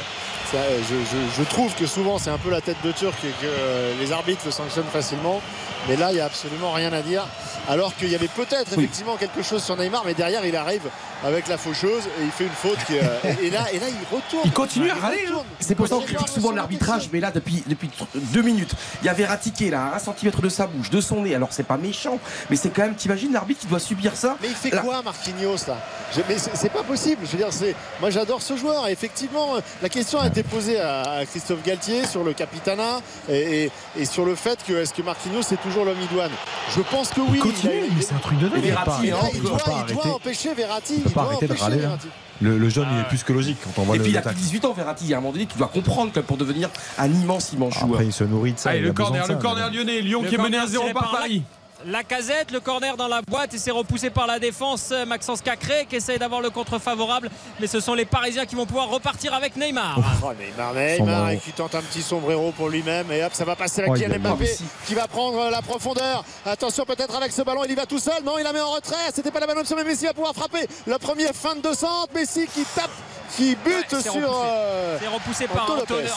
ça, euh, je, je- je trouve que souvent c'est un peu la tête de Turc et que euh, les arbitres le sanctionnent facilement. Mais là, il n'y a absolument rien à dire. Alors qu'il y avait peut-être effectivement quelque chose sur Neymar, mais derrière, il arrive avec la faucheuse et il fait une faute. Qui, euh, et, là, et là, il retourne. Il continue à râler. hein. C'est pour ça qu'on critique souvent l'arbitrage, mais là, depuis, depuis deux minutes, il y avait est là, un centimètre de sa bouche, de son nez. Alors, c'est pas méchant, mais c'est quand même, t'imagines l'arbitre qui doit subir ça? Mais il fait Là- quoi Marquinhos là? Je- Mais c'est pas possible. Je veux dire, moi j'adore ce joueur. Et effectivement, la question a été posée à, Christophe Galtier sur le capitana et, et- et sur le fait que est-ce que Marquinhos c'est toujours l'homme idoine? Je pense que oui. Il continue, a- mais c'est un truc de dingue. Il Verratti, il Il doit, pas il doit arrêter. empêcher Verratti. Il peut Il pas doit arrêter de râler. Verratti. Le, le jeune, il est plus que logique quand on voit Et le, puis, il a plus tacle. de 18 ans, Verratti. Il y a un moment donné qui doit comprendre que pour devenir un immense, immense joueur. Après, il se nourrit de ça. Allez, il le corner, de le ça, corner lyonnais. Lyon Le qui est mené à corner 0 tiré par par Paris. La casette, le corner dans la boîte et c'est repoussé par la défense. Maxence Cacré qui essaye d'avoir le contre favorable. Mais ce sont les Parisiens qui vont pouvoir repartir avec Neymar. Oh, Neymar, Neymar et qui tente un petit sombrero pour lui-même et hop ça va passer Oh, Kylian a Mbappé qui va prendre la profondeur attention peut-être avec ce ballon il y va tout seul non il la met en retrait c'était pas la bonne option mais Messi va pouvoir frapper le premier fin de centre Messi qui tape qui bute Ouais, c'est sur repoussé. euh, C'est repoussé par.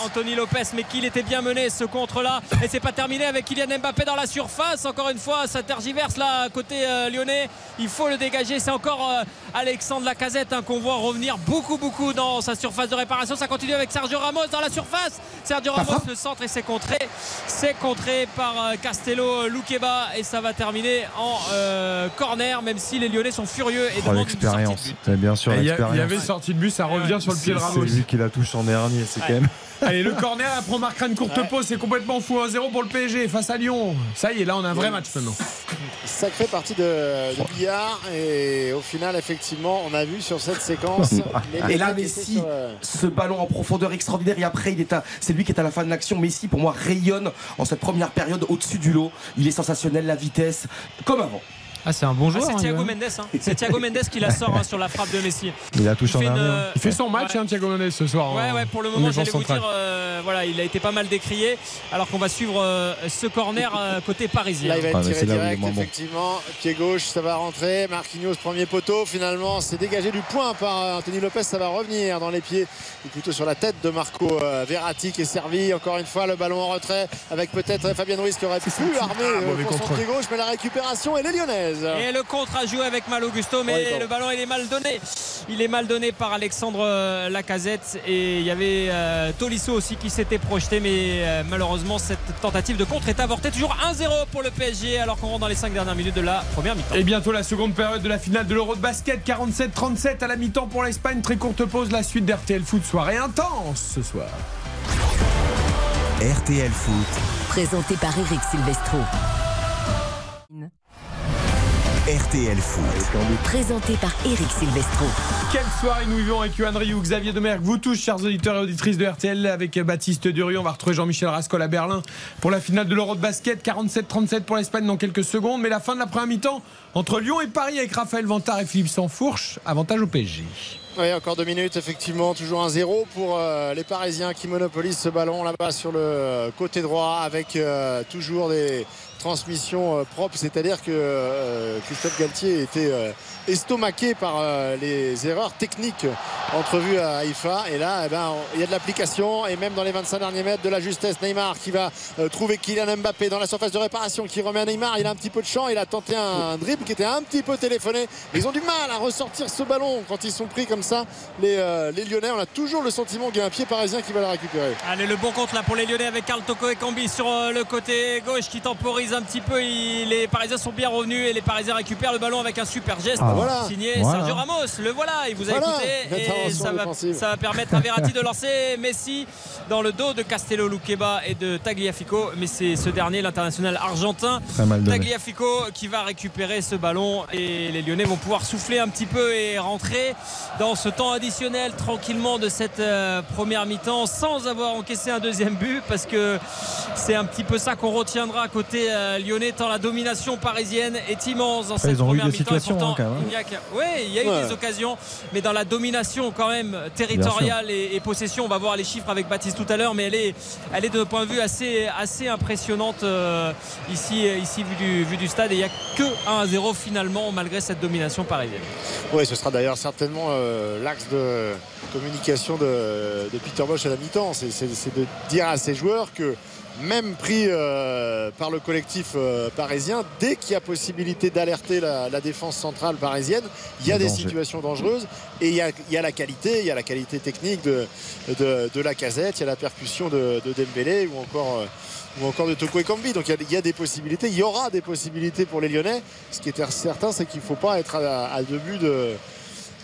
Anthony Lopez, mais qu'il était bien mené ce contre-là. Et c'est pas terminé avec Kylian Mbappé dans la surface. Encore une fois, ça tergiverse là côté euh, lyonnais. Il faut le dégager. C'est encore euh, Alexandre Lacazette hein, qu'on voit revenir beaucoup, beaucoup dans sa surface de réparation. Ça continue avec Sergio Ramos dans la surface. Sergio Ramos, le centre et c'est contré. C'est contré par euh, Castello Luqueba et ça va terminer en euh, corner, même si les Lyonnais sont furieux et Oh, demandent une sortie de l'expérience. but. Mais Bien sûr, Il y, y avait sortie de but, ça revient sur le pied de C'est lui qui la touche en dernier, c'est quand même. Allez, le corner, après on marquera une courte pause, c'est complètement fou 1-0 pour le PSG face à Lyon. Ça y est, là on a un vrai match maintenant. sacrée partie de, de billard et au final effectivement on a vu sur cette séquence les Et là, Messi, sur, euh, ce ballon en profondeur extraordinaire. Et après, il est à- c'est lui qui est à la fin de l'action. Messi, pour moi, rayonne en cette première période au-dessus du lot. Il est sensationnel, la vitesse, comme avant. Ah, c'est un bon Ah, joueur. c'est hein, Thiago. Mendes. hein. C'est Thiago Mendes qui la sort hein, sur la frappe de Messi. Il a touché en une, euh, Il fait son match, hein, Thiago Mendes, ce soir. Ouais, pour le en moment, j'allais vous dire, euh, voilà, il a été pas mal décrié, alors qu'on va suivre euh, ce corner euh, côté parisien. Là, il va être Ah, tiré direct, bon. effectivement. Pied gauche, ça va rentrer. Marquinhos, premier poteau. Finalement, c'est dégagé du point par Anthony Lopez. Ça va revenir dans les pieds, ou plutôt sur la tête de Marco euh, Verratti qui est servi. Encore une fois, le ballon en retrait avec peut-être Fabien Ruiz qui aurait pu armer Ah, euh, son pied gauche. Mais la récupération, elle est lyonnaise. Et le contre a joué avec Mal Augusto, mais pardon. le ballon il est mal donné. Il est mal donné par Alexandre euh, Lacazette et il y avait euh, Tolisso aussi qui s'était projeté, mais euh, malheureusement cette tentative de contre est avortée. Toujours 1-0 pour le PSG alors qu'on rentre dans les 5 dernières minutes de la première mi-temps. Et bientôt la seconde période de la finale de l'Euro de basket, 47-37 à la mi-temps pour l'Espagne. Très courte pause, la suite d'RTL Foot, soirée intense ce soir. RTL Foot, Présenté par Eric Silvestro. RTL Foot. Présenté par Eric Silvestro. Quelle soirée nous vivons avec Yohan Rioux, Xavier Demergue, vous tous, chers auditeurs et auditrices de RTL, avec Baptiste Durieux. On va retrouver Jean-Michel Rascol à Berlin pour la finale de l'Euro de basket. 47-37 pour l'Espagne dans quelques secondes. Mais la fin de la première mi-temps entre Lyon et Paris avec Raphaël Vantard et Philippe Sansfourche. Avantage au PSG. Oui, encore deux minutes, effectivement, toujours un zéro pour euh, les Parisiens qui monopolisent ce ballon là-bas sur le côté droit avec euh, toujours des transmissions euh, propres, c'est-à-dire que euh, Christophe Galtier était euh, estomaqué par euh, les erreurs techniques entrevues à Haïfa. Et là eh ben, il y a de l'application. Et même dans les 25 derniers mètres de la justesse Neymar qui va euh, trouver Kylian Mbappé dans la surface de réparation qui remet à Neymar. Il a un petit peu de champ il a tenté un dribble qui était un petit peu téléphoné. Ils ont du mal à ressortir ce ballon quand ils sont pris comme ça les, euh, les Lyonnais. On a toujours le sentiment qu'il y a un pied parisien qui va le récupérer. Allez, le bon compte là pour les Lyonnais avec Carl Toko et Cambi sur le côté gauche qui temporise un petit peu. Les Parisiens sont bien revenus et les Parisiens récupèrent le ballon avec un super geste voilà. signé Voilà. Sergio Ramos. Le voilà, il vous a Voilà. écouté et ça va, défensive. ça va permettre à Verratti de lancer Messi dans le dos de Castello Luqueba et de Tagliafico. Mais c'est ce dernier, l'international argentin. Très mal donné. Tagliafico qui va récupérer ce ballon et les Lyonnais vont pouvoir souffler un petit peu et rentrer dans ce temps additionnel tranquillement de cette euh, première mi-temps sans avoir encaissé un deuxième but parce que c'est un petit peu ça qu'on retiendra côté euh, lyonnais tant la domination parisienne est immense dans cette ils ont eu première mi-temps. Hein, hein. il y a eu Ouais. des occasions mais dans la domination quand même territoriale et, et possession on va voir les chiffres avec Baptiste tout à l'heure mais elle est, elle est de point de vue assez, assez impressionnante euh, ici, ici vu, du, vu du stade et il n'y a que 1 à 0 finalement malgré cette domination parisienne Oui, ce sera d'ailleurs certainement euh, l'axe de communication de, de Peter Bosch à la mi-temps. C'est de dire à ses joueurs que même pris euh, par le collectif euh, parisien, dès qu'il y a possibilité d'alerter la, la défense centrale parisienne, il y a des danger. situations dangereuses et il y a, il y a la qualité, il y a la qualité technique de, de, de la casette, il y a la percussion de, de Dembélé ou encore, euh, ou encore de Toko Ekambi. Donc il y, a, il y a des possibilités, il y aura des possibilités pour les Lyonnais. Ce qui est certain, c'est qu'il ne faut pas être à, à deux buts de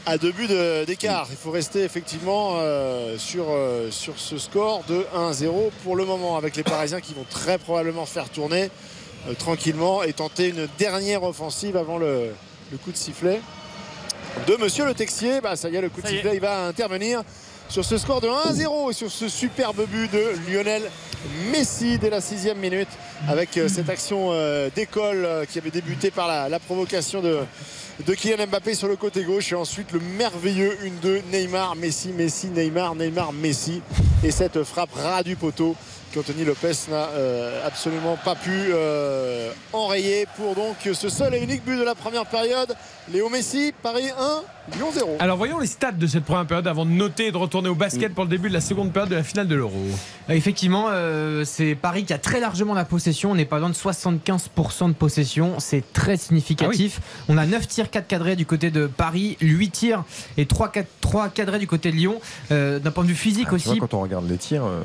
à deux buts d'écart. Il faut rester effectivement euh, sur, euh, sur ce score de 1-0 pour le moment avec les Parisiens qui vont très probablement faire tourner euh, tranquillement et tenter une dernière offensive avant le, le coup de sifflet de Monsieur le Texier. Bah, ça y est, le coup de Ça sifflet, il va intervenir sur ce score de 1-0 et sur ce superbe but de Lionel Messi dès la sixième minute avec euh, cette action euh, d'école euh, qui avait débuté par la, provocation de, de Kylian Mbappé sur le côté gauche et ensuite le merveilleux 1-2 Neymar, Messi, Messi, Neymar, Neymar, Messi. Et cette frappe ras du poteau qu'Anthony Lopez n'a euh, absolument pas pu euh, enrayer pour donc ce seul et unique but de la première période. Léo Messi, Paris 1, Lyon 0. Alors voyons les stats de cette première période avant de noter et de retourner au basket pour le début de la seconde période de la finale de l'Euro. Euh, Effectivement, euh, c'est Paris qui a très largement la possession. On n'est pas loin de 75% de possession. C'est très significatif. Ah On a 9 tirs, 4 cadrés du côté de Paris, 8 tirs et 3, 4, 3 cadrés du côté de Lyon. Euh, D'un point de vue physique Ah, tu vois, aussi. quand on regarde les tirs, euh,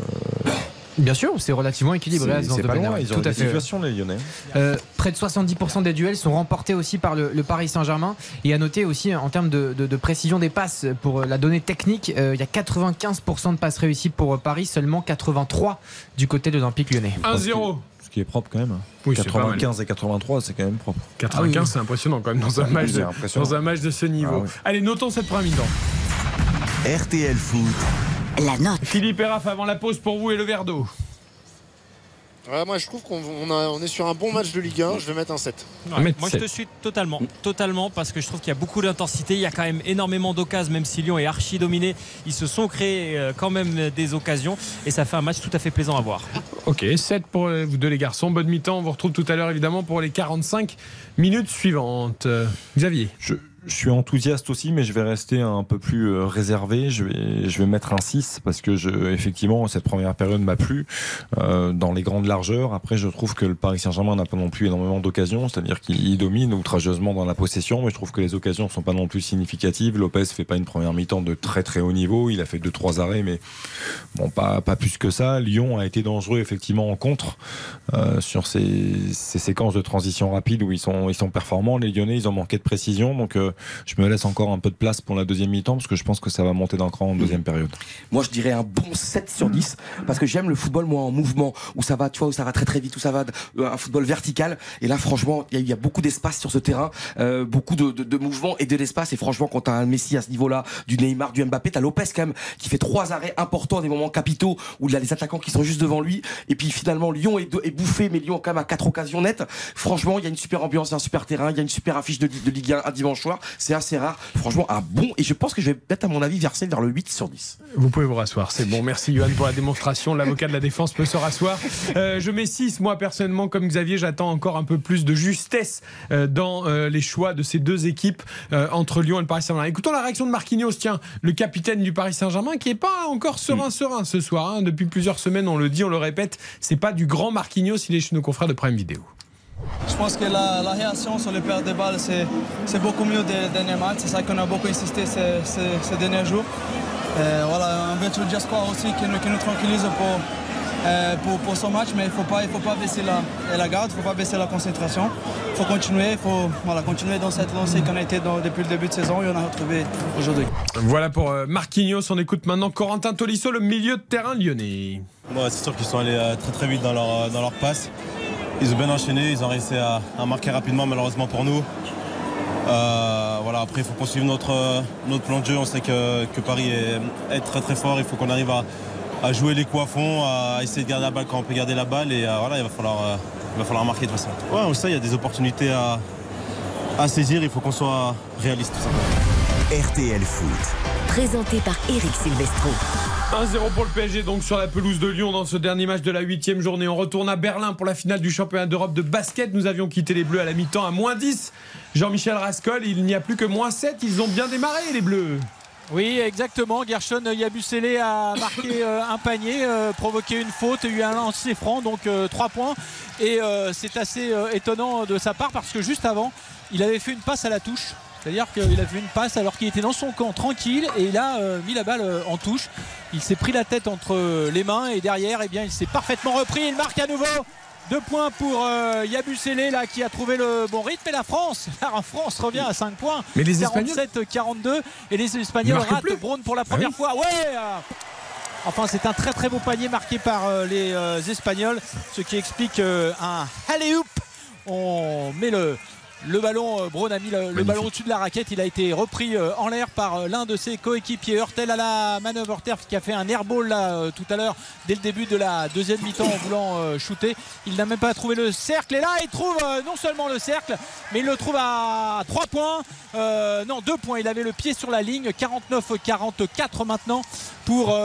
Bien sûr, c'est relativement équilibré. à c'est ce c'est pas loin. Ils ont Tout à fait. situations, les Lyonnais. Euh, près de 70% des duels sont remportés aussi par le, le Paris Saint-Germain. Et à noter aussi en termes de, de- de précision des passes pour la donnée technique, euh, il y a 95% de passes réussies pour euh, Paris, seulement 83 du côté de l'Olympique lyonnais. 1-0. Ce qui est propre quand même. Oui, c'est pas mal. 95 et 83, c'est quand même propre. 95, Ah oui. c'est impressionnant quand même dans un, Oui, match de, impressionnant. dans un match de ce niveau. Ah oui. Allez, notons cette première mi-temps. RTL Foot. La note. Philippe et Raph avant la pause pour vous et le verre d'eau. Ouais, moi je trouve qu'on on a- on est sur un bon match de Ligue 1, je vais mettre un 7. Ouais, moi je te suis totalement, totalement parce que je trouve qu'il y a beaucoup d'intensité, il y a quand même énormément d'occasions, même si Lyon est archi dominé, ils se sont créés euh, quand même des occasions et ça fait un match tout à fait plaisant à voir. Ok, 7 pour vous deux les garçons. Bonne mi-temps. On vous retrouve tout à l'heure évidemment pour les 45 minutes suivantes. Euh, Xavier. Je, je suis enthousiaste aussi, mais je vais rester un peu plus euh, réservé. Je vais, je vais mettre un 6 parce que je, effectivement, cette première période m'a plu euh, dans les grandes largeurs. Après, je trouve que le Paris Saint-Germain n'a pas non plus énormément d'occasions, c'est-à-dire qu'il domine outrageusement dans la possession, mais je trouve que les occasions sont pas non plus significatives. Lopez fait pas une première mi-temps de très très haut niveau. Il a fait deux trois arrêts, mais bon, pas pas plus que ça. Lyon a été dangereux effectivement en contre euh, sur ces, ces séquences de transition rapide où ils sont ils sont performants. Les Lyonnais, ils ont manqué de précision, donc euh, je me laisse encore un peu de place pour la deuxième mi-temps parce que je pense que ça va monter d'un cran en deuxième période. Moi, je dirais un bon 7 sur 10 parce que j'aime le football, moi, en mouvement, où ça va, tu vois, où ça va très très vite, où ça va, euh, un football vertical. Et là, franchement, il y, a- il y a beaucoup d'espace sur ce terrain, euh, beaucoup de, de, de mouvement et de l'espace. Et franchement, quand t'as un Messi à ce niveau-là, du Neymar, du Mbappé, t'as Lopez quand même qui fait trois arrêts importants, des moments capitaux où il y a les attaquants qui sont juste devant lui. Et puis finalement, Lyon est, est bouffé, mais Lyon quand même a quatre occasions nettes. Franchement, il y a une super ambiance, un super terrain, il y a une super affiche de, de Ligue 1 un dimanche soir. C'est assez rare. Franchement, un bon. Et je pense que je vais peut-être, à mon avis, verser vers le 8 sur 10. Vous pouvez vous rasseoir, c'est bon. Merci Johan pour la démonstration. L'avocat de la défense peut se rasseoir. Euh, je mets 6, moi personnellement, comme Xavier, j'attends encore un peu plus de justesse euh, dans euh, les choix de ces deux équipes entre Lyon et le Paris Saint-Germain. Écoutons la réaction de Marquinhos, tiens, le capitaine du Paris Saint-Germain, qui est pas encore serein, serein ce soir. hein. Depuis plusieurs semaines, on le dit, on le répète, c'est pas du grand Marquinhos, il est chez nos confrères de Prime Vidéo. Je pense que la, la réaction sur le perte de balles, c'est, beaucoup mieux des derniers matchs. C'est ça qu'on a beaucoup insisté ces, ces- ces derniers jours. Euh, voilà, un virtual just score aussi qui nous, qui nous tranquillise pour, euh, pour, pour ce match, mais il ne faut pas, il faut pas baisser la, la garde, il ne faut pas baisser la concentration. Il faut continuer, il faut voilà, continuer dans cette lancée qu'on a été dans- depuis le début de saison et on a retrouvé aujourd'hui. Voilà pour euh, Marquinhos. On écoute maintenant Corentin Tolisso, le milieu de terrain lyonnais. Ouais, c'est sûr qu'ils sont allés très très vite dans leur, dans leur passe. Ils ont bien enchaîné, ils ont réussi à, marquer rapidement malheureusement pour nous. Euh, voilà, après il faut poursuivre notre, euh, notre plan de jeu. On sait que, Paris est, très très fort. Il faut qu'on arrive à, jouer les coups à fond, à essayer de garder la balle quand on peut garder la balle. Et euh, voilà, il va falloir, il va falloir marquer de toute façon. Ouais, on sait, il y a des opportunités à, à saisir. Il faut qu'on soit réaliste tout simplement. RTL Foot. Présenté par Eric Silvestro. 1-0 pour le PSG donc sur la pelouse de Lyon dans ce dernier match de la huitième journée. On retourne à Berlin pour la finale du championnat d'Europe de basket. Nous avions quitté les Bleus à la mi-temps à moins 10. Jean-Michel Rascol, il n'y a plus que moins 7. Ils ont bien démarré les Bleus. Oui, exactement. Gershon Yabusele a marqué euh, un panier, euh, provoqué une faute, eu un lancer franc, donc 3 points. Et euh, c'est assez euh, étonnant de sa part parce que juste avant, il avait fait une passe à la touche. C'est-à-dire qu'il a fait une passe alors qu'il était dans son camp tranquille et il a euh, mis la balle euh, en touche. Il s'est pris la tête entre euh, les mains et derrière, eh bien, il s'est parfaitement repris. Il marque à nouveau. Deux points pour euh, Yabusele là qui a trouvé le bon rythme et la France. La France revient à 5 points. Mais les Espagnols- 47-42 et les Espagnols ratent plus. Braun pour la Ah première oui. fois. Ouais. Enfin, c'est un très très beau panier marqué par euh, les euh, Espagnols, ce qui explique un alley-oop. On met le, le ballon, euh, Braun a mis le, le ballon au-dessus de la raquette. Il a été repris euh, en l'air par euh, l'un de ses coéquipiers. Hurtel à la manœuvre. Hurtel qui a fait un airball là tout à l'heure dès le début de la deuxième mi-temps en voulant shooter. Il n'a même pas trouvé le cercle. Et là, il trouve non seulement le cercle, mais il le trouve à 3 points. Euh, non, 2 points. Il avait le pied sur la ligne. 49-44 maintenant pour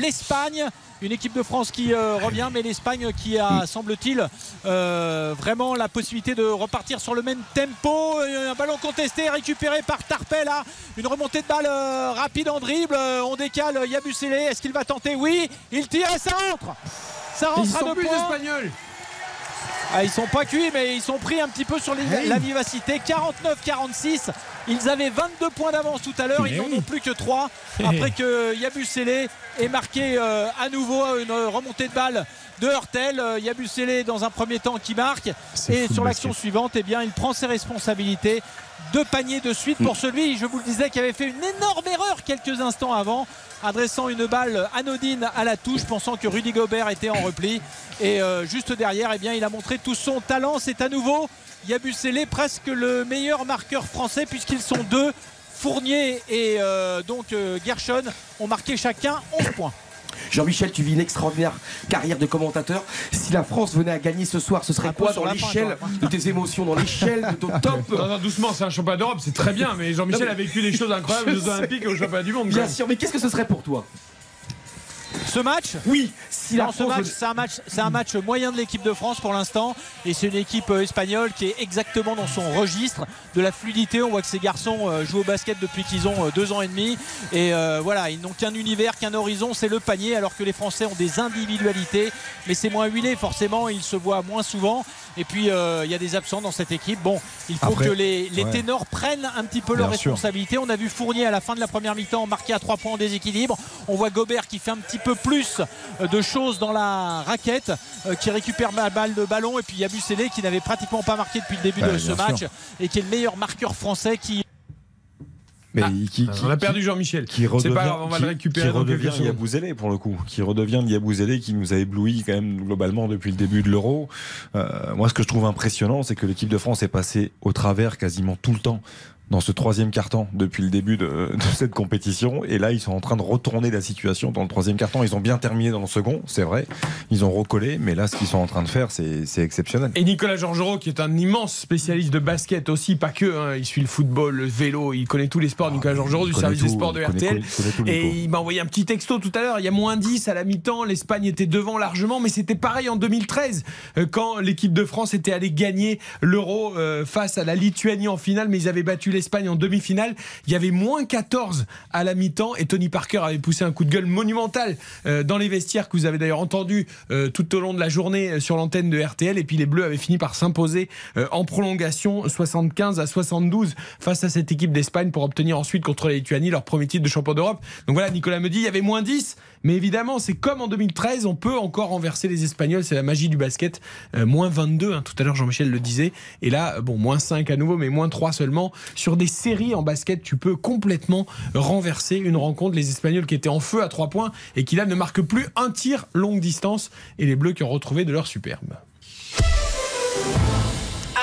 l'Espagne. Une équipe de France qui euh, revient, mais l'Espagne qui a, semble-t-il, euh, vraiment la possibilité de repartir sur le même tempo. Euh, Un ballon contesté, récupéré par Tarpella. Une remontée de balle euh, rapide en dribble. On décale Yabusele. Est-ce qu'il va tenter Oui, il tire et ça rentre. Ça rentre Ils à sont deux plus points. espagnols. Ah, ils sont pas cuits, mais ils sont pris un petit peu sur les- Hey. la vivacité. 49-46. Ils avaient 22 points d'avance tout à l'heure. Ils n'en ont plus que 3. Après que Yabusele ait marqué euh, à nouveau une remontée de balle de Hurtel. Euh, Yabusele dans un premier temps qui marque. Et sur l'action suivante, eh bien, il prend ses responsabilités. Deux paniers de suite Mm. pour celui, je vous le disais, qui avait fait une énorme erreur quelques instants avant, adressant une balle anodine à la touche, pensant que Rudy Gobert était en repli. Et euh, juste derrière, eh bien, il a montré tout son talent. C'est à nouveau Yabusele, presque le meilleur marqueur français, puisqu'ils sont deux. Fournier et euh, donc euh, Gershon ont marqué chacun 11 points. Jean-Michel, tu vis une extraordinaire carrière de commentateur. Si la France venait à gagner ce soir, ce serait peu quoi dans l'échelle de tes émotions, dans l'échelle de ton top Non, non, doucement, c'est un championnat d'Europe, c'est très bien, mais Jean-Michel a vécu des choses incroyables aux. Olympiques et aux championnats du monde. Bien sûr, mais qu'est-ce que ce serait pour toi? Ce match Oui, si la Non, ce France match, venait- c'est un match, c'est un match moyen de l'équipe de France pour l'instant, et c'est une équipe euh, espagnole qui est exactement dans son registre de la fluidité. On voit que ces garçons euh, jouent au basket depuis qu'ils ont euh, deux ans et demi, et euh, voilà, ils n'ont qu'un univers, qu'un horizon, c'est le panier, alors que les Français ont des individualités, mais c'est moins huilé forcément, ils se voient moins souvent. Et puis euh, il y a des absents dans cette équipe. Bon, il faut Après, que les, les ouais. ténors prennent un petit peu leurs responsabilités. On a vu Fournier à la fin de la première mi-temps marquer à 3 points en déséquilibre. On voit Gobert qui fait un petit peu plus euh, de choses dans la raquette, euh, qui récupère ma balle de ballon. Et puis il y a Bussélé qui n'avait pratiquement pas marqué depuis le début de ce match sûr. et qui est le meilleur marqueur français qui Mais Ah, qui, on a perdu Jean-Michel. Qui C'est redevient, pas grave, on va qui- le récupérer qui redevient. Yabouzélé pour le coup, qui redevient Yabouzélé qui nous a ébloui quand même globalement depuis le début de l'Euro. Euh, moi, ce que je trouve impressionnant, c'est que l'équipe de France est passée au travers quasiment tout le temps dans ce troisième carton depuis le début de, de cette compétition. Et là, ils sont en train de retourner la situation dans le troisième carton. Ils ont bien terminé dans le second, c'est vrai. Ils ont recollé, mais là, ce qu'ils sont en train de faire, c'est exceptionnel. Et Nicolas Georgerot, qui est un immense spécialiste de basket aussi, pas que, hein, il suit le football, le vélo, il connaît tous les sports. Nicolas Georgerot du service des sports de connaît- RTL. connaît et il m'a envoyé un petit texto tout à l'heure. Il y a moins 10 à la mi-temps, l'Espagne était devant largement, mais c'était pareil en 2013, euh, quand l'équipe de France était allée gagner l'Euro euh, face à la Lituanie en finale, mais ils avaient battu l'Espagne en demi-finale. Il y avait moins 14 à la mi-temps et Tony Parker avait poussé un coup de gueule monumental euh, dans les vestiaires que vous avez d'ailleurs entendu euh, tout au long de la journée euh, sur l'antenne de RTL. Et puis les Bleus avaient fini par s'imposer en prolongation 75 à 72 face à cette équipe d'Espagne pour obtenir ensuite contre la Lituanie leur premier titre de champion d'Europe. Donc voilà, Nicolas me dit il y avait moins 10, mais évidemment c'est comme en 2013, on peut encore renverser les Espagnols, c'est la magie du basket. Moins 22, hein, tout à l'heure Jean-Michel le disait. Et là, bon, moins 5 à nouveau, mais moins 3 seulement. Des séries en basket, tu peux complètement renverser une rencontre. Les Espagnols qui étaient en feu à 3 points et qui là ne marquent plus un tir longue distance. Et les Bleus qui ont retrouvé de leur superbe.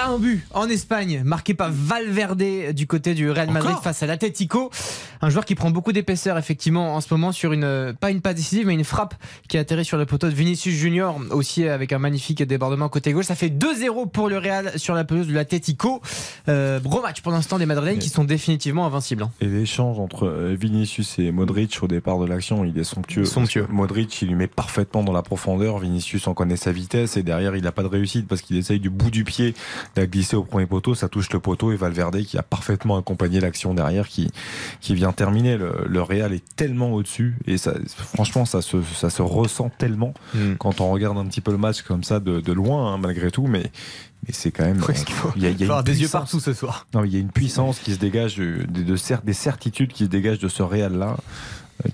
À un but en Espagne, marqué par Valverde du côté du Real Madrid Encore face à l'Atlético. Un joueur qui prend beaucoup d'épaisseur effectivement en ce moment sur une euh, pas une passe décisive mais une frappe qui a atterri sur le poteau de Vinicius Junior aussi avec un magnifique débordement côté gauche. Ça fait 2-0 pour le Real sur la pelouse de l'Atlético. Euh, gros match pour l'instant des Madrilènes qui sont définitivement invincibles. hein. Et l'échange entre euh, Vinicius et Modric au départ de l'action, il est somptueux. Somptueux. Modric, il lui met parfaitement dans la profondeur. Vinicius en connaît sa vitesse et derrière, il n'a pas de réussite parce qu'il essaye du bout du pied de glisser au premier poteau. Ça touche le poteau et Valverde qui a parfaitement accompagné l'action derrière qui, qui vient terminer. Le, le Real est tellement au-dessus et ça, franchement, ça se, ça se ressent tellement Mm. quand on regarde un petit peu le match comme ça de, de loin, hein, malgré tout. Mais, mais c'est quand même. Faut- il y a, il y a avoir des yeux partout ce soir. Non, il y a une puissance qui se dégage, de, de- des certitudes qui se dégagent de ce Real-là,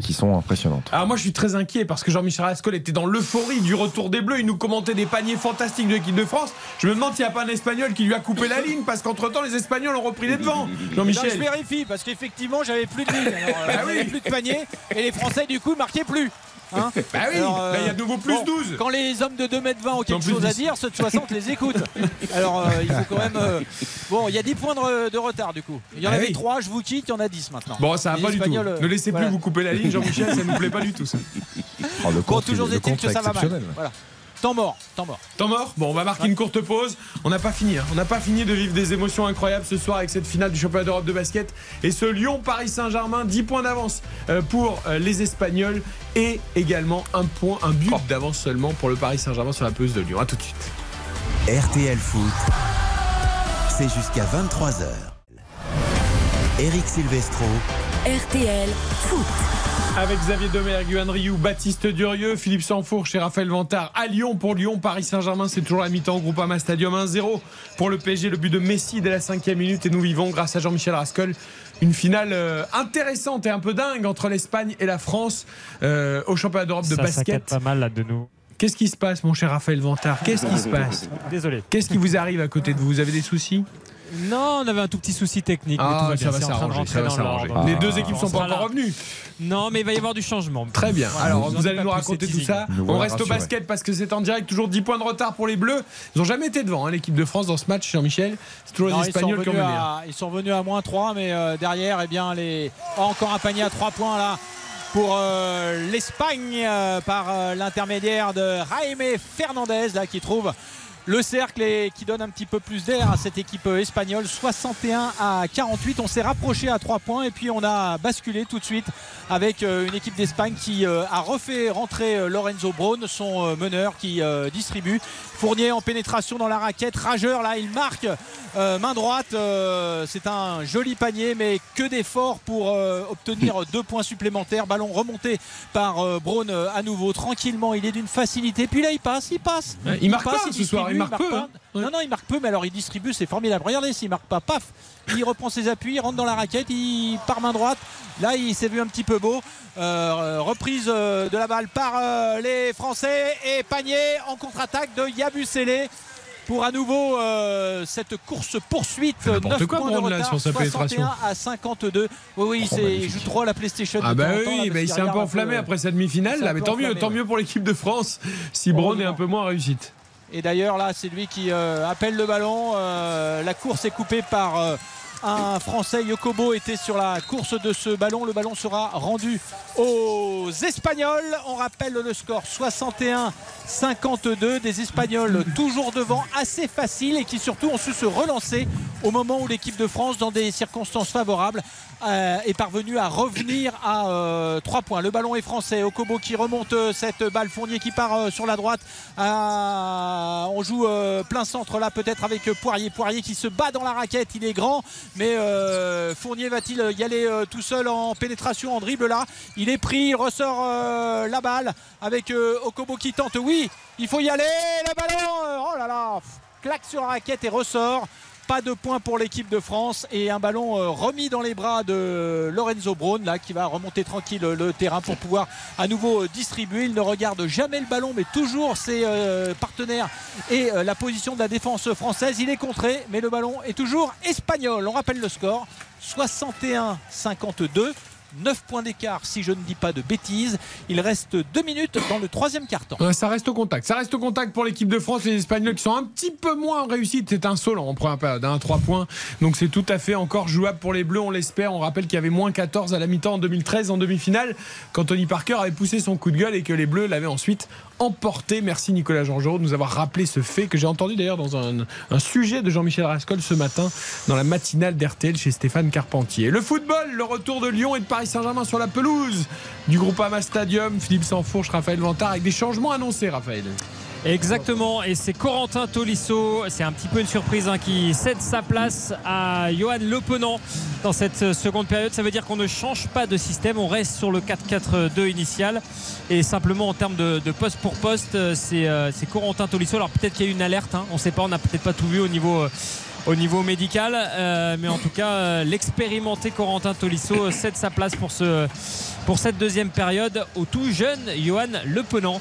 qui sont impressionnantes. Alors moi je suis très inquiet parce que Jean-Michel Rascol était dans l'euphorie du retour des Bleus. Il nous commentait des paniers fantastiques de l'équipe de France. Je me demande s'il n'y a pas un Espagnol qui lui a coupé la ligne parce qu'entre temps les Espagnols ont repris les devants. Là, je Jean-Michel. vérifie parce qu'effectivement j'avais plus de ligne. Alors, euh, Bah oui. j'avais plus de panier et les Français du coup marquaient plus. Hein Bah oui, là, il y a de nouveau plus 12. Quand les hommes de 2m20 ont quelque chose à 10. dire, ceux de 60 les écoutent. Alors euh, il faut quand même. euh, Bon, il y a 10 points de, de retard du coup. Il y en Ah avait oui. 3, je vous quitte, il y en a 10 maintenant. Bon, ça va Les pas du tout. Euh, Ne laissez voilà. plus vous couper la ligne, Jean-Michel, ça nous plaît pas du tout ça. Oh, le Bon, contre, toujours est-il que ça va mal. Voilà. Temps mort, temps mort. Temps mort Bon, on va marquer une courte pause. On n'a pas fini. hein. On n'a pas fini de vivre des émotions incroyables ce soir avec cette finale du championnat d'Europe de basket. Et ce Lyon-Paris Saint-Germain, 10 points d'avance euh, pour euh, les Espagnols et également un point, un but d'avance seulement pour le Paris Saint-Germain sur la pelouse de Lyon. A tout de suite. RTL Foot, c'est jusqu'à 23h. Eric Silvestro, RTL Foot. Avec Xavier Domergue, Yoann Rioux, Baptiste Durieux, Philippe Sanfourche et Raphaël Vantard à Lyon pour Lyon, Paris Saint-Germain, c'est toujours la mi-temps au Groupama Stadium 1-0 pour le PSG, le but de Messi dès la cinquième minute et nous vivons grâce à Jean-Michel Rascol une finale euh, intéressante et un peu dingue entre l'Espagne et la France euh, au championnat d'Europe de Ça basket. s'inquiète pas mal là de nous. Qu'est-ce qui se passe mon cher Raphaël Vantard? Qu'est-ce qui se passe? Désolé. Qu'est-ce qui vous arrive à côté de vous? Vous avez des soucis? Non, on avait un tout petit souci technique. mais tout Ah, va ça bien. va de s'arranger. Les deux équipes On sont pas sera là. encore revenues. Non, mais il va y avoir du changement. Très bien. Alors, vous allez nous pas raconter tout ça. Nous On reste au basket parce que c'est en direct. Toujours 10 points de retard pour les Bleus. Ils n'ont jamais été devant, hein, l'équipe de France, dans ce match, Jean-Michel. C'est toujours Non, les ils, sont Espagnols qui ont mené. à, ils sont revenus à moins 3, mais euh, derrière, eh bien, les... oh, encore un panier à 3 points là pour euh, l'Espagne euh, par euh, l'intermédiaire de Jaime Fernandez là, qui trouve le cercle et qui donne un petit peu plus d'air à cette équipe espagnole. 61 à 48 on s'est rapproché à 3 points et puis on a basculé tout de suite avec euh, une équipe d'Espagne qui euh, a refait rentrer euh, Lorenzo Braun son meneur qui distribue. Fournier en pénétration dans la raquette. Rageur là il marque euh, main droite euh, c'est un joli panier mais que d'efforts pour euh, obtenir deux points supplémentaires. Ballon remonté par Braun à nouveau. Tranquillement il est d'une facilité. Puis là il passe il passe. Ouais, il marque pas ce soir, il marque peu, pas. hein. Non non il marque peu mais alors il distribue c'est formidable regardez s'il marque pas paf il reprend ses appuis il rentre dans la raquette il part main droite là il s'est vu un petit peu beau Euh, reprise euh, de la balle par euh, les Français et panier en contre-attaque de Yabusele pour à nouveau euh, cette course poursuite n'importe 9 quoi, points de là, retard, sur sa 61 pénétration. à 52 oui oui il, s'est- il joue trop à la PlayStation Ah de bah temps, là, oui, bah il s'est un peu enflammé peu, après sa demi-finale là, mais tant mieux, tant mieux pour l'équipe de France si Braun est un peu moins réussite. Et d'ailleurs, là, c'est lui qui euh, appelle le ballon. Euh, la course est coupée par euh, un Français. Yokobo était sur la course de ce ballon. Le ballon sera rendu aux Espagnols. On rappelle le score 61-52 des Espagnols toujours devant, assez facile et qui surtout ont su se relancer au moment où l'équipe de France, dans des circonstances favorables, euh, est parvenue à revenir à 3 points. Le ballon est français. Okobo qui remonte euh, cette balle. Fournier qui part euh, sur la droite. On joue euh, plein centre là peut-être avec euh, Poirier. Poirier qui se bat dans la raquette. Il est grand. Mais euh, Fournier va-t-il y aller euh, tout seul en pénétration, en dribble là? Il est pris. Ressort euh, la balle avec euh, Okobo qui tente. Oui, il faut y aller. Le ballon. euh, oh là là. Claque sur la raquette et ressort. Pas de points pour l'équipe de France et un ballon euh, remis dans les bras de Lorenzo Braun là qui va remonter tranquille euh, le terrain pour pouvoir à nouveau euh, distribuer. Il ne regarde jamais le ballon mais toujours ses partenaires et la position de la défense française. Il est contré mais le ballon est toujours espagnol. On rappelle le score 61-52. 9 points d'écart si je ne dis pas de bêtises. Il reste 2 minutes dans le troisième quart-temps. Ça reste au contact. Ça reste au contact pour l'équipe de France. Les Espagnols qui sont un petit peu moins en réussite. C'est insolent en première période. Hein, 3 points. Donc c'est tout à fait encore jouable pour les Bleus. On l'espère. On rappelle qu'il y avait moins 14 à la mi-temps en 2013 en demi-finale quand Tony Parker avait poussé son coup de gueule et que les Bleus l'avaient ensuite emporté. Merci Nicolas Georgerot de nous avoir rappelé ce fait que j'ai entendu d'ailleurs dans un, sujet de Jean-Michel Rascol ce matin dans la matinale d'RTL chez Stéphane Carpentier. Le football, le retour de Lyon et de Paris Saint-Germain sur la pelouse du Groupama Stadium. Philippe Sansfourche, Raphaël Vantard avec des changements annoncés, Raphaël. Exactement, et c'est Corentin Tolisso, c'est un petit peu une surprise hein, qui cède sa place à Johan Lepenant dans cette seconde période. Ça veut dire qu'on ne change pas de système, on reste sur le 4-4-2 initial et simplement en termes de, poste pour poste, euh, c'est euh, c'est Corentin Tolisso. Alors peut-être qu'il y a eu une alerte, hein, on ne sait pas, on n'a peut-être pas tout vu au niveau. euh, au niveau médical, mais en tout cas, l'expérimenté Corentin Tolisso cède sa place pour, ce, pour cette deuxième période au tout jeune Johan Lepenant,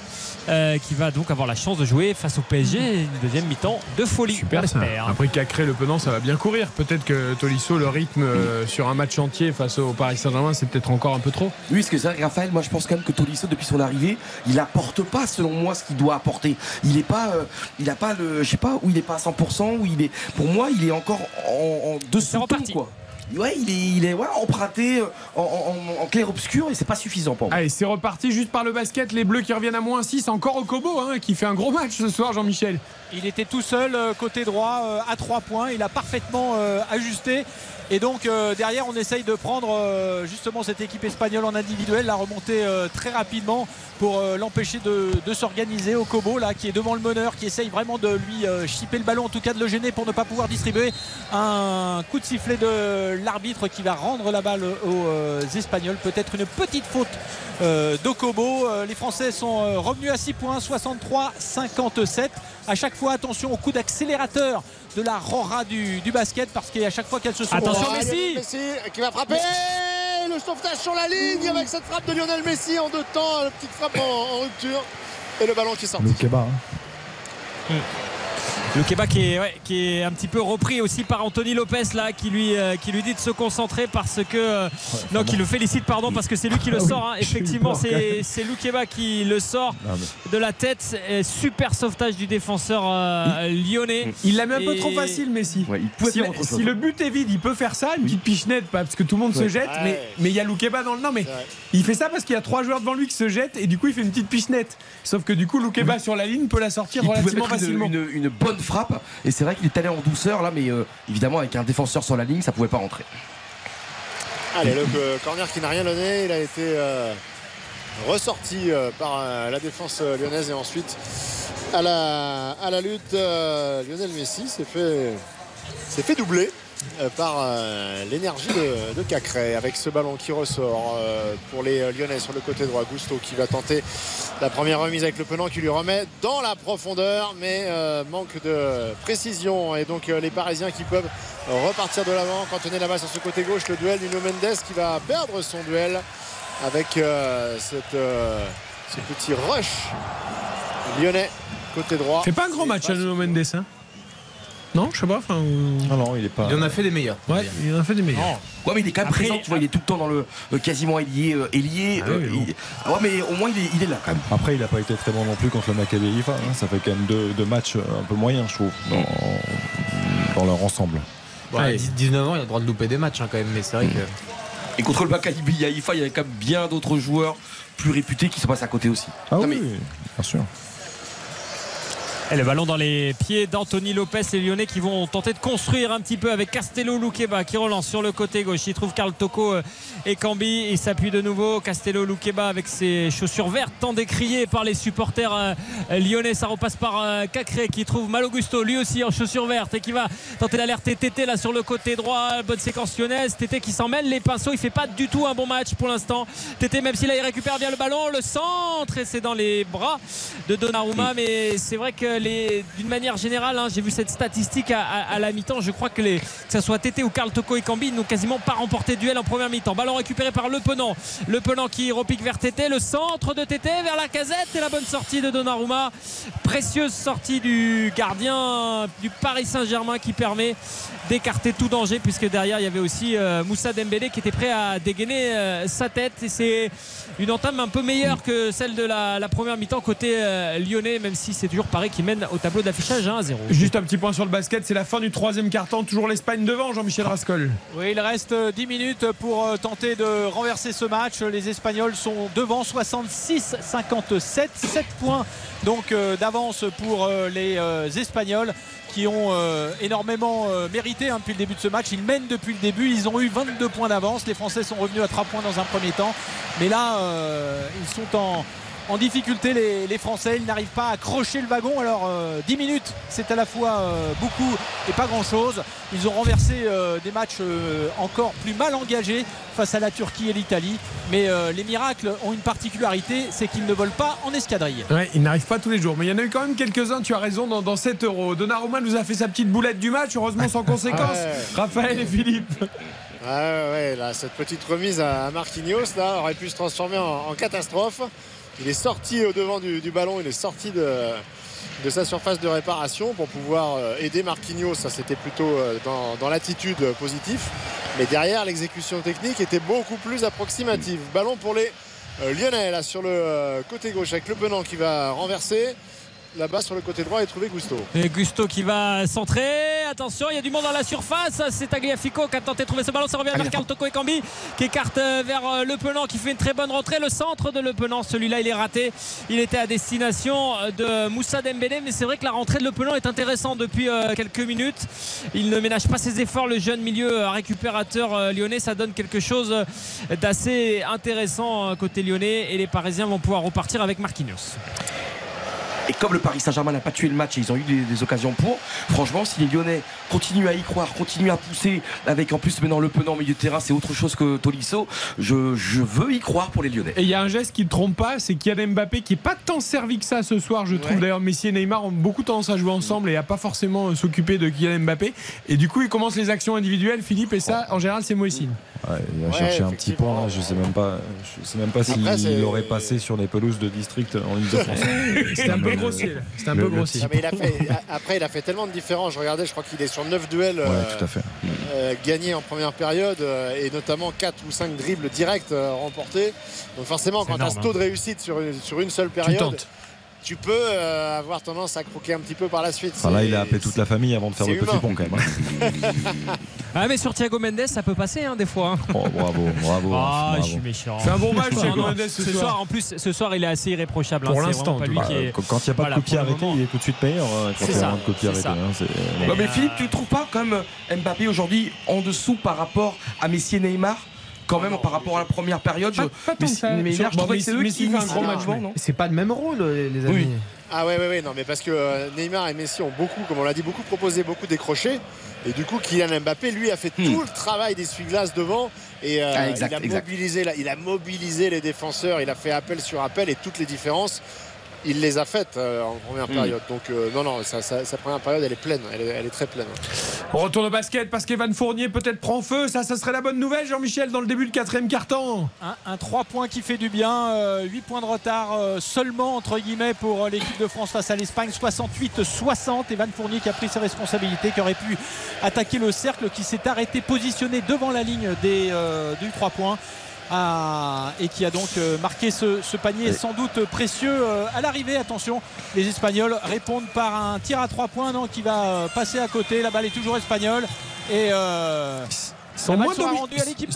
euh, qui va donc avoir la chance de jouer face au PSG une deuxième mi-temps de folie. Super ça. Après Cacré, le Penant, ça va bien courir. Peut-être que Tolisso, le rythme euh, sur un match entier face au Paris Saint-Germain, c'est peut-être encore un peu trop. Oui, parce que c'est vrai, Raphaël, moi je pense quand même que Tolisso, depuis son arrivée, il apporte pas, selon moi, ce qu'il doit apporter. Il est pas, euh, il a pas le, je sais pas, où il est pas à 100%, où il est, pour moi, il est encore en, en dessous de tout, quoi. Ouais, il est, il est ouais, emprunté euh, en, en- en clair-obscur et c'est pas suffisant pour moi. Allez, c'est reparti juste par le basket. Les Bleus qui reviennent à moins 6. Encore au Kobo, hein, qui fait un gros match ce soir, Jean-Michel. Il était tout seul euh, côté droit euh, à 3 points. Il a parfaitement ajusté. Et donc euh, derrière, on essaye de prendre euh, justement cette équipe espagnole en individuel, la remonter euh, très rapidement pour l'empêcher de, s'organiser. au là, qui est devant le meneur, qui essaye vraiment de lui chipper le ballon, en tout cas de le gêner pour ne pas pouvoir distribuer. Un coup de sifflet de l'arbitre qui va rendre la balle aux Espagnols. Peut-être une petite faute d'Okobo. Les Français sont revenus à 6 points, 63-57. À chaque fois, attention au coup d'accélérateur de la Rora du, du basket parce qu'à chaque fois qu'elle se sont Oh, Lionel Messi qui va frapper. Le sauvetage sur la ligne avec cette frappe de Lionel Messi en deux temps, la petite frappe en, en rupture. Et le ballon qui sort. Le hein. Loukeba qui est, ouais, qui est un petit peu repris aussi par Anthony Lopez là, qui lui, euh, qui lui dit de se concentrer parce que euh, non, qui le félicite pardon parce que c'est lui qui le Ah oui, sort. hein. Effectivement, c'est Loukeba qui le sort Non, mais- de la tête. Et super sauvetage du défenseur euh, lyonnais. Il l'a mis un peu Et- trop facile, Messi. si, le but est vide, il peut faire ça, une petite pichenette, parce que tout le monde se jette, Ouais. mais mais il y a Loukeba dans le. Non, mais il fait ça parce qu'il y a trois joueurs devant lui qui se jettent et du coup il fait une petite pichenette. Sauf que du coup Loukeba sur la ligne peut la sortir Il relativement une, facilement. une- une bonne frappe et c'est vrai qu'il est allé en douceur là mais euh, évidemment avec un défenseur sur la ligne ça pouvait pas rentrer. Allez, le euh, corner qui n'a rien donné, il a été euh, ressorti par la défense lyonnaise et ensuite à la, à la lutte, Lionel Messi s'est fait, fait doubler par euh, l'énergie de, de Cacré avec ce ballon qui ressort euh, pour les euh, Lyonnais sur le côté droit. Gusto qui va tenter la première remise avec le penant qui lui remet dans la profondeur, mais euh, manque de précision. Et donc euh, les Parisiens qui peuvent repartir de l'avant. Quand on est là-bas sur ce côté gauche, le duel Nuno Mendes qui va perdre son duel avec euh, cette, euh, ce petit rush lyonnais côté droit. Fait pas un grand match à Nuno Mendes, hein Non, je sais pas. Enfin, Non, non, il est pas. Il en a fait des meilleurs. ouais, il en a fait des meilleurs. Ouais mais il est quand même Après- présent, tu vois, il est tout le temps dans le euh, quasiment ailier, euh, ailier. Ah oui, euh, bon. il- ah ouais mais au moins il est, il est là quand même. Après, il n'a pas été très bon non plus contre le Maccabi Haifa. hein. Ça fait quand même deux, deux matchs un peu moyens, je trouve, dans, dans leur ensemble. Ouais, 19 ans, il a le droit de louper des matchs hein, quand même, mais c'est vrai que. Et contre le Maccabi Haïfa, il y avait quand même bien d'autres joueurs plus réputés qui se passent à côté aussi. Ah Non, oui, mais- bien sûr. Et le ballon dans les pieds d'Anthony Lopez, les Lyonnais qui vont tenter de construire un petit peu avec Castello Loukeba qui relance sur le côté gauche. Il trouve Karl Toko euh, et Cambi. Il s'appuie de nouveau. Castello Loukeba avec ses chaussures vertes, tant décriées par les supporters euh, lyonnais. Ça repasse par euh, Cacré qui trouve Mal Augusto, lui aussi en chaussures vertes et qui va tenter d'alerter Tété là sur le côté droit. Bonne séquence lyonnaise. Tété qui s'en mêle les pinceaux. Il fait pas du tout un bon match pour l'instant. Tété, même si là il récupère bien le ballon, le centre et c'est dans les bras de Donnarumma. Mais c'est vrai que d'une manière générale, hein, j'ai vu cette statistique à, la mi-temps. Je crois que, les, que ce soit Tété ou Karl Toko et Cambi, ils n'ont quasiment pas remporté de duel en première mi-temps. Ballon récupéré par Le Penant. Le Penant qui repique vers Tété. Le centre de Tété vers la casette et la bonne sortie de Donnarumma. Précieuse sortie du gardien du Paris Saint-Germain qui permet d'écarter tout danger puisque derrière il y avait aussi euh, Moussa Dembélé qui était prêt à dégainer euh, sa tête c'est une entame un peu meilleure que celle de la, la première mi-temps côté euh, lyonnais même si c'est toujours Paris qui mène au tableau d'affichage 1 à 0 Juste un petit point sur le basket, c'est la fin du troisième quart-temps. Toujours l'Espagne devant, Jean-Michel Rascol. Oui, il reste euh, 10 minutes pour euh, tenter de renverser ce match. Les Espagnols sont devant 66-57, 7 points donc euh, d'avance pour euh, les euh, Espagnols qui ont euh, énormément euh, mérité hein, depuis le début de ce match. Ils mènent depuis le début, ils ont eu 22 points d'avance. Les Français sont revenus à 3 points dans un premier temps, mais là euh, ils sont en en difficulté les, les Français, ils n'arrivent pas à accrocher le wagon. Alors euh, 10 minutes, c'est à la fois euh, beaucoup et pas grand-chose. Ils ont renversé euh, des matchs euh, encore plus mal engagés face à la Turquie et l'Italie. Mais euh, les miracles ont une particularité, c'est qu'ils ne volent pas en escadrille. Ouais, il n'arrive pas tous les jours. Mais il y en a eu quand même quelques-uns, tu as raison, dans, dans 7 euros. Donnarumma nous a fait sa petite boulette du match, heureusement sans conséquence. Ouais. Raphaël et Philippe. Ouais, ouais, ouais, là, cette petite remise à Marquinhos là, aurait pu se transformer en, en catastrophe. Il est sorti au devant du, ballon, il est sorti de, de sa surface de réparation pour pouvoir euh, aider Marquinhos. Ça, c'était plutôt euh, dans, dans l'attitude euh, positive. Mais derrière, l'exécution technique était beaucoup plus approximative. Ballon pour les Lyonnais là sur le côté gauche avec Le Penant qui va renverser. Là-bas sur le côté droit et trouver Gusto. Et Gusto qui va centrer. Attention, il y a du monde dans la surface. C'est Tagliafico qui a tenté de trouver ce ballon. Ça revient vers Karl Toko et Cambi qui écarte euh, vers euh, Le Penant qui fait une très bonne rentrée. Le centre de Le Penant, celui-là, il est raté. Il était à destination de Moussa Dembélé. Mais c'est vrai que la rentrée de Le Penant est intéressante depuis euh, quelques minutes. Il ne ménage pas ses efforts. Le jeune milieu euh, récupérateur euh, lyonnais, ça donne quelque chose euh, d'assez intéressant euh, côté lyonnais. Et les Parisiens vont pouvoir repartir avec Marquinhos. Et comme le Paris Saint-Germain n'a pas tué le match et ils ont eu des, occasions pour, franchement, si les Lyonnais continuent à y croire, continuent à pousser, avec en plus maintenant le penant au milieu de terrain, c'est autre chose que Tolisso, je, je veux y croire pour les Lyonnais. Et il y a un geste qui ne trompe pas, c'est Kylian Mbappé qui est pas tant servi que ça ce soir, je trouve. D'ailleurs, Messi et Neymar ont beaucoup tendance à jouer ensemble et à pas forcément euh, s'occuper de Kylian Mbappé. Et du coup, il commence les actions individuelles, Philippe, et ça, en général, c'est Moïsine. Ouais, il va Ouais, chercher un petit point. là. Je sais même pas. Je sais même pas s'il aurait passé sur les pelouses de district en Ile-de-France. C'était un peu peu grossier. là. C'était un peu grossier. Non, mais il a fait, après, il a fait tellement de différences. Je regardais, je crois qu'il est sur 9 duels euh, tout à fait. euh, gagnés en première période euh, et notamment 4 ou 5 dribbles directs euh, remportés. Donc forcément, quand tu as ce taux hein. de réussite sur une, sur une seule période, tentes. Tu peux euh, avoir tendance à croquer un petit peu par la suite. Enfin, là, il a appelé toute la famille avant de faire le petit pont quand même. hein. Ah, mais sur Thiago Mendes, ça peut passer hein, des fois. hein. Oh, bravo, bravo. Ah, bravo. je suis méchant. C'est un bon match, Thiago Mendes, ce ce soir. soir. En plus, ce soir, il est assez irréprochable. Pour l'instant, est. Quand il n'y a pas Voilà, de le arrêté, moment. il est tout de suite meilleur. hein, Quand C'est ça, de arrêté. Mais, Philippe, tu ne trouves pas comme Mbappé aujourd'hui en dessous par rapport à Messi et Neymar? Quand même par rapport à la première période je... Pas- pas tant mais, que ça. mais Sur- là, je bon, trouvais que c'est eux qui un grand match, C'est pas le même rôle, les les amis. Oui. Ah ouais, ouais, ouais, non, mais parce que euh, Neymar et Messi ont beaucoup, comme on l'a dit, beaucoup proposé, beaucoup décroché. Et du coup, Kylian Mbappé, lui, a fait tout le travail d'essuie-glace devant. Et euh, Ah, exact, il, a exact. mobilisé, la- il a mobilisé les défenseurs, il a fait appel sur appel et toutes les différences. Il les a faites euh, en première Hmm. période. Donc, euh, non, non, sa, sa- sa première période, elle est pleine. Elle est, elle est très pleine. On retourne au basket parce qu'Evan Fournier peut-être prend feu. Ça, ça serait la bonne nouvelle, Jean-Michel, dans le début de quatrième quart-temps. Un, un 3 points qui fait du bien, euh, 8 points de retard euh, seulement entre guillemets pour euh, l'équipe de France face à l'Espagne, 68-60. Evan Fournier qui a pris ses responsabilités, qui aurait pu attaquer le cercle, qui s'est arrêté positionné devant la ligne des, euh, du 3 points. Ah, et qui a donc euh, marqué ce, ce panier sans doute précieux euh, à l'arrivée. Attention, les Espagnols répondent par un tir à 3 points non, qui va euh, passer à côté. La balle est toujours espagnole. Et euh, sont, moins, domi-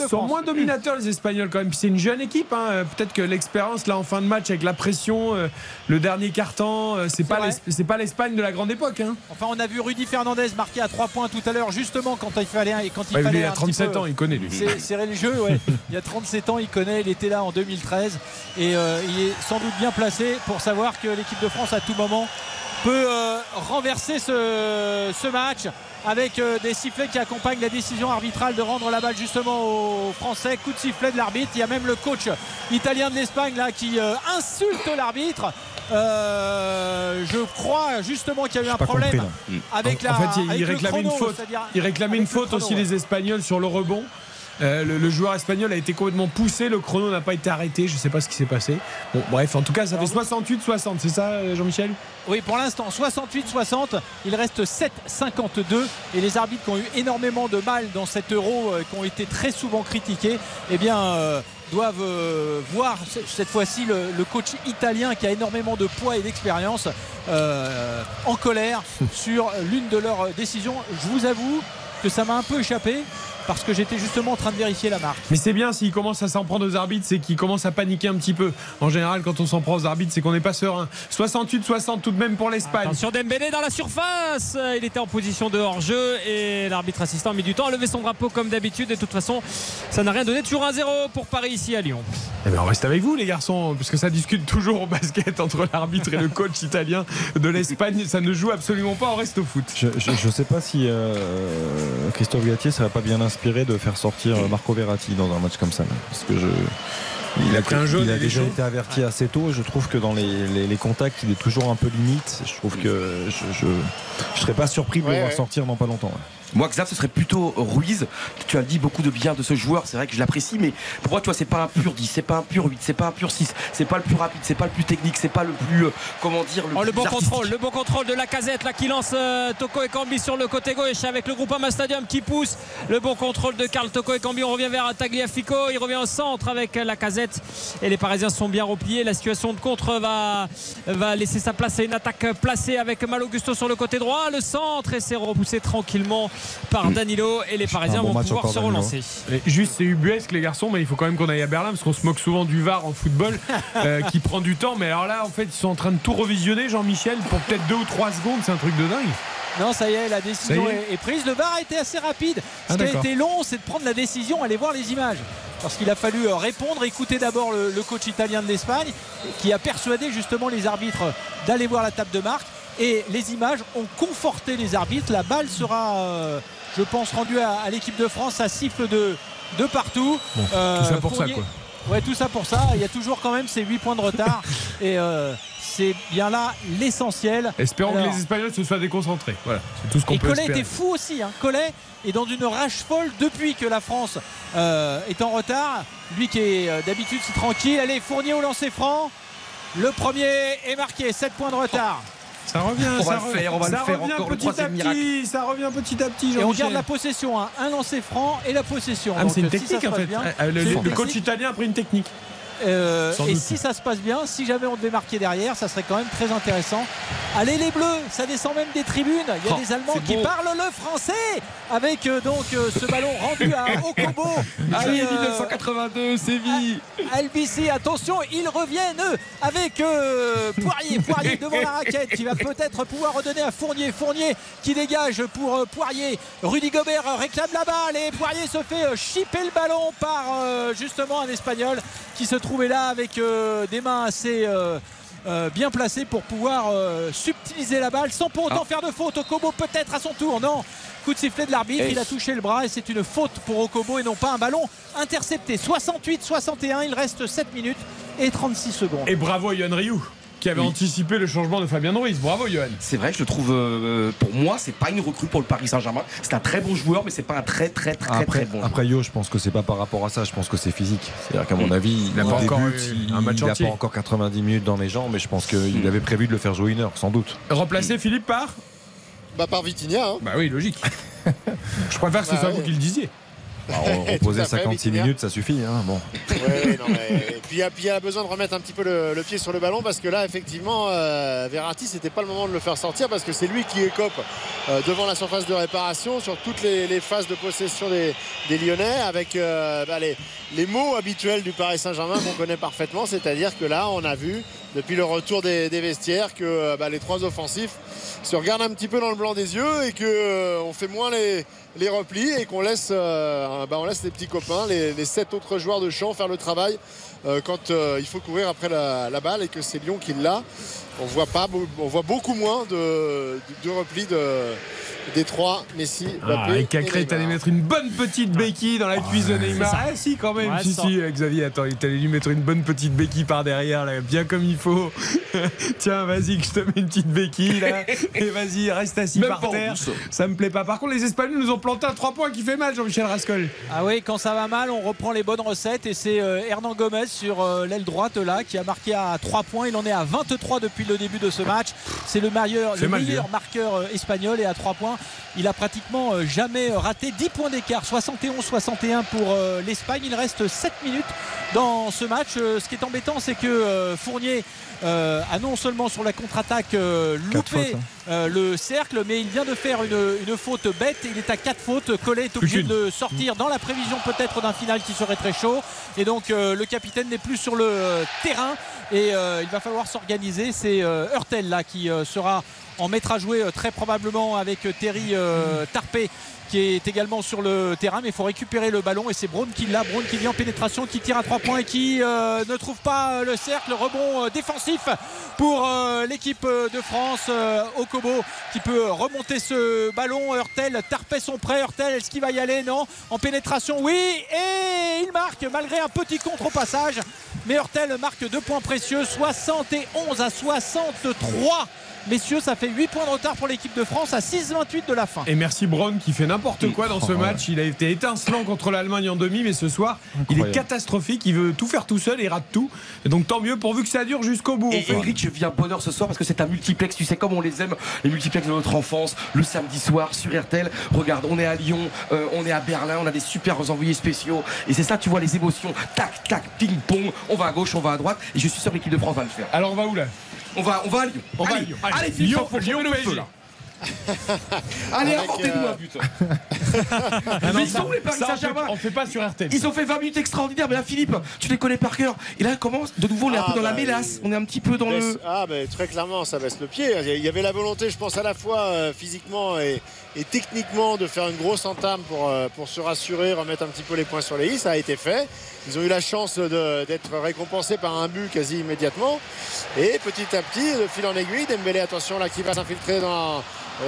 à sont moins dominateurs les Espagnols quand même. C'est une jeune équipe. hein. Euh, Peut-être que l'expérience là en fin de match avec la pression, euh, le dernier carton, euh, c'est pas c'est l'Espagne de la grande époque. hein. Enfin, on a vu Rudy Fernandez marquer à 3 points tout à l'heure, justement quand il fallait, quand il Ouais, fallait lui, il a un petit 37 peu ans, il connaît lui. c'est- jeu. Ouais. Il y a 37 ans, il connaît, il était là en 2013 et euh, il est sans doute bien placé pour savoir que l'équipe de France à tout moment peut renverser ce, ce match avec euh, des sifflets qui accompagnent la décision arbitrale de rendre la balle justement aux Français. Coup de sifflet de l'arbitre. Il y a même le coach italien de l'Espagne là qui euh, insulte l'arbitre. Euh, je crois justement qu'il y a eu un problème compris, là. avec la. en fait, il, avec il le réclamait chrono, une faute. c'est-à-dire Il réclamait avec une le faute chrono, aussi ouais. les Espagnols sur le rebond. Euh, le, le joueur espagnol a été complètement poussé, le chrono n'a pas été arrêté, je sais pas ce qui s'est passé. Bon, bref, en tout cas, ça fait 68-60, c'est ça, euh, Jean-Michel? Oui, pour l'instant, 68-60. Il reste 7-52. Et les arbitres qui ont eu énormément de mal dans cet euro, euh, qui ont été très souvent critiqués, eh bien. euh, doivent euh, voir cette fois-ci le, le coach italien qui a énormément de poids et d'expérience euh, en colère sur l'une de leurs décisions. Je vous avoue que ça m'a un peu échappé parce que j'étais justement en train de vérifier la marque. Mais c'est bien s'il commence à s'en prendre aux arbitres, c'est qu'il commence à paniquer un petit peu. En général, quand on s'en prend aux arbitres, c'est qu'on n'est pas serein. 68-60 tout de même pour l'Espagne. Attention Dembélé dans la surface. Il était en position de hors-jeu et l'arbitre assistant a mis du temps à lever son drapeau comme d'habitude. Et de toute façon, ça n'a rien donné. Toujours 1-0 pour Paris ici à Lyon. Eh ben, on reste avec vous les garçons, parce que ça discute toujours au basket entre l'arbitre et le coach italien de l'Espagne. Ça ne joue absolument pas, on reste au foot. Je, je sais pas si euh, Christophe Galtier serait pas bien inspiré de faire sortir Marco Verratti dans un match comme ça. Parce que je. Il a pris un jaune il a et des déjà été averti assez tôt et je trouve que dans les, les- les contacts il est toujours un peu limite. Je trouve que je, je, je serais pas surpris de le voir ouais. sortir dans pas longtemps. Moi, Xav, ce serait plutôt Ruiz. Tu as dit beaucoup de bien de ce joueur. C'est vrai que je l'apprécie, mais pour moi, tu vois, c'est pas un pur 10, c'est pas un pur 8, c'est pas un pur 6, c'est pas le plus rapide, c'est pas le plus technique, c'est pas le plus, euh, comment dire, le, Oh, le bon artistique. contrôle, le bon contrôle de la casette là qui lance euh, Toko et Cambi sur le côté gauche avec le Groupama Stadium qui pousse. Le bon contrôle de Karl Toko et Cambi. On revient vers Tagliafico. Il revient au centre avec euh, la casette. Et les Parisiens sont bien repliés. La situation de contre va, va laisser sa place à une attaque placée avec Malo Gusto sur le côté droit. Le centre et c'est repoussé tranquillement par Danilo. Et les Parisiens bon vont pouvoir se relancer. Et Juste, c'est ubuesque les garçons, mais il faut quand même qu'on aille à Berlin parce qu'on se moque souvent du VAR en football euh, qui prend du temps. Mais alors là, en fait, ils sont en train de tout revisionner, Jean-Michel, pour peut-être deux ou trois secondes. C'est un truc de dingue. Non, ça y est, la décision est prise. Le VAR a été assez rapide. Ce Ah, qui a été long, c'est de prendre la décision, aller voir les images. Parce qu'il a fallu euh, répondre, écouter d'abord le, le coach italien de l'Espagne, qui a persuadé justement les arbitres d'aller voir la table de marque. Et les images ont conforté les arbitres. La balle sera, euh, je pense, rendue à, à l'équipe de France. Ça siffle de, de partout. Bon, Euh, tout ça pour ça, quoi. Ouais, tout ça pour ça. Il y a toujours quand même ces 8 points de retard. et euh, c'est bien là l'essentiel. Espérons Alors- que les Espagnols se soient déconcentrés. Voilà, c'est tout ce qu'on et peut Collet espérer. était fou aussi. Hein. Collet est dans une rage folle depuis que la France euh, est en retard. Lui qui est euh, d'habitude si tranquille. Allez, Fournier au lancer franc. Le premier est marqué, 7 points de retard. Ça revient, On va ça le re- faire, on va le ça faire revient encore, le petit à troisième petit, ça revient petit à petit. Et on garde la possession, hein. un lancer franc et la possession. Ah, mais c'est une Donc, si ça technique en fait. bien, Euh, le, coach italien a pris une technique. Euh, et doute. si ça se passe bien, si jamais on devait marquer derrière, ça serait quand même très intéressant. Allez les Bleus, ça descend même des tribunes. Il y a Oh, des Allemands qui parlent le français avec euh, donc euh, ce ballon rendu à Okobo. Allez, qui, euh, 1982, Séville. LBC, attention, ils reviennent avec Poirier, Poirier devant la raquette qui va peut-être pouvoir redonner à Fournier, Fournier qui dégage pour Poirier, Rudy Gobert réclame la balle et Poirier se fait chipper le ballon par justement un Espagnol qui se trouvait là avec euh, des mains assez euh, euh, bien placées pour pouvoir euh, subtiliser la balle sans pour autant Ah. faire de faute. Okobo peut-être à son tour, non Coup de sifflet de l'arbitre, il a touché le bras et c'est une faute pour Okobo et non pas un ballon intercepté. 68-61, il reste 7 minutes et 36 secondes. Et bravo Yohan Ryu qui avait Oui. anticipé le changement de Fabien Ruiz. Bravo Yohan. C'est vrai, je le trouve. euh, pour moi, c'est pas une recrue pour le Paris Saint-Germain. C'est un très bon joueur, mais c'est pas un très très très Après, très bon. après Yo, je pense que c'est pas par rapport à ça, je pense que c'est physique. C'est-à-dire qu'à mon avis, Il a au pas encore il- un match il a pas encore 90 minutes dans les jambes, mais je pense qu'il avait prévu de le faire jouer une heure, sans doute. Remplacé Philippe par Bah, par Vitinha. hein. Bah oui, logique. je préfère que ce Bah soit ouais. vous qui le disiez. Bah, on- fait, 56 Vitinha. minutes, ça suffit. Hein, bon. Ouais, non, mais- Et puis, il y a- besoin de remettre un petit peu le, le pied sur le ballon parce que là, effectivement, euh, Verratti, c'était pas le moment de le faire sortir parce que c'est lui qui écope euh, devant la surface de réparation sur toutes les, les phases de possession des, des Lyonnais avec euh, bah, les, les mots habituels du Paris Saint-Germain qu'on connaît parfaitement. C'est-à-dire que là, on a vu depuis le retour des, des vestiaires que euh, bah, les trois offensifs se regardent un petit peu dans le blanc des yeux et que euh, on fait moins les, les replis et qu'on laisse, euh, bah, les petits copains, les, sept autres joueurs de champ faire le travail euh, quand euh, il faut courir après la, balle et que c'est Lyon qui l'a. On voit beaucoup moins de, de, de replis de, des trois Messi, Mbappé Ah, et et Cacré, t'allais mettre une bonne petite béquille dans la cuisse de Neymar. Ah si, quand même. Ouais, si, si, Xavier, attends, il t'allait lui mettre une bonne petite béquille par derrière, là, bien comme il faut. Tiens, vas-y, que je te mets une petite béquille, là. Et vas-y, reste assis Même par terre. Ça me plaît pas. Par contre, les Espagnols nous ont planté un 3 points qui fait mal, Jean-Michel Rascol. Ah oui, quand ça va mal, on reprend les bonnes recettes et c'est euh, Hernan Gomez sur euh, l'aile droite là qui a marqué à 3 points. Il en est à 23 depuis le début de ce match. C'est le meilleur, le meilleur hein. marqueur euh, espagnol et à 3 points, il a pratiquement euh, jamais raté 10 points d'écart, 71-61 pour euh, l'Espagne. Il reste 7 minutes dans ce match. Euh, ce qui est embêtant, c'est que euh, Fournier euh, a non seulement sur la contre-attaque euh, loupé hein. euh, le cercle, mais il vient de faire une, une faute bête. Il est à 4 fautes. Collet est obligé de sortir dans la prévision peut-être d'un final qui serait très chaud. Et donc euh, le capitaine n'est plus sur le euh, terrain et euh, il va falloir s'organiser. C'est euh, Hurtel là qui euh, sera en maître à jouer euh, très probablement avec euh, Terry euh, Tarpé qui est également sur le terrain. Mais il faut récupérer le ballon et c'est Braun qui l'a. Braun qui vient en pénétration qui tire à 3 points et qui ne trouve pas le cercle. Rebond défensif pour l'équipe de France euh, Okobo qui peut remonter ce ballon. Hurtel Tarpé sont prêts. Hurtel est-ce qu'il va y aller? Non. En pénétration oui. Et il marque malgré un petit contre au passage mais Hurtel marque deux points précieux 71 à 63 messieurs ça fait 8 points de retard pour l'équipe de France à 6-28 de la fin Et merci Brown qui fait n'importe quoi dans ce match. Il a été étincelant contre l'Allemagne en demi, mais ce soir, il est catastrophique. Il veut tout faire tout seul et il rate tout. Et donc tant mieux pourvu que ça dure jusqu'au bout. Et. Eric, je viens bonheur ce soir parce que c'est un multiplex, tu sais comme on les aime, les multiplex de notre enfance, le samedi soir sur RTL. Regarde, on est à Lyon, euh, on est à Berlin, on a des super envoyés spéciaux. Et c'est ça, tu vois les émotions, tac, tac, ping-pong, on va à gauche, on va à droite. Et je suis sûr que l'équipe de France va le faire. Alors on va où là? On va, on va à Lyon. On va à Allez, Lyon. Allez, Allez, Philippe, Lyon, faut là. Allez, apportez-nous euh, un but. Ah non, Mais ils ça- sont où les Paris ça, on fait- Saint-Germain On fait pas sur RTL. Ils ont fait 20 minutes extraordinaires, mais là Philippe, tu les connais par cœur. Et là, comment De nouveau, on est un Ah, peu dans la bah, mélasse, on est un petit peu dans Baisse- le. Ah, mais très clairement, ça baisse le pied. Il y avait la volonté, je pense, à la fois euh, physiquement et, et techniquement de faire une grosse entame pour, euh, pour se rassurer, remettre un petit peu les points sur les i. Ça a été fait. Ils ont eu la chance d'être récompensés par un but quasi immédiatement. Et petit à petit, de fil en aiguille, Dembélé, attention là, qui va s'infiltrer dans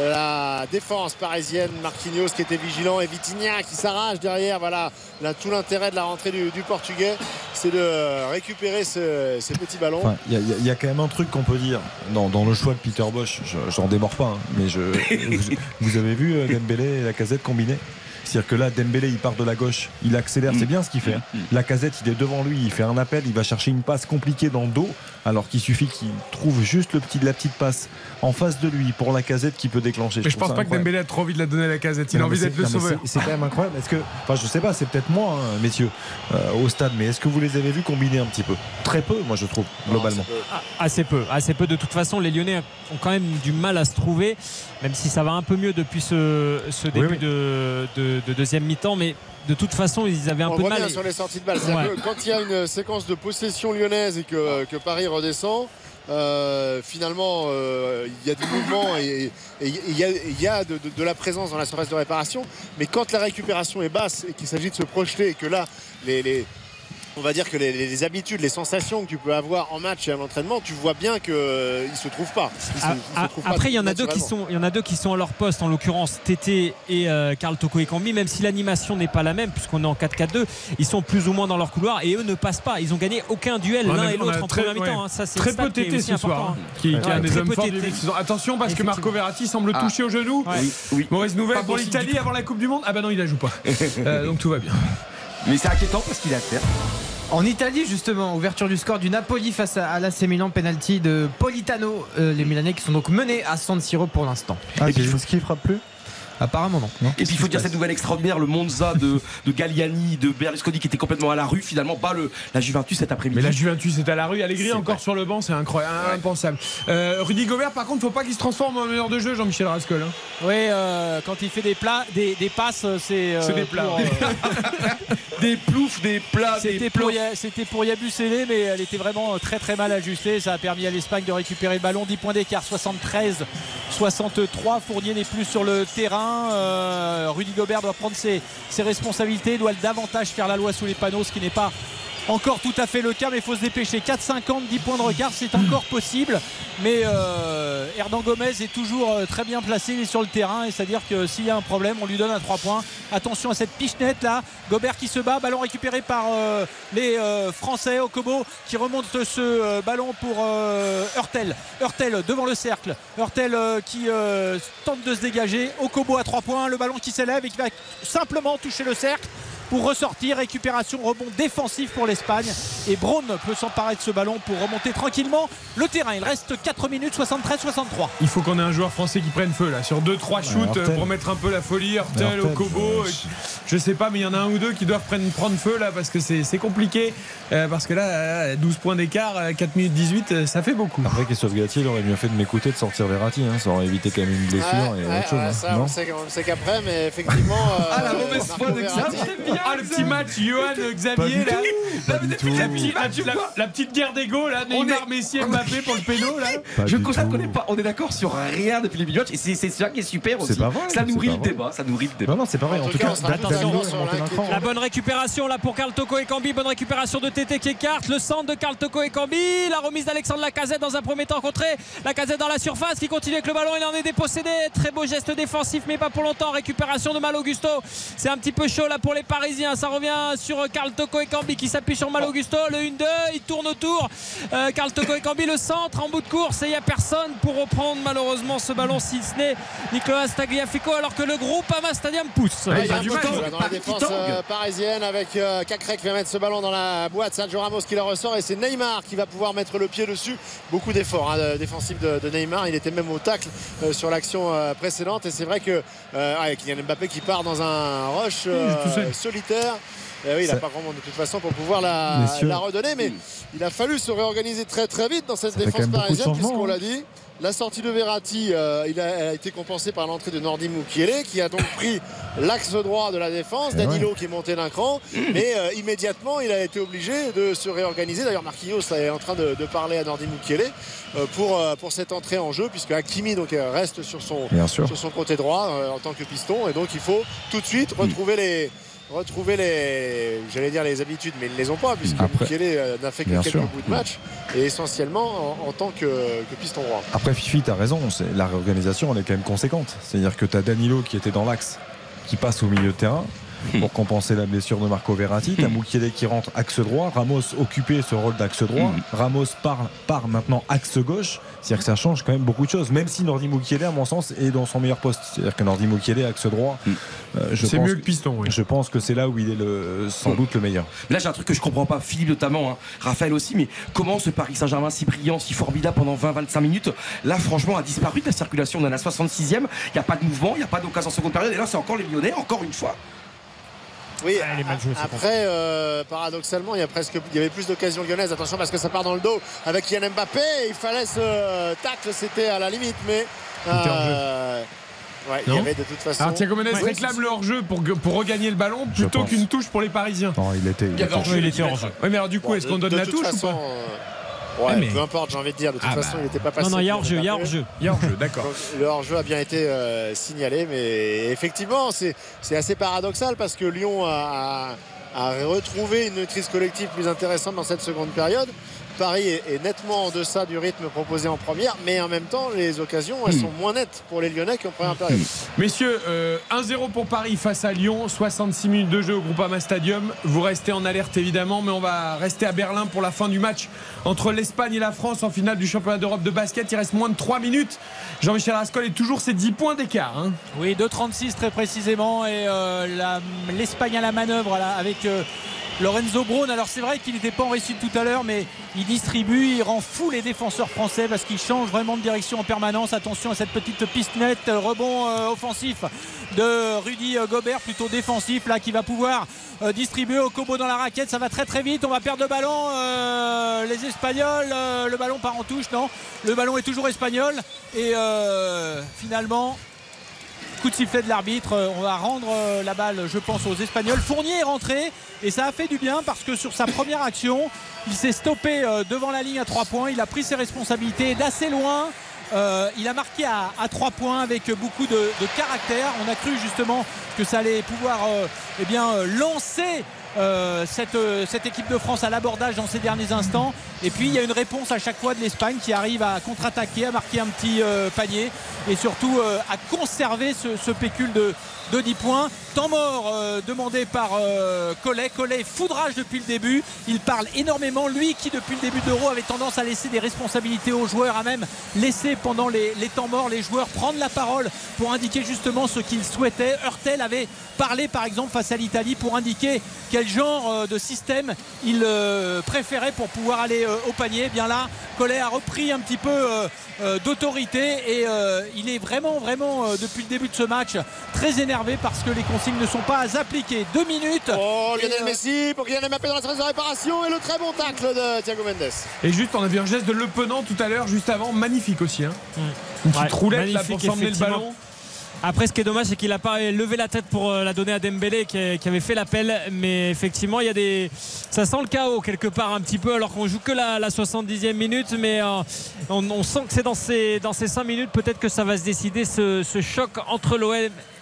la défense parisienne. Marquinhos qui était vigilant et Vitinha qui s'arrache derrière. Voilà, là, tout l'intérêt de la rentrée du, du Portugais, c'est de récupérer ce- ces petits ballons. Enfin, Il y, a- y y quand même un truc qu'on peut dire dans, dans le choix de Peter Bosch. Je- J'en démords pas, hein, mais je, vous, vous avez vu euh, Dembélé et la casette combinée? C'est-à-dire que là, Dembélé, il part de la gauche, il accélère, c'est bien ce qu'il fait. hein. La casette, il est devant lui, il fait un appel, il va chercher une passe compliquée dans le dos, alors qu'il suffit qu'il trouve juste le petit, la petite passe en face de lui pour la casette qui peut déclencher. Mais je trouve pense pas que. Dembélé a trop envie de la donner à la casette. Il a envie d'être c'est- le sauveur. c'est- quand même incroyable. Est-ce que, enfin, je sais pas, c'est peut-être moi, hein, messieurs, euh, au stade, mais est-ce que vous les avez vus combiner un petit peu? Très peu, moi je trouve, globalement. Ah, Assez peu, assez peu. De toute façon, les Lyonnais ont quand même du mal à se trouver, même si ça va un peu mieux depuis ce, ce début oui. De, de- de deuxième mi-temps. Mais de toute façon, ils avaient un On peu de mal. sur les sorties de balles. C'est-à-dire Ouais. que Quand il y a une séquence de possession lyonnaise et que, que Paris redescend, euh, finalement, euh, il y a du mouvement et, il y a, de, la présence dans la surface de réparation. Mais quand la récupération est basse et qu'il s'agit de se projeter et que là, les- on va dire que les, les- les habitudes, les sensations que tu peux avoir en match et à l'entraînement, tu vois bien qu'ils ne se trouvent pas. Ils se- ils se trouvent pas Après, il y en a deux qui sont, il y en a deux qui sont à leur poste, en l'occurrence Tété et euh, Karl Toko et Kambi, même si l'animation n'est pas la même, puisqu'on est en 4-4-2, ils sont plus ou moins dans leur couloir et eux ne passent pas. Ils ont gagné aucun duel l'un et l'autre en très- première mi-temps. ouais. hein. Ça, c'est Très peu tété aussi ce soir, hein, qui, qui Ouais, des hommes forts du saison. Attention parce que Marco Verratti semble Ah. toucher au genou. Oui, Mauvaise nouvelle pour l'Italie avant la Coupe du Monde. Ah bah non, il la joue pas. Euh, donc tout va bien. Mais c'est inquiétant parce qu'il à terre. En Italie, justement, ouverture du score du Napoli face à, l'AC Milan, penalty de Politano. Euh, les Milanais qui sont donc menés à San Siro pour l'instant. Ah, Et puis, c'est ce qui frappe plus Apparemment non. Et puis il faut dire cette nouvelle extraordinaire, le Monza de, de Galliani, de Berlusconi qui était complètement à la rue, finalement bat le, la Juventus cet après-midi. Mais la Juventus est à la rue, Allegri C'est encore vrai. sur le banc, c'est incroyable, impensable. Euh, Rudy Gobert, par contre, faut pas qu'il se transforme en meneur de jeu, Jean-Michel Rascol. hein. Oui, euh, quand il fait des plats, des, des passes, c'est. euh, C'est des plats. pour, euh, des ploufs, des plats, des C'était pour, ploufs. Ya- c'était pour Yabusele, mais elle était vraiment très très mal ajustée. Ça a permis à l'Espagne de récupérer le ballon. 10 points d'écart, 73, 63. Fournier n'est plus sur le terrain. Euh, Rudy Gobert doit prendre ses, ses responsabilités, doit davantage faire la loi sous les panneaux, ce qui n'est pas encore tout à fait le cas, mais il faut se dépêcher. 4,50, 10 points de regard, c'est encore possible. Mais euh, Gomez est toujours euh, très bien placé, sur le terrain, c'est-à-dire que s'il y a un problème, on lui donne un 3 points. Attention à cette pichenette là. Gobert qui se bat, ballon récupéré par euh, les euh, Français. Okobo qui remonte ce ballon pour Hurtel. Hurtel devant le cercle. Hurtel qui tente de se dégager. Okobo à 3 points, le ballon qui s'élève et qui va simplement toucher le cercle pour ressortir. Récupération, rebond défensif pour l'Espagne. Et Braun peut s'emparer de ce ballon pour remonter tranquillement le terrain. Il reste 4 minutes 73-63. Il faut qu'on ait un joueur français qui prenne feu là sur 2-3 shoots euh, pour mettre un peu la folie. Okobo, euh, euh, je sais pas, mais il y en a un ou deux qui doivent prendre, prendre feu là parce que c'est compliqué. Euh, parce que là, euh, 12 points d'écart, euh, 4 minutes 18, euh, ça fait beaucoup. Après, Christophe Galtier, il aurait mieux fait de m'écouter de sortir Verratti. hein. Ça aurait évité quand même une blessure Ouais, et ouais, autre chose. ouais, hein. ça, Non on sait, sait qu'après, mais effectivement. Ah, la euh, mauvaise foi de Verratti- Ah, le petit match, Johan Xavier là. Pas. La, petite- la- la- la petite guerre d'ego là, On Neymar, est- Messi, Mbappé pour le péno là. Pas Je constate qu'on est pas, on est d'accord sur rien depuis les matchs et c'est c'est ça qui est super aussi. C'est pas vrai, ça nourrit le pas vrai. débat, ça nourrit le débat. Non, non, c'est pareil. En En tout tout cas, cas, on. La bonne récupération là pour Karl Toko et Cambi. Bonne récupération de Tété qui écarte. Le centre de Karl Toko et Cambi. La remise d'Alexandre Lacazette dans un premier temps contré. Lacazette dans la surface qui continue avec le ballon. Il en est dépossédé. Très beau geste défensif, mais pas pour longtemps. Récupération de Mal Augusto. C'est un petit peu chaud là pour les Parisiens. Ça revient sur Karl Toko et Cambi qui s'appuie sur Mal Augusto. Le 1-2. Il tourne autour. Euh, Karl Toko et Cambi, le centre en bout de course. Et il n'y a personne pour reprendre malheureusement ce ballon, si ce n'est Nicolas Tagliafico, alors que le groupe Ama Stadium pousse. Ouais, il y a du un mal, peu il y a dans la défense euh, parisienne avec euh, Cacré qui va mettre ce ballon dans la boîte. Sergio Ramos qui la ressort et c'est Neymar qui va pouvoir mettre le pied dessus. Beaucoup d'efforts hein, de- défensifs de, de Neymar. Il était même au tacle euh, sur l'action euh, précédente et c'est vrai que euh, ah, Kylian Mbappé qui part dans un rush euh, tout seul. Solitaire. Eh oui, il n'a pas vraiment de toute façon pour pouvoir la, Messieurs. la redonner, mais il a fallu se réorganiser très très vite dans cette Ça défense parisienne, puisqu'on hein. l'a dit. La sortie de Verratti, euh, il a, elle a été compensée par l'entrée de Nordi Mukiele, qui a donc pris l'axe droit de la défense. Eh Danilo qui est monté d'un cran, mais euh, immédiatement il a été obligé de se réorganiser. D'ailleurs, Marquinhos est en train de, de parler à Nordi Mukiele euh, pour, pour cette entrée en jeu, puisque Hakimi donc, reste sur son, sur son côté droit en tant que piston, et donc il faut tout de suite retrouver les retrouver les j'allais dire les habitudes mais ils ne les ont pas puisque Mukiele euh, n'a fait que quelques sûr. bouts de match et essentiellement en, en tant que, que piston droit Après, Fifi, t'as raison. c'est- La réorganisation, elle est quand même conséquente. C'est-à-dire que t'as Danilo qui était dans l'axe, qui passe au milieu de terrain. pour compenser la blessure de Marco Verratti. T'as Mukiele qui rentre axe droit, Ramos occupé ce rôle d'axe droit, Ramos part, part maintenant axe gauche. C'est-à-dire que ça change quand même beaucoup de choses, même si Nordi Mukiele, à mon sens, est dans son meilleur poste. C'est-à-dire que Nordi Mukiele axe droit, euh, je C'est pense mieux le que- piston, oui. Je pense que c'est là où il est le, sans doute le meilleur. Là, j'ai un truc que je comprends pas, Philippe notamment, hein, Raphaël aussi, mais comment ce Paris Saint-Germain si brillant, si formidable pendant 20-25 minutes, là, franchement, a disparu de la circulation. On est à la 66e, il n'y a pas de mouvement, il n'y a pas d'occasion en seconde période, et là, c'est encore les Lyonnais, encore une fois. Oui, mal après, euh, paradoxalement, il y, a presque, il y avait plus d'occasions lyonnaises. Attention parce que ça part dans le dos avec Yann Mbappé. Il fallait ce tacle, c'était à la limite, mais. euh, ouais, il y avait de toute façon. Alors Thiago Mendes Ouais, réclame le hors-jeu pour, pour regagner le ballon plutôt qu'une touche pour les Parisiens. Non, il était, il était- il était hors-jeu. Oui, mais alors du coup, Bon, est-ce qu'on donne de la toute touche façon, ou pas euh, Ouais, Ah, mais- peu importe, j'ai envie de dire. De toute Ah, façon, bah. il n'était pas passé. Non, non, il y a hors-jeu, il y a hors-jeu. Il y a hors-jeu, d'accord. Le hors-jeu a bien été euh, signalé, mais effectivement, c'est c'est assez paradoxal parce que Lyon a, a- a retrouvé une maîtrise collective plus intéressante dans cette seconde période. Paris est, est nettement en deçà du rythme proposé en première, mais en même temps, les occasions, elles Hmm. sont moins nettes pour les Lyonnais qu'en première période. Messieurs, euh, 1-0 pour Paris face à Lyon, 66 minutes de jeu au Groupama Stadium. Vous restez en alerte évidemment, mais on va rester à Berlin pour la fin du match entre l'Espagne et la France en finale du championnat d'Europe de basket. Il reste moins de 3 minutes. Jean-Michel Rascol est toujours ses 10 points d'écart. hein. Oui, 2,36 très précisément. Et euh, l'Espagne à la manœuvre là, avec euh, Lorenzo Brown. Alors c'est vrai qu'il n'était pas en réussite tout à l'heure, mais il distribue, il rend fou les défenseurs français parce qu'il change vraiment de direction en permanence. Attention à cette petite piste nette, rebond euh, offensif de Rudy euh, Gobert, plutôt défensif là, qui va pouvoir euh, distribuer au Kobo dans la raquette. Ça va très très vite. On va perdre le ballon. Les Espagnols, le ballon part en touche, non? Le ballon est toujours espagnol. Et finalement, coup de sifflet de l'arbitre. Euh, On va rendre euh, la balle, je pense, aux Espagnols. Fournier est rentré et ça a fait du bien parce que sur sa première action, il s'est stoppé euh, devant la ligne à 3 points. Il a pris ses responsabilités d'assez loin. il a marqué à, 3 points avec beaucoup de, caractère. On a cru justement que ça allait pouvoir eh lancer euh, cette, euh, cette équipe de France à l'abordage dans ces derniers instants. Et puis il y a une réponse à chaque fois de l'Espagne qui arrive à contre-attaquer, à marquer un petit euh, panier et surtout à conserver ce, pécule de, de 10 points. Temps mort demandé par Collet. Collet foudrage depuis le début. Il parle énormément. Lui qui depuis le début de l'Euro avait tendance à laisser des responsabilités aux joueurs, à même laisser pendant les, les temps morts les joueurs prendre la parole pour indiquer justement ce qu'ils souhaitaient. Hurtel avait parlé par exemple face à l'Italie pour indiquer quel genre euh, de système il euh, préférait pour pouvoir aller euh, au panier? Eh bien là, Collet a repris un petit peu d'autorité et il est vraiment vraiment depuis le début de ce match très énervé parce que les consignes ne sont pas appliquées. Deux minutes. Oh, Lionel Et, euh, Messi pour Kylian Mbappé dans la phase de réparation et le très bon tacle de Thiago Mendes. Et juste, on a vu un geste de Le Penant tout à l'heure, juste avant, magnifique aussi. hein. Une petite Ouais, roulette là pour s'emmener le ballon. Après, ce qui est dommage, c'est qu'il n'a pas levé la tête pour euh, la donner à Dembélé qui, qui avait fait l'appel. Mais effectivement, il y a des, ça sent le chaos quelque part un petit peu, alors qu'on joue que la, la 70e minute. Mais euh, on, sent que c'est dans ces, dans ces 5 minutes, peut-être que ça va se décider ce, choc entre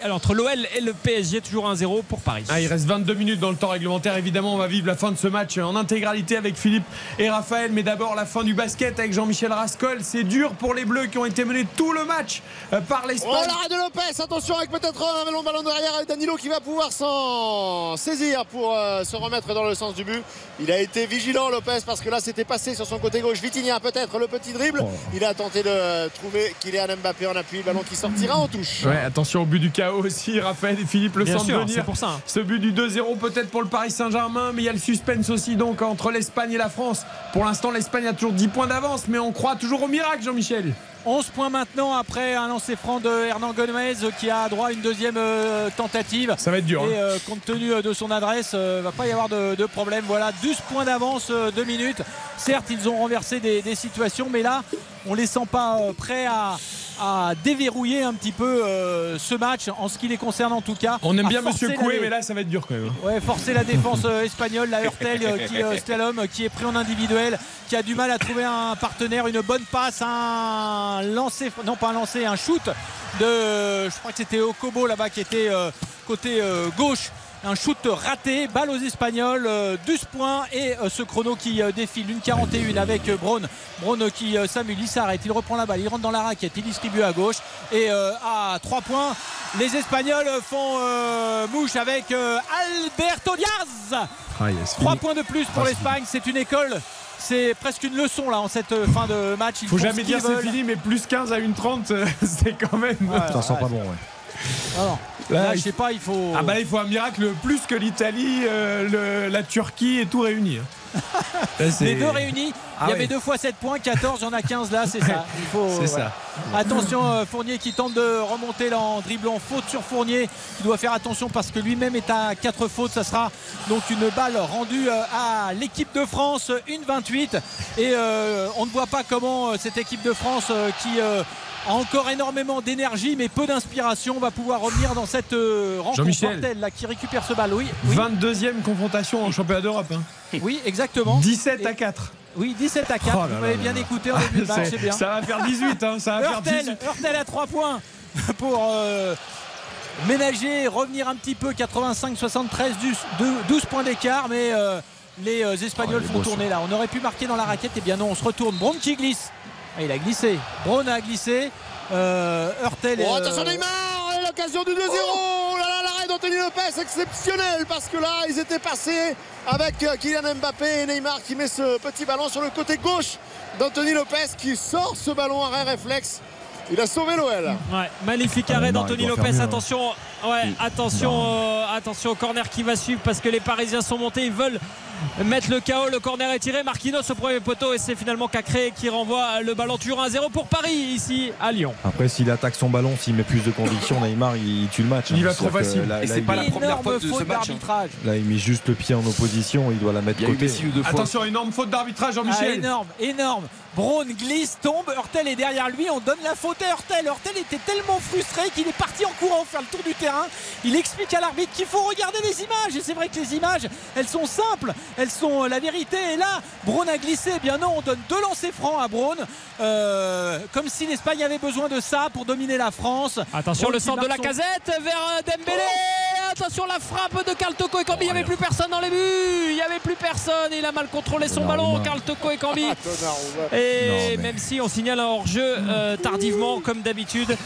l'OL, entre l'OL et le PSG, toujours 1-0 pour Paris. Ah, il reste 22 minutes dans le temps réglementaire. Évidemment, on va vivre la fin de ce match en intégralité avec Philippe et Raphaël. Mais d'abord, la fin du basket avec Jean-Michel Rascol. C'est dur pour les Bleus qui ont été menés tout le match euh, par Oh l'Espagne. l'arrêt de Lopez, attention avec peut-être un long ballon derrière avec Danilo qui va pouvoir s'en saisir pour euh, se remettre dans le sens du but. Il a été vigilant Lopez parce que là c'était passé sur son côté gauche. Vitinha peut-être le petit dribble. Il a tenté de trouver Kylian Mbappé en appui, le ballon qui sortira en touche. Ouais, attention au but du chaos aussi. Raphaël et Philippe le sûr, venir. c'est pour ça, hein. Ce but du 2-0 peut-être pour le Paris Saint-Germain, mais il y a le suspense aussi donc entre l'Espagne et la France. Pour l'instant, l'Espagne a toujours 10 points d'avance, mais on croit toujours au miracle, Jean-Michel. 11 points maintenant après un lancer franc de Hernan Gomez qui a droit à une deuxième euh, tentative. Ça va être dur. Et hein. euh, compte tenu euh, de son adresse, euh, va pas y avoir de, de problème. Voilà, 12 points d'avance, 2 minutes. Certes, ils ont renversé des, des situations, mais là, on les sent pas euh, prêts à, à déverrouiller un petit peu euh, ce match en ce qui les concerne en tout cas. On aime bien Monsieur la- Coué, mais là, ça va être dur quand même. Ouais, forcer la défense euh, espagnole, la Hurtel euh, qui slalom, qui est pris en individuel, qui a du mal à trouver un partenaire, une bonne passe, un lancer, non pas un lancer, un shoot de, je crois que c'était Okobo là-bas qui était côté gauche Un shoot raté, balle aux Espagnols, euh, 12 points et euh, ce chrono qui euh, défile, une 41 avec euh, Braun. Braun euh, qui euh, s'amuse, il s'arrête, il reprend la balle, il rentre dans la raquette, il distribue à gauche et euh, à 3 points. Les Espagnols font euh, mouche avec euh, Alberto Diaz. Ah, yes, 3 fini. points de plus pour Ah, l'Espagne, c'est une école. C'est presque une leçon là en cette euh, fin de match. Ils Faut jamais ce dire c'est fini, mais plus 15 à 1,30, euh, c'est quand même. Ça sent pas bon, ouais. Ah non. Là, je sais pas, il faut. Ah bah là, il faut un miracle plus que l'Italie, euh, la Turquie et tout réuni. Là, Les deux réunis, Ah il y avait deux fois 7 points, 14, il y en a 15 là, c'est ça. Il faut, C'est voilà. Attention, euh, Fournier qui tente de remonter là en dribblant. Faute sur Fournier, qui doit faire attention parce que lui-même est à 4 fautes. Ça sera donc une balle rendue euh, à l'équipe de France, une 28. Et euh, on ne voit pas comment cette équipe de France qui. euh, encore énormément d'énergie mais peu d'inspiration va pouvoir revenir dans cette euh, rencontre mortelle là qui récupère ce ballon oui, oui. 22e confrontation en championnat d'Europe. hein. Oui, exactement. 17 à 4. Oui, 17 à 4. Oh là Vous m'avez bien là. écouté en début de match, C'est- bien. ça va faire 18, hein, ça va faire Hurtel, 18. Hurtel à 3 points pour euh, ménager, revenir un petit peu. 85-73, 12, 12 points d'écart, mais euh, les Espagnols Oh, font tourner là. On aurait pu marquer dans la raquette, et bien non, on se retourne. Qui glisse. Ah, il a glissé. Braun a glissé. Euh, Hurtel. Oh, euh, attention Neymar et l'occasion du 2-0 Oh là là, l'arrêt d'Anthony Lopez exceptionnel parce que là ils étaient passés avec euh, Kylian Mbappé et Neymar qui met ce petit ballon sur le côté gauche d'Anthony Lopez qui sort ce ballon arrêt réflexe. Il a sauvé l'OL. Ouais, magnifique Ah, arrêt d'Anthony Lopez. mieux, hein. Attention, ouais, attention, euh, attention au corner qui va suivre parce que les Parisiens sont montés. Ils veulent mettre le KO. Le corner est tiré. Marquinhos au premier poteau et c'est finalement Cacré qui renvoie le ballon toujours 1-0 pour Paris ici à Lyon. Après, s'il attaque son ballon, s'il met plus de conviction, Neymar, il tue le match. Il va trop facile. Là, Et c'est pas la première énorme faute de ce faute match. hein. d'arbitrage. Là, il met juste le pied en opposition, il doit la mettre côté. Attention, énorme faute d'arbitrage, Ah, Jean-Michel. énorme, énorme. Braun glisse, tombe, Hurtel est derrière lui, on donne la faute à Hurtel. Hurtel était tellement frustré qu'il est parti en courant faire le tour du terrain. Il explique à l'arbitre qu'il faut regarder les images. Et c'est vrai que les images, elles sont simples, elles sont euh, la vérité. Et là, Braun a glissé. Eh bien non, on donne deux lancers francs à Braun. Euh, comme si l'Espagne avait besoin de ça pour dominer la France. Attention Braun le centre de la son- casette vers euh, Dembélé. Attention la frappe de Carl Toko et Cambi. Il n'y avait plus personne dans les buts. Il n'y avait plus personne. Il a mal contrôlé son ballon. Carl Toko et Cambi. Et Non, mais- même si on signale un hors-jeu euh, tardivement, comme d'habitude,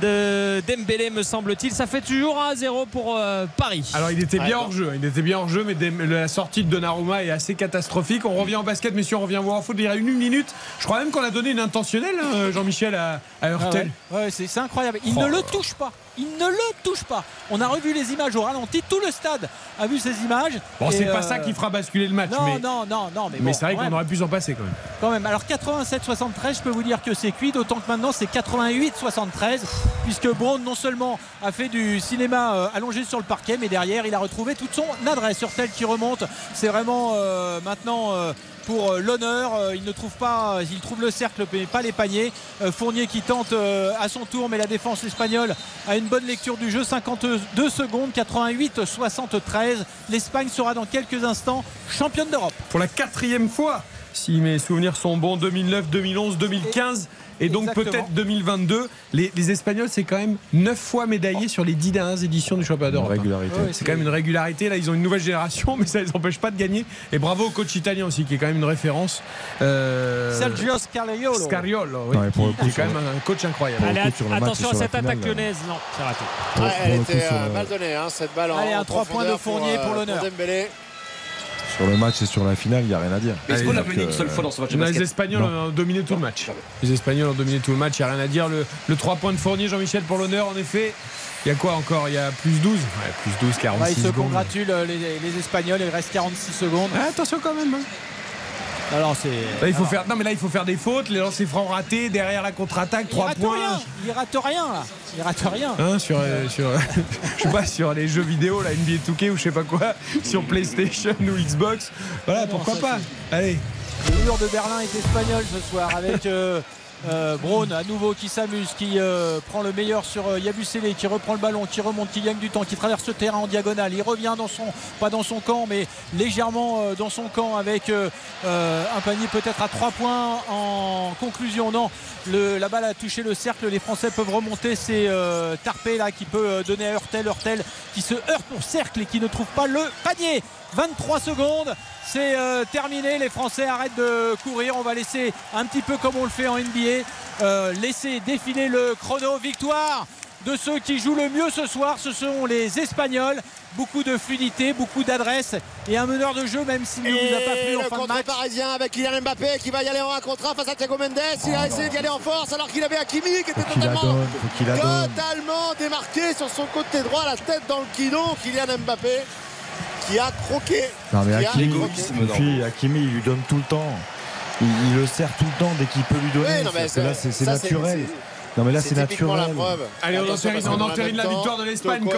de Dembélé, me semble-t-il, ça fait toujours 1-0 pour euh, Paris. Alors il était bien hors jeu, il était bien hors jeu, mais la sortie de Donnarumma est assez catastrophique. On revient en basket, messieurs, on revient voir en foot. Il y a une minute. Je crois même qu'on a donné une intentionnelle, hein, Jean-Michel, à, à Ah Hurtel. ouais. Ouais, c'est incroyable. Il Oh ne le touche pas. Il ne le touche pas. On a revu les images au ralenti. Tout le stade a vu ces images. Bon, c'est pas ça qui fera basculer le match, Non, mais, non, non, non. Mais, mais bon, c'est vrai qu'on aurait pu s'en passer quand même. quand même. Alors 87-73, je peux vous dire que c'est cuit, d'autant que maintenant c'est 88-73, puisque Braun non seulement a fait du cinéma euh, allongé sur le parquet, mais derrière il a retrouvé toute son adresse sur tel qui remonte. C'est vraiment euh, maintenant. euh, pour euh, l'honneur, Euh, il ne trouve pas, il trouve le cercle mais pas les paniers. Euh, Fournier qui tente euh, à son tour, mais la défense espagnole a une bonne lecture du jeu. 52 secondes, 88-73. L'Espagne sera dans quelques instants championne d'Europe. Pour la quatrième fois, si mes souvenirs sont bons, 2009, 2011, 2015 et donc Exactement. peut-être 2022. Les, les Espagnols, c'est quand même 9 fois médaillés sur les 10 dernières éditions du championnat d'Europe. régularité. Ouais, C'est quand même une régularité. Là, ils ont une nouvelle génération, mais ça ne les empêche pas de gagner. Et bravo au coach italien aussi, qui est quand même une référence. Euh, Sergio Scariolo. Scariolo, oui, Ouais, pour le qui coup, est quand même un coach incroyable. Pour le Allez, coup, sur le match attention et à cette attaque là. lyonnaise. Non, c'est raté. Ouais, Pour- elle pour coup, était sur euh, mal donnée, hein, cette balle en Allez, un en trois points de Fournier pour euh, l'honneur. Sur le match et sur la finale, il n'y a rien à dire. Est-ce qu'on l'a donc, mené une seule fois dans ce match de Non, les Espagnols ont dominé tout le match. Les Espagnols ont dominé tout le match, il n'y a rien à dire. Le, le 3 points de Fournier, Jean-Michel, pour l'honneur, en effet. Il y a quoi encore? Il y a plus 12 Ouais, plus 12, 46 Bah, ils se secondes. congratulent euh, les, les Espagnols, il reste 46 secondes. Ah, attention quand même. hein. Alors c'est. Là, il faut alors, faire... Non, mais là, il faut faire des fautes, les lancers francs ratés, derrière la contre-attaque, il 3 rate points. rien, il rate rien là. Il rate rien. Hein, sur, euh, sur, je sais pas, sur les jeux vidéo, la NBA 2K ou je sais pas quoi, sur PlayStation ou Xbox. Voilà, Non, pourquoi ça, pas Allez. Le mur de Berlin est espagnol ce soir avec euh, Euh, Braun à nouveau qui s'amuse, qui euh, prend le meilleur sur euh, Yabusele, qui reprend le ballon, qui remonte, qui gagne du temps, qui traverse le terrain en diagonale. Il revient dans son, pas dans son camp, mais légèrement euh, dans son camp avec un panier peut-être à 3 points en conclusion. Non, la balle a touché le cercle. Les Français peuvent remonter. C'est Tarpé là qui peut donner à Hurtel. Hurtel qui se heurte au cercle et qui ne trouve pas le panier. 23 secondes, c'est euh, terminé. Les Français arrêtent de courir. On va laisser un petit peu comme on le fait en NBA, euh, laisser défiler le chrono. Victoire de ceux qui jouent le mieux ce soir, ce sont les Espagnols. Beaucoup de fluidité, beaucoup d'adresse et un meneur de jeu, même s'il ne vous a pas plu en le fin de match. parisien avec Kylian Mbappé qui va y aller en 1 contre 1 face à Thiago Mendes. Il a essayé d'y aller en force alors qu'il avait Hakimi qui était totalement démarqué sur son côté droit, la tête dans le guidon. Kylian Mbappé qui a croqué. Non mais Hakimi, Hakimi, il lui donne tout le temps. Il, il le sert tout le temps dès qu'il peut lui donner. Oui, non, mais là, c'est naturel. Non mais là, c'est naturel. Allez, on entérine, on entérine la victoire de l'Espagne.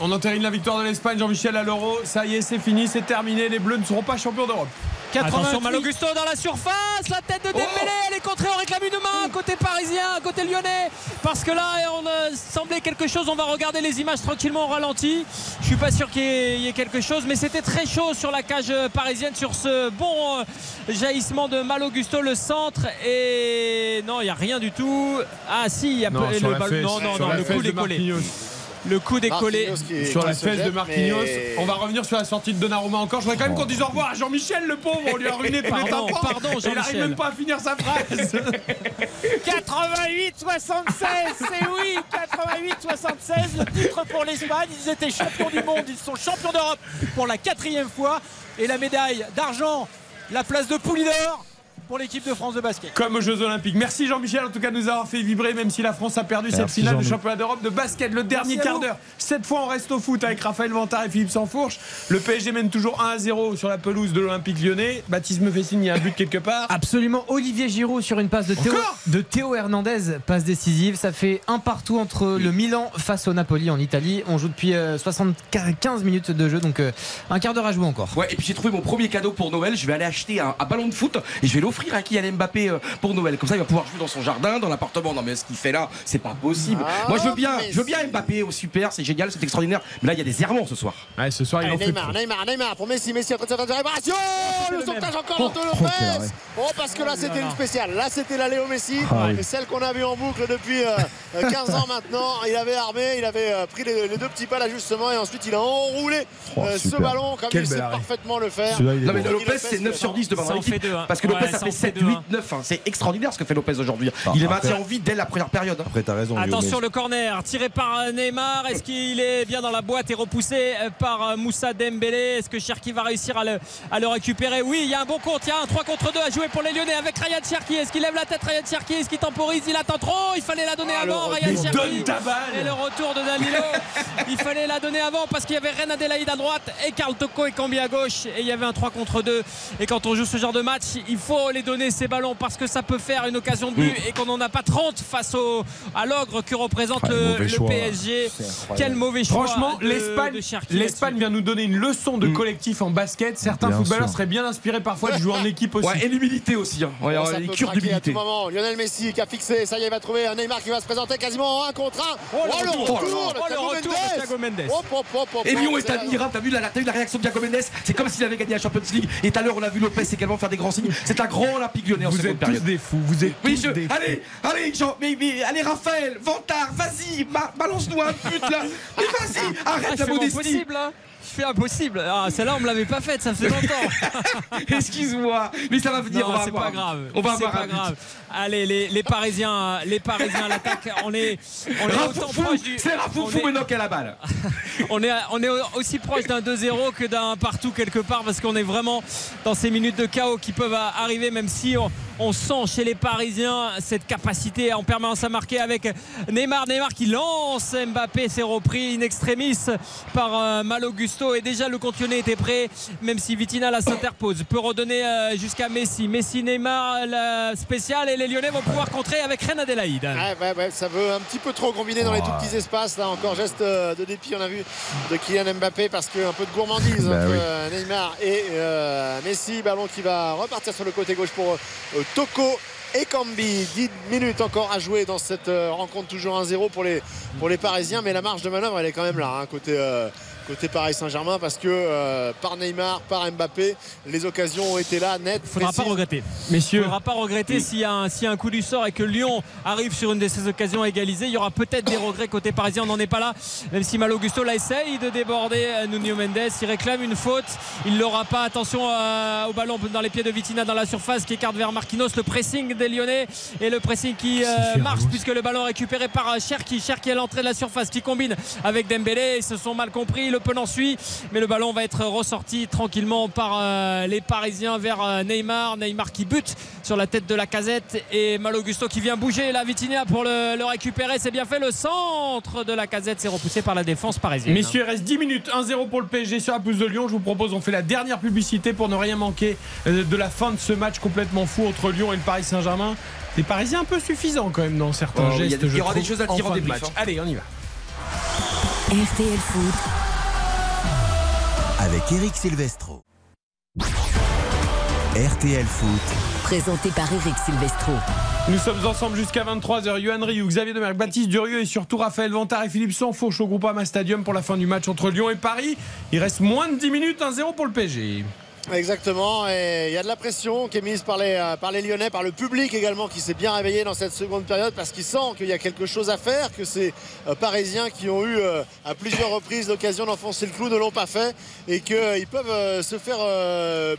On entérine la victoire de l'Espagne, Jean-Michel à l'Euro. Ça y est, c'est fini, c'est terminé. Les Bleus ne seront pas champions d'Europe. Attention Malo Gusto dans la surface, la tête de Dembélé, elle est contrée, on réclame une main côté parisien, côté lyonnais, parce que là on euh, semblait quelque chose. On va regarder les images tranquillement au ralenti. Je suis pas sûr qu'il y, ait- il y ait quelque chose, mais c'était très chaud sur la cage euh, parisienne sur ce bon euh, jaillissement de Malo Gusto, le centre et non, il y a rien du tout. Ah si, il y a Non, peu- sur le ballon- non non non, le coup de décollé. Le coup décollé. Sur la fesse de Marquinhos. mais- On va revenir sur la sortie de Donnarumma encore. Je voudrais quand même qu'on dise au revoir à Jean-Michel, le pauvre. On lui a ruiné tous les Pardon, tampons. pardon, Et Il n'arrive Jean-Michel. même pas à finir sa phrase. 88 76 c'est oui 88 76 le titre pour l'Espagne ils étaient champions du monde ils sont champions d'Europe pour la quatrième fois et la médaille d'argent la place de Poulidor pour l'équipe de France de basket Comme aux Jeux Olympiques. Merci Jean-Michel en tout cas de nous avoir fait vibrer, même si la France a perdu cette finale de Jean-Mi. championnat d'Europe de basket. Le dernier Merci quart d'heure. Cette fois, on reste au foot avec Raphaël Vantard et Philippe Sansfourche. Le PSG mène toujours 1 à 0 sur la pelouse de l'Olympique lyonnais. Baptiste me fait signe, il y a un but quelque part. Absolument, Olivier Giroud sur une passe de Théo, de Théo Hernandez, passe décisive. Ça fait un partout entre le Milan face au Napoli en Italie. On joue depuis euh, 75 minutes de jeu, donc euh, un quart d'heure à jouer encore. Ouais, et puis j'ai trouvé mon premier cadeau pour Noël. Je vais aller acheter un, un ballon de foot et je vais l'offrir à Kylian Mbappé euh, pour Noël. Comme ça, il va pouvoir jouer dans son jardin, dans l'appartement. Non, mais ce qu'il fait là, c'est pas possible. Ah, Moi, je veux bien, je veux bien Mbappé au super, c'est génial, c'est extraordinaire. Mais là, il y a des errements ce soir. Ouais, ce soir, il Allez, en fait Neymar, trop. Neymar, Neymar pour Messi, Messi en train de faire réparation Le sauvetage encore Oh, de oh, Lopez arrêt. Oh parce que là c'était une spéciale, là c'était la Léo Messi, Ah oui. et celle qu'on a vue en boucle depuis euh, euh, 15 ans maintenant. Il avait armé, il avait euh, pris les, les deux petits pas d'ajustement et ensuite il a enroulé Oh, euh, ce ballon comme Quel il sait arrêt. parfaitement le faire. Non, mais. Lopez, c'est 9 sur 10 devant fait hein. Parce que Lopez, ça ça en fait fait 7, deux, 8, hein. 9. hein. C'est extraordinaire ce que fait Lopez aujourd'hui. Ah, Il est après- maintien en vie dès la première période. hein. Après, t'as raison. Attention le corner tiré par Neymar. Est-ce qu'il est bien dans la boîte et repoussé par Moussa Dembélé? Est-ce que Cherki va réussir à le, à le récupérer? Oui, il y a un bon compte. Il y a un 3 contre 2 à jouer pour les Lyonnais avec Ryan Cherki. Est-ce qu'il lève la tête Ryan Cherki? Est-ce qu'il temporise? Il attend trop. Il fallait la donner Ah, avant. Ryan Cherki. donne ta balle. Et le retour de Danilo. il fallait la donner avant parce qu'il y avait Ren Adelaide à droite et Karl Toko et Cambi à gauche. Et il y avait un 3 contre 2. Et quand on joue ce genre de match, il faut les donner ces ballons parce que ça peut faire une occasion de but Mm. et qu'on n'en a pas 30 face au, à l'ogre que représente Ah, le. PSG. Quel mauvais choix. Franchement, l'Espagne, vient nous donner une leçon de collectif en basket. Certains Bien footballeurs sûr. seraient bien inspirés parfois de jouer en équipe aussi. Ouais, et l'humilité aussi. Hein. Ouais, les peut cures d'humilité. tout moment. Lionel Messi qui a fixé, ça y est, il va trouver un Neymar qui va se présenter quasiment en 1 contre 1. Oh, le retour, retour oh, le retour de Mendes. Thiago Et Lyon est admirable. T'as vu, la, t'as vu la réaction de Thiago Mendes? C'est comme s'il avait gagné la Champions League. Et tout à l'heure, on a vu Lopez également faire des grands signes. C'est un grand Olympique lyonnais en Vous seconde êtes période. tous des fous. Vous êtes Oui, tous je... des fous. allez, allez, Jean, mais, mais allez, Raphaël, Vantard, vas-y, ba- balance-nous un but là. Mais vas-y, Ah, arrête je la modestie. possible, hein. Je fais impossible. Ah, celle-là, on me l'avait pas faite, ça fait longtemps. Excuse-moi, mais ça va venir. Non, on va c'est avoir pas grave. On va avoir pas grave. Allez, les, les Parisiens, les Parisiens à l'attaque. On est, on est autant proche du. c'est Rafoufou la balle. on est, on est aussi proche d'un 2-0 que d'un partout quelque part parce qu'on est vraiment dans ces minutes de chaos qui peuvent arriver même si on, on sent chez les Parisiens cette capacité en permanence à marquer avec Neymar. Neymar qui lance Mbappé, c'est repris in extremis par euh, Malo Gusto et déjà le compte lyonnais était prêt même si Vitina là s'interpose. Peut redonner euh, jusqu'à Messi. Messi, Neymar, la spéciale et les Lyonnais vont pouvoir contrer avec. Ouais, ouais, ouais, ça veut un petit peu trop combiner dans les tout petits espaces. Là encore, geste euh, de dépit, on a vu de Kylian Mbappé parce qu'un peu de gourmandise Bah entre oui. Neymar et euh, Messi. Ballon qui va repartir sur le côté gauche pour euh, Toko et Cambi. 10 minutes encore à jouer dans cette euh, rencontre, toujours 1-0 pour les, pour les Parisiens, mais la marge de manœuvre elle est quand même là, hein, côté. euh, Côté Paris Saint-Germain parce que euh, par Neymar, par Mbappé, les occasions ont été là, nettes. Il faudra pas précises. regretter. Messieurs. Il faudra pas regretter s'il y, a un- s'il y a un coup du sort et que Lyon arrive sur une de ces occasions à égaliser. Il y aura peut-être des regrets côté parisien. On n'en est pas là. Même si Malo Gusto là essaye de déborder euh, Nuno Mendes. Il réclame une faute. Il l'aura pas. Attention euh, au ballon dans les pieds de Vitina dans la surface qui écarte vers Marquinhos. Le pressing des Lyonnais et le pressing qui euh, marche puisque le ballon est récupéré par Cherki. Cherki à l'entrée de la surface qui combine avec Dembélé. Ils se sont mal compris. Le Penant suit. Mais le ballon va être ressorti tranquillement par euh, les Parisiens vers euh, Neymar. Neymar qui bute sur la tête de la casette et Malo Gusto qui vient bouger la Vitinha pour le, le récupérer. C'est bien fait. Le centre de la casette s'est repoussé par la défense parisienne. Messieurs, il reste 10 minutes, 1-0 pour le PSG sur la pelouse de Lyon. Je vous propose, on fait la dernière publicité pour ne rien manquer euh, de la fin de ce match complètement fou entre Lyon et le Paris Saint-Germain. Les Parisiens un peu suffisants quand même dans certains Oh, il y a gestes. des- il y aura des choses à dire en fin de débrief, match. hein. Allez, on y va. RTL Foot. Avec Eric Silvestro. RTL Foot. Présenté par Eric Silvestro. Nous sommes ensemble jusqu'à 23h. Yohan Ryu, Xavier Demerck, Baptiste Durieux et surtout Raphaël Vantard et Philippe Sanfourche au Groupama Stadium pour la fin du match entre Lyon et Paris. Il reste moins de 10 minutes, 1-0 pour le Exactement, et il y a de la pression qui est mise par les, euh, par les Lyonnais, par le public également qui s'est bien réveillé dans cette seconde période parce qu'il sent qu'il y a quelque chose à faire, que ces euh, Parisiens qui ont eu euh, à plusieurs reprises l'occasion d'enfoncer le clou ne l'ont pas fait et qu'ils peuvent se faire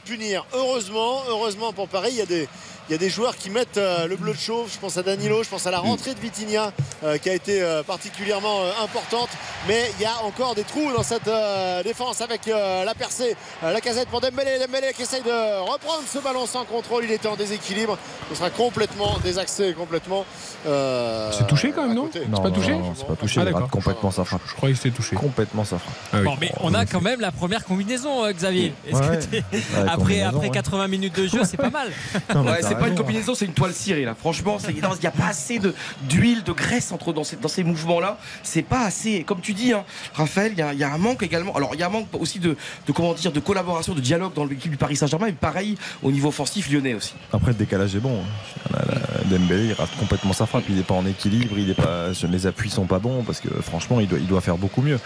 punir. Heureusement, heureusement pour Paris, il y a des, il y a des joueurs qui mettent euh, le bleu de chauve. Je pense à Danilo, je pense à la rentrée de Vitinha euh, qui a été euh, particulièrement euh, importante. Mais il y a encore des trous dans cette euh, défense avec euh, la percée, euh, la casette pour Dembélé. Dembélé qui essaye de reprendre ce ballon sans contrôle. Il était en déséquilibre. Ce sera complètement désaxé, complètement. euh, C'est touché quand même, non. C'est pas touché non, c'est pas touché. Ah, il rate d'accord. complètement sa frappe. Je croyais que c'était touché. Complètement sa frappe. Ah oui. Bon, mais on a quand même la première combinaison, euh, Xavier. Est-ce que Ouais. t'es- Ouais, après, combinaison, après ouais. 80 minutes de jeu, c'est pas mal. Non, mais Ouais, t'as c'est pas une raison, combinaison, c'est une toile cirée là. Franchement, il n'y a pas assez de- d'huile, de, graisse entre dans ces, dans ces mouvements-là. C'est pas assez. Comme tu dis, hein, Raphaël, il y, a- il y a un manque également. Alors, il y a un manque aussi de, de comment dire, de collaboration, de dialogue dans l'équipe du Paris Saint-Germain, et pareil au niveau offensif lyonnais aussi. Après, le décalage est bon. hein. Dembélé, il rate complètement sa frappe. Il n'est pas en équilibre. Il est pas, les appuis sont pas bons parce que franchement, il doit, il doit faire beaucoup mieux.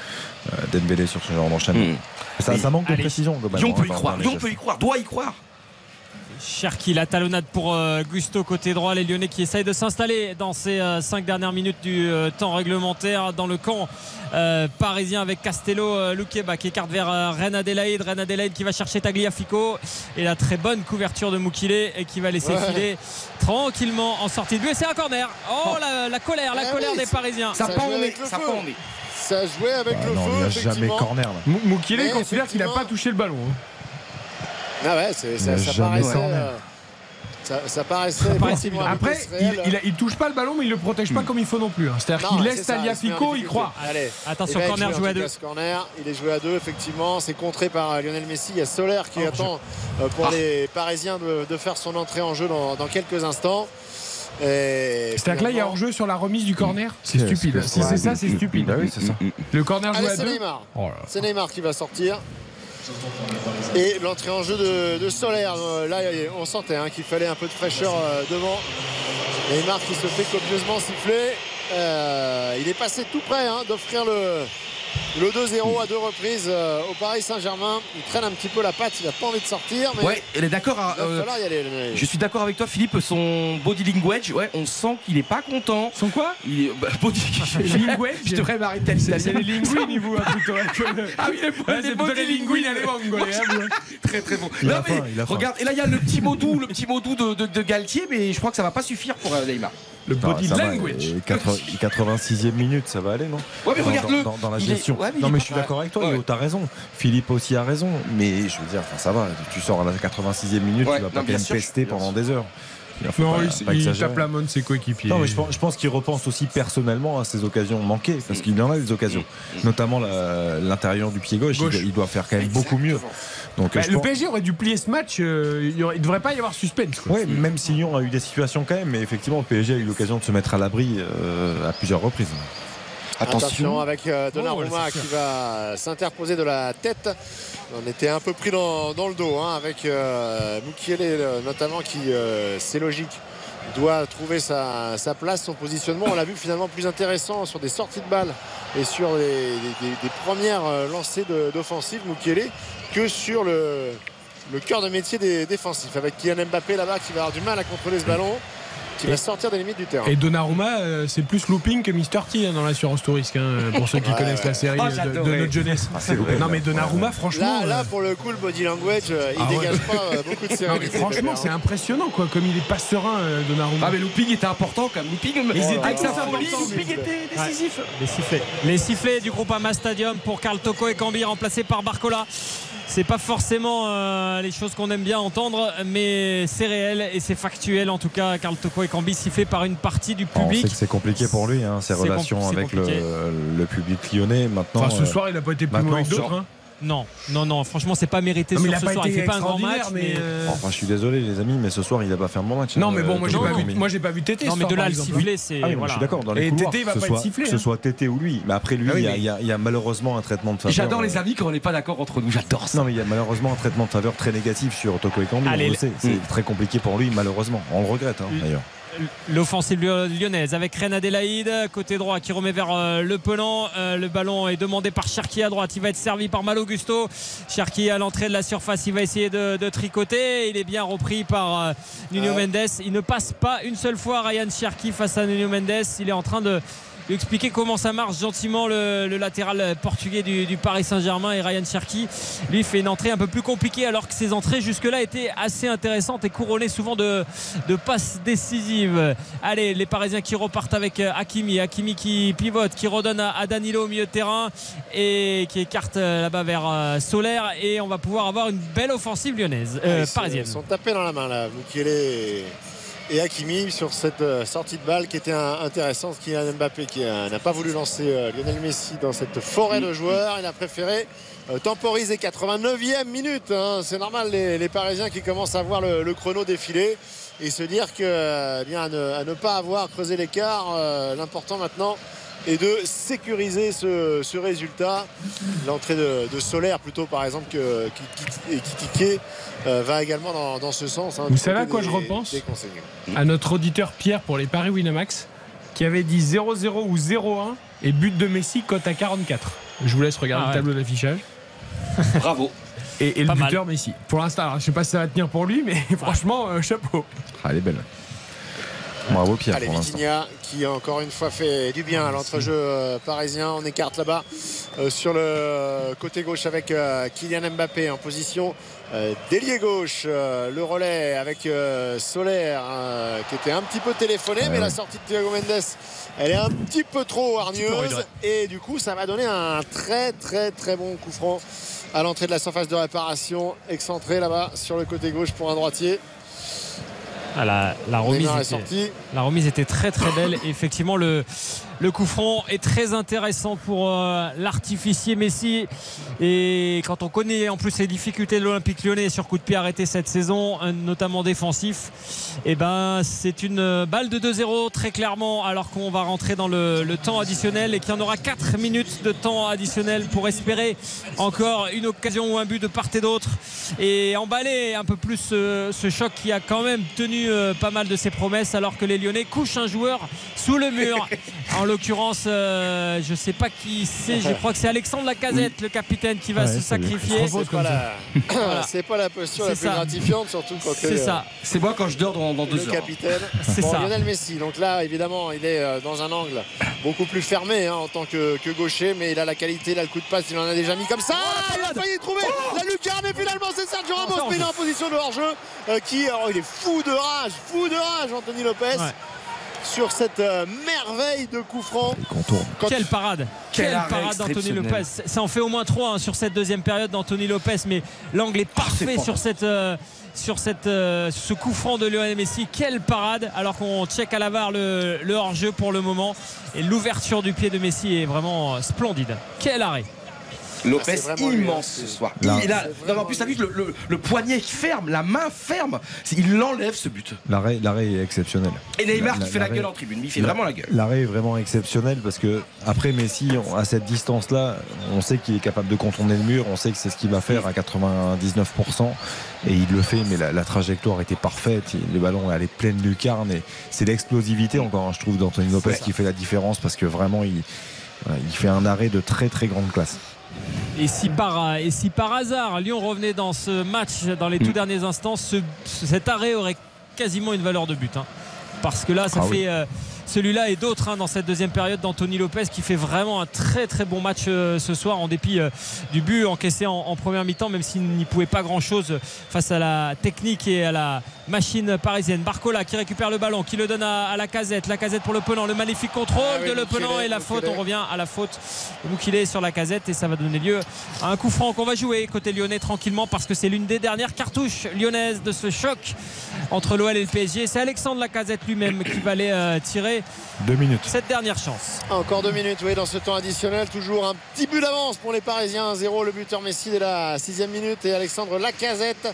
Euh, Dembélé sur ce genre d'enchaînement. Mm. Ça, ça manque de précision. globalement, Lyon peut hein, y croire, gestes. peut y croire, doit y croire. Cherki, la talonnade pour euh, Gusto côté droit. Les Lyonnais qui essayent de s'installer dans ces 5 dernières minutes du euh, temps réglementaire dans le camp euh, parisien avec Castello, euh, Loukeba qui écarte vers euh, Ren Adelaide. Ren Adelaide qui va chercher Tagliafico. Et la très bonne couverture de Moukile et qui va laisser Ouais. filer tranquillement en sortie de but. Et c'est un corner. Oh, la, la colère, la Eh colère oui, des Parisiens. Ça Ça pend ça pend. Ça jouait avec Ah le non, feu. il n'y a jamais corner. Moukile considère qu'il n'a pas touché le ballon. hein. Ah ouais, c'est- Il ça, ça paraissait. euh, Ça, ça paraissait. un Après, il, il, il touche pas le ballon, mais il le protège pas comme il faut non plus. hein. C'est-à-dire qu'il c'est laisse ça, Taliafico, il croit. Allez, Attention, corner joué, à deux. corner, il est joué à deux, effectivement. C'est contré par euh, Lionel Messi. Il y a Solaire qui Oh, attend euh, pour Ah. les Parisiens de, de faire son entrée en jeu dans, dans quelques instants. C'est-à-dire que là, il y a hors-jeu sur la remise du corner. C'est Qu'est-ce stupide. Si c'est c'est ça, c'est stupide. Bah oui, c'est ça. Le corner joué à c'est deux. Neymar. Oh. C'est Neymar qui va sortir. Et l'entrée en jeu de, Solaire. Euh, Là, on sentait hein, qu'il fallait un peu de fraîcheur euh, devant. Neymar qui se fait copieusement siffler. Euh, il est passé tout près hein, d'offrir le, le 2-0 à deux reprises euh, au Paris Saint-Germain. Il traîne un petit peu la patte. Il n'a pas envie de sortir. Mais Ouais, elle est d'accord. hein, il va euh, falloir y aller. le- Je suis d'accord avec toi, Philippe. Son body language, ouais, on sent qu'il est pas content. Son quoi? Il est, bah, body Language Je devrais m'arrêter à l'italien. les linguini, vous, plutôt. hein, Ah oui, les, Ouais, c'est plutôt les linguini, allez, vongole, hein. Très très bon. Il a Non, mais faim, il a faim. regarde, et là il y a le petit mot doux, le petit mot doux de, de, de Galtier, mais je crois que ça va pas suffire pour euh, Neymar. Le body language. et 80 86e minute, ça va aller, non Ouais, mais Dans- regarde-le. dans, dans, dans la est- gestion. ouais, non, mais je suis d'accord avec toi, ouais. T'as raison. Philippe aussi a raison. Mais je veux dire, enfin, ça va. Tu sors à la 86e minute, Ouais, tu vas non, pas bien pester pendant des heures. Non, pas- il, pas il tape la main de ses coéquipiers. Non, mais je pense, qu'il repense aussi personnellement à ces occasions manquées, parce qu'il y en a des occasions, notamment la- l'intérieur du pied gauche. Il, doit faire quand même beaucoup mieux. Donc, Bah, le pense- PSG aurait dû plier ce match. euh, il, il devrait pas y avoir suspense. Ouais, même si Lyon a eu des situations quand même, mais effectivement, le PSG a eu l'occasion de se mettre à l'abri euh, à plusieurs reprises. Attention, avec euh, Donnarumma Oh, ouais, c'est qui va s'interposer de la tête. On était un peu pris dans, dans le dos hein, avec euh, Mukiele notamment qui, euh, c'est logique, doit trouver sa, place, son positionnement. On l'a vu finalement plus intéressant sur des sorties de balles et sur des, premières euh, lancées d'offensive, Mukele, que sur le, le cœur de métier des défensifs. Avec Kylian Mbappé là-bas qui va avoir du mal à contrôler ce ballon qui va sortir des limites du terrain. Et Donnarumma, euh, c'est plus looping que Mister T hein, dans l'assurance touriste, hein, pour ceux qui Ouais, connaissent ouais. la série Oh, de- notre jeunesse. Ah, loupé. non mais Donnarumma, franchement. Là, là, euh, pour le coup, le body language, euh, il ah ouais. dégage pas beaucoup de mais franchement, c'est impressionnant quoi, comme il est pas serein, Donnarumma. Ah, mais looping était important quand même. Looping, Ils étaient avec sa folie, looping était décisif. Les sifflets. Les sifflets du groupe Ama Stadium pour Karl Toko et Cambi remplacés par Barcola. C'est pas forcément euh, les choses qu'on aime bien entendre, mais c'est réel et c'est factuel en tout cas. Karl Toko et Cambi sifflés par une partie du public. c'est compliqué pour lui, hein, ses relations avec le, public lyonnais. Maintenant, Enfin, ce euh, soir, il a pas été plus mauvais que d'autres. hein. Non, non, non, franchement, c'est pas mérité Non, mais sur il a ce pas soir. été Il fait pas un grand match, Enfin, je suis désolé, les amis, mais ce soir, il a pas fait un bon match. Non, mais bon, moi, j'ai pas vu- Ekambi. moi, j'ai pas vu Tété. Non, mais de là le siffler, c'est. Ah oui, voilà. Je suis d'accord, dans les Et couloirs, Tété, il va pas ce soit, être sifflé, que ce hein. soit Tété ou lui. Mais après lui, Ah oui, il y a- mais- il y, a- il y a malheureusement un traitement de faveur. J'adore les euh, amis quand on n'est pas d'accord entre nous. J'adore ça. Non, mais il y a malheureusement un traitement de faveur très négatif sur Toko Ekambi. Allez, on le le- sait. C'est très compliqué pour lui, malheureusement. On le regrette, hein, d'ailleurs. L'offensive lyonnaise avec Ren Adélaïde, côté droit qui remet vers euh, le Pelan. Euh, le ballon est demandé par Cherki à droite. Il va être servi par Malo Gusto. Cherki à l'entrée de la surface. Il va essayer de, de tricoter. Il est bien repris par euh, Nuno Ouais. Mendes. Il ne passe pas une seule fois Ryan Cherki face à Nuno Mendes. Il est en train de lui expliquer comment ça marche gentiment le, le latéral portugais du, du Paris Saint-Germain et Ryan Cherki lui fait une entrée un peu plus compliquée alors que ses entrées jusque-là étaient assez intéressantes et couronnées souvent de, de passes décisives. Allez, les Parisiens qui repartent avec euh, Hakimi, Hakimi qui pivote, qui redonne à, à Danilo au milieu de terrain et qui écarte euh, là-bas vers euh, Solaire et on va pouvoir avoir une belle offensive lyonnaise, euh, Ils se- parisienne. sont tapés dans la main là, Mukele et, Hakimi sur cette euh, sortie de balle qui était intéressante. Kylian Mbappé qui n'a pas voulu lancer euh, Lionel Messi dans cette forêt de joueurs. Il a préféré euh, temporiser 89e minute. hein. C'est normal les, Parisiens qui commencent à voir le, chrono défiler et se dire que eh bien à ne, pas avoir creusé l'écart, l'important maintenant est de sécuriser ce, ce résultat. L'entrée de, de Solaire plutôt par exemple que qui, qui, et euh, va également dans, dans ce sens. hein, Vous savez à quoi des- je repense. À notre auditeur Pierre pour les Paris Winamax qui avait dit 0-0 ou 0-1 et but de Messi cote à 44. Je vous laisse regarder Ah ouais. le tableau d'affichage. Bravo. Et, et le mal. buteur Messi. Pour l'instant, je sais pas si ça va tenir pour lui, mais franchement, euh, chapeau. Ah, elle est belle. Bravo Pierre Allez, qui encore une fois fait du bien à l'entrejeu euh, parisien. On écarte là-bas euh, sur le côté gauche avec euh, Kylian Mbappé en position euh, d'ailier gauche. Euh, le relais avec euh, Solaire euh, qui était un petit peu téléphoné, mais la sortie de Thiago Mendes, elle est un petit peu trop hargneuse. Et du coup, ça va donner un très très très bon coup franc à l'entrée de la surface de réparation, excentré là-bas sur le côté gauche pour un droitier. Ah, la, la remise était, la remise était très très belle. Et effectivement, le, le coup franc est très intéressant pour euh, l'artificier Messi. Et quand on connaît en plus les difficultés de l'Olympique lyonnais sur coup de pied arrêté cette saison, euh, notamment défensif, et ben c'est une euh, balle de 2-0 très clairement, alors qu'on va rentrer dans le, le temps additionnel et qu'il y en aura 4 minutes de temps additionnel pour espérer encore une occasion ou un but de part et d'autre et emballer un peu plus ce, ce choc qui a quand même tenu euh, pas mal de ses promesses alors que les Lyonnais couchent un joueur sous le mur. En l'occurrence, euh, je sais pas qui c'est, je crois que c'est Alexandre Lacazette, le capitaine, qui va Ouais, se sacrifier. C'est pas, la... c'est pas la posture la C'est plus ça. gratifiante, surtout quand C'est t'es, ça. C'est moi quand je dors dans, dans le deux heures. capitaine. C'est Bon, ça. Lionel Messi. Donc là, évidemment, il est euh, dans un angle beaucoup plus fermé hein, en tant que, que gaucher, mais il a la qualité, il a le coup de passe, il en a déjà mis comme ça. Ah, il a failli trouver la lucarne et finalement c'est Sergio Ramos, ça, mais il est en position de hors-jeu. euh, qui, alors, il est fou de rage, fou de rage, Anthony Lopez. Ouais. Sur cette euh, merveille de coup franc. Quand- Quelle parade Quel Quelle arrêt parade d'Anthony. Lopez Ça en fait au moins 3 sur cette deuxième période d'Anthony Lopez, mais l'angle est parfait fort. sur cette. euh, sur cette, euh, ce coup franc de Lionel Messi, quelle parade alors qu'on check à la barre le, le hors-jeu pour le moment et l'ouverture du pied de Messi est vraiment splendide. Quel arrêt Lopez Ah, immense hein, ce soir. Là- Il a, non, en plus, t'as vu que le, le- le poignet qui ferme, la main ferme, il l'enlève ce but. L'arrêt, l'arrêt est exceptionnel. Et Neymar qui fait la gueule en tribune, il fait vraiment la gueule. L'arrêt est vraiment exceptionnel parce que après Messi, on- à cette distance-là, on sait qu'il est capable de contourner le mur, on sait que c'est ce qu'il va faire à 99% et il le fait, mais la, la trajectoire était parfaite, le ballon est allé pleine lucarne et c'est l'explosivité encore, hein, je trouve, d'Anthony Lopez qui fait la différence parce que vraiment il, il fait un arrêt de très très grande classe. Et si, par, et si par hasard Lyon revenait dans ce match dans les tout Mm. derniers instants, ce- cet arrêt aurait quasiment une valeur de but. hein. Parce que là, ça Ah fait oui. euh, celui-là et d'autres hein, dans cette deuxième période d'Anthony Lopez qui fait vraiment un très très bon match euh, ce soir en dépit euh, du but encaissé en, en première mi-temps, même s'il n'y pouvait pas grand-chose face à la technique et à la machine parisienne. Barcola qui récupère le ballon, qui le donne à, à la casette. La casette pour le Penant, le magnifique contrôle Ah oui, de le Penant et la faute. On revient à la faute de Moukile sur la casette et ça va donner lieu à un coup franc qu'on va jouer côté lyonnais tranquillement parce que c'est l'une des dernières cartouches lyonnaises de ce choc entre l'OL et le PSG. C'est Alexandre Lacazette lui-même qui va aller euh, tirer Deux minutes. cette dernière chance. Encore deux minutes, oui, dans ce temps additionnel. Toujours un petit but d'avance pour les Parisiens. 1-0, le buteur Messi dès la sixième minute. Et Alexandre Lacazette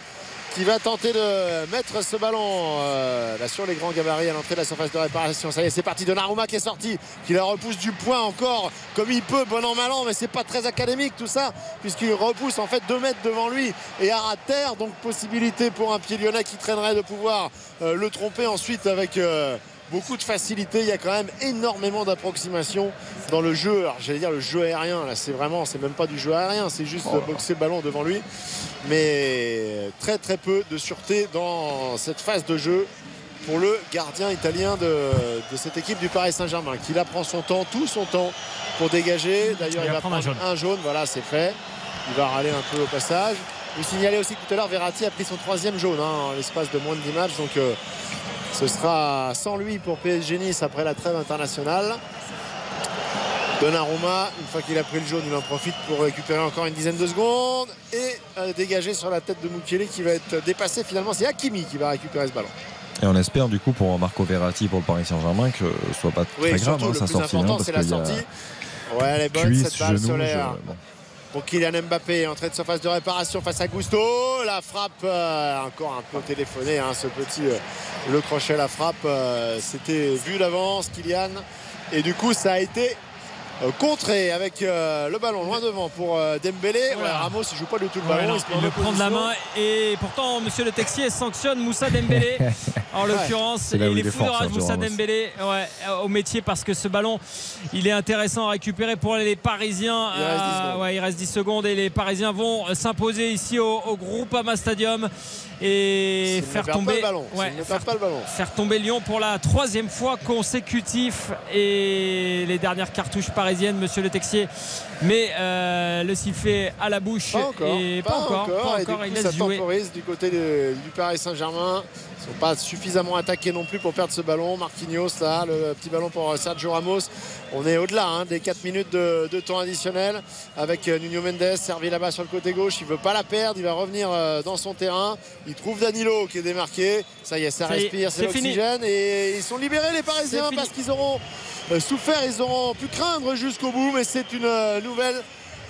qui va tenter de mettre ce ballon euh, là, sur les grands gabarits à l'entrée de la surface de réparation. Ça y est, c'est parti. Donnarumma qui est sorti, qui la repousse du point encore comme il peut, bon an mal an, mais c'est pas très académique tout ça, puisqu'il repousse en fait deux mètres devant lui et à terre. Donc possibilité pour un pied lyonnais qui traînerait de pouvoir euh, le tromper ensuite avec. euh, beaucoup de facilité. Il y a quand même énormément d'approximation dans le jeu. Alors j'allais dire le jeu aérien. Là, c'est vraiment, c'est même pas du jeu aérien, c'est juste de boxer le ballon devant lui. Mais très très peu de sûreté dans cette phase de jeu pour le gardien italien de, de cette équipe du Paris Saint-Germain qui là prend son temps, tout son temps pour dégager. D'ailleurs, il, va prendre un jaune. Voilà, c'est fait. Il va râler un peu au passage. Vous signalez aussi que tout à l'heure, Verratti a pris son troisième jaune hein, en l'espace de moins de 10 matchs. Donc euh, ce sera sans lui pour PSG Nice après la trêve internationale. Donnarumma, une fois qu'il a pris le jaune, il en profite pour récupérer encore une dizaine de secondes et euh, dégager sur la tête de Mukele qui va être dépassé. Finalement, c'est Hakimi qui va récupérer ce ballon. Et on espère du coup pour Marco Verratti pour le Paris Saint-Germain que ce soit pas Oui, très grave surtout, hein, le sa plus sortie. important, hein, parce c'est la a sortie. Ouais, elle est bonne cuisse, cette balle genou, solaire. je- bon. Pour Kylian Mbappé, entrée de surface de réparation face à Gusto. La frappe, euh, encore un peu téléphoné, hein, ce petit euh, le crochet, la frappe. euh, C'était vu d'avance, Kylian. Et du coup, ça a été contré avec euh, le ballon loin devant pour euh, Dembélé. Ouais, Ramos, il joue pas du tout le Ouais, ballon. non, il le prend de la main et pourtant Monsieur le Texier sanctionne Moussa Dembélé en l'occurrence il il est fou de rage Moussa. Dembélé ouais, au métier parce que ce ballon il est intéressant à récupérer pour les Parisiens Il reste 10 Euh, secondes. ouais, il reste 10 secondes et les Parisiens vont s'imposer ici au, au Groupama Stadium et faire pas tomber le ballon, s'il ouais, ne faire, perd pas le ballon. faire tomber Lyon pour la troisième fois consécutif et les dernières cartouches parisiennes Monsieur le Texier mais euh, le sifflet à la bouche Pas encore, et pas, encore, pas et du encore, coup, il laisse ça jouer temporise du côté de- du Paris Saint-Germain. Ils sont pas suffisamment attaqués non plus pour perdre ce ballon. Marquinhos là, le petit ballon pour euh, Sergio Ramos. On est au-delà hein, des 4 minutes de, de temps additionnel avec euh, Nuno Mendes servi là-bas sur le côté gauche. Il veut pas la perdre, il va revenir dans son terrain. Il trouve Danilo qui est démarqué. Ça y est, ça, respire, c'est l'oxygène. Et ils sont libérés les Parisiens parce qu'ils auront euh, souffert, ils auront pu craindre jusqu'au bout, mais c'est une euh, nouvelle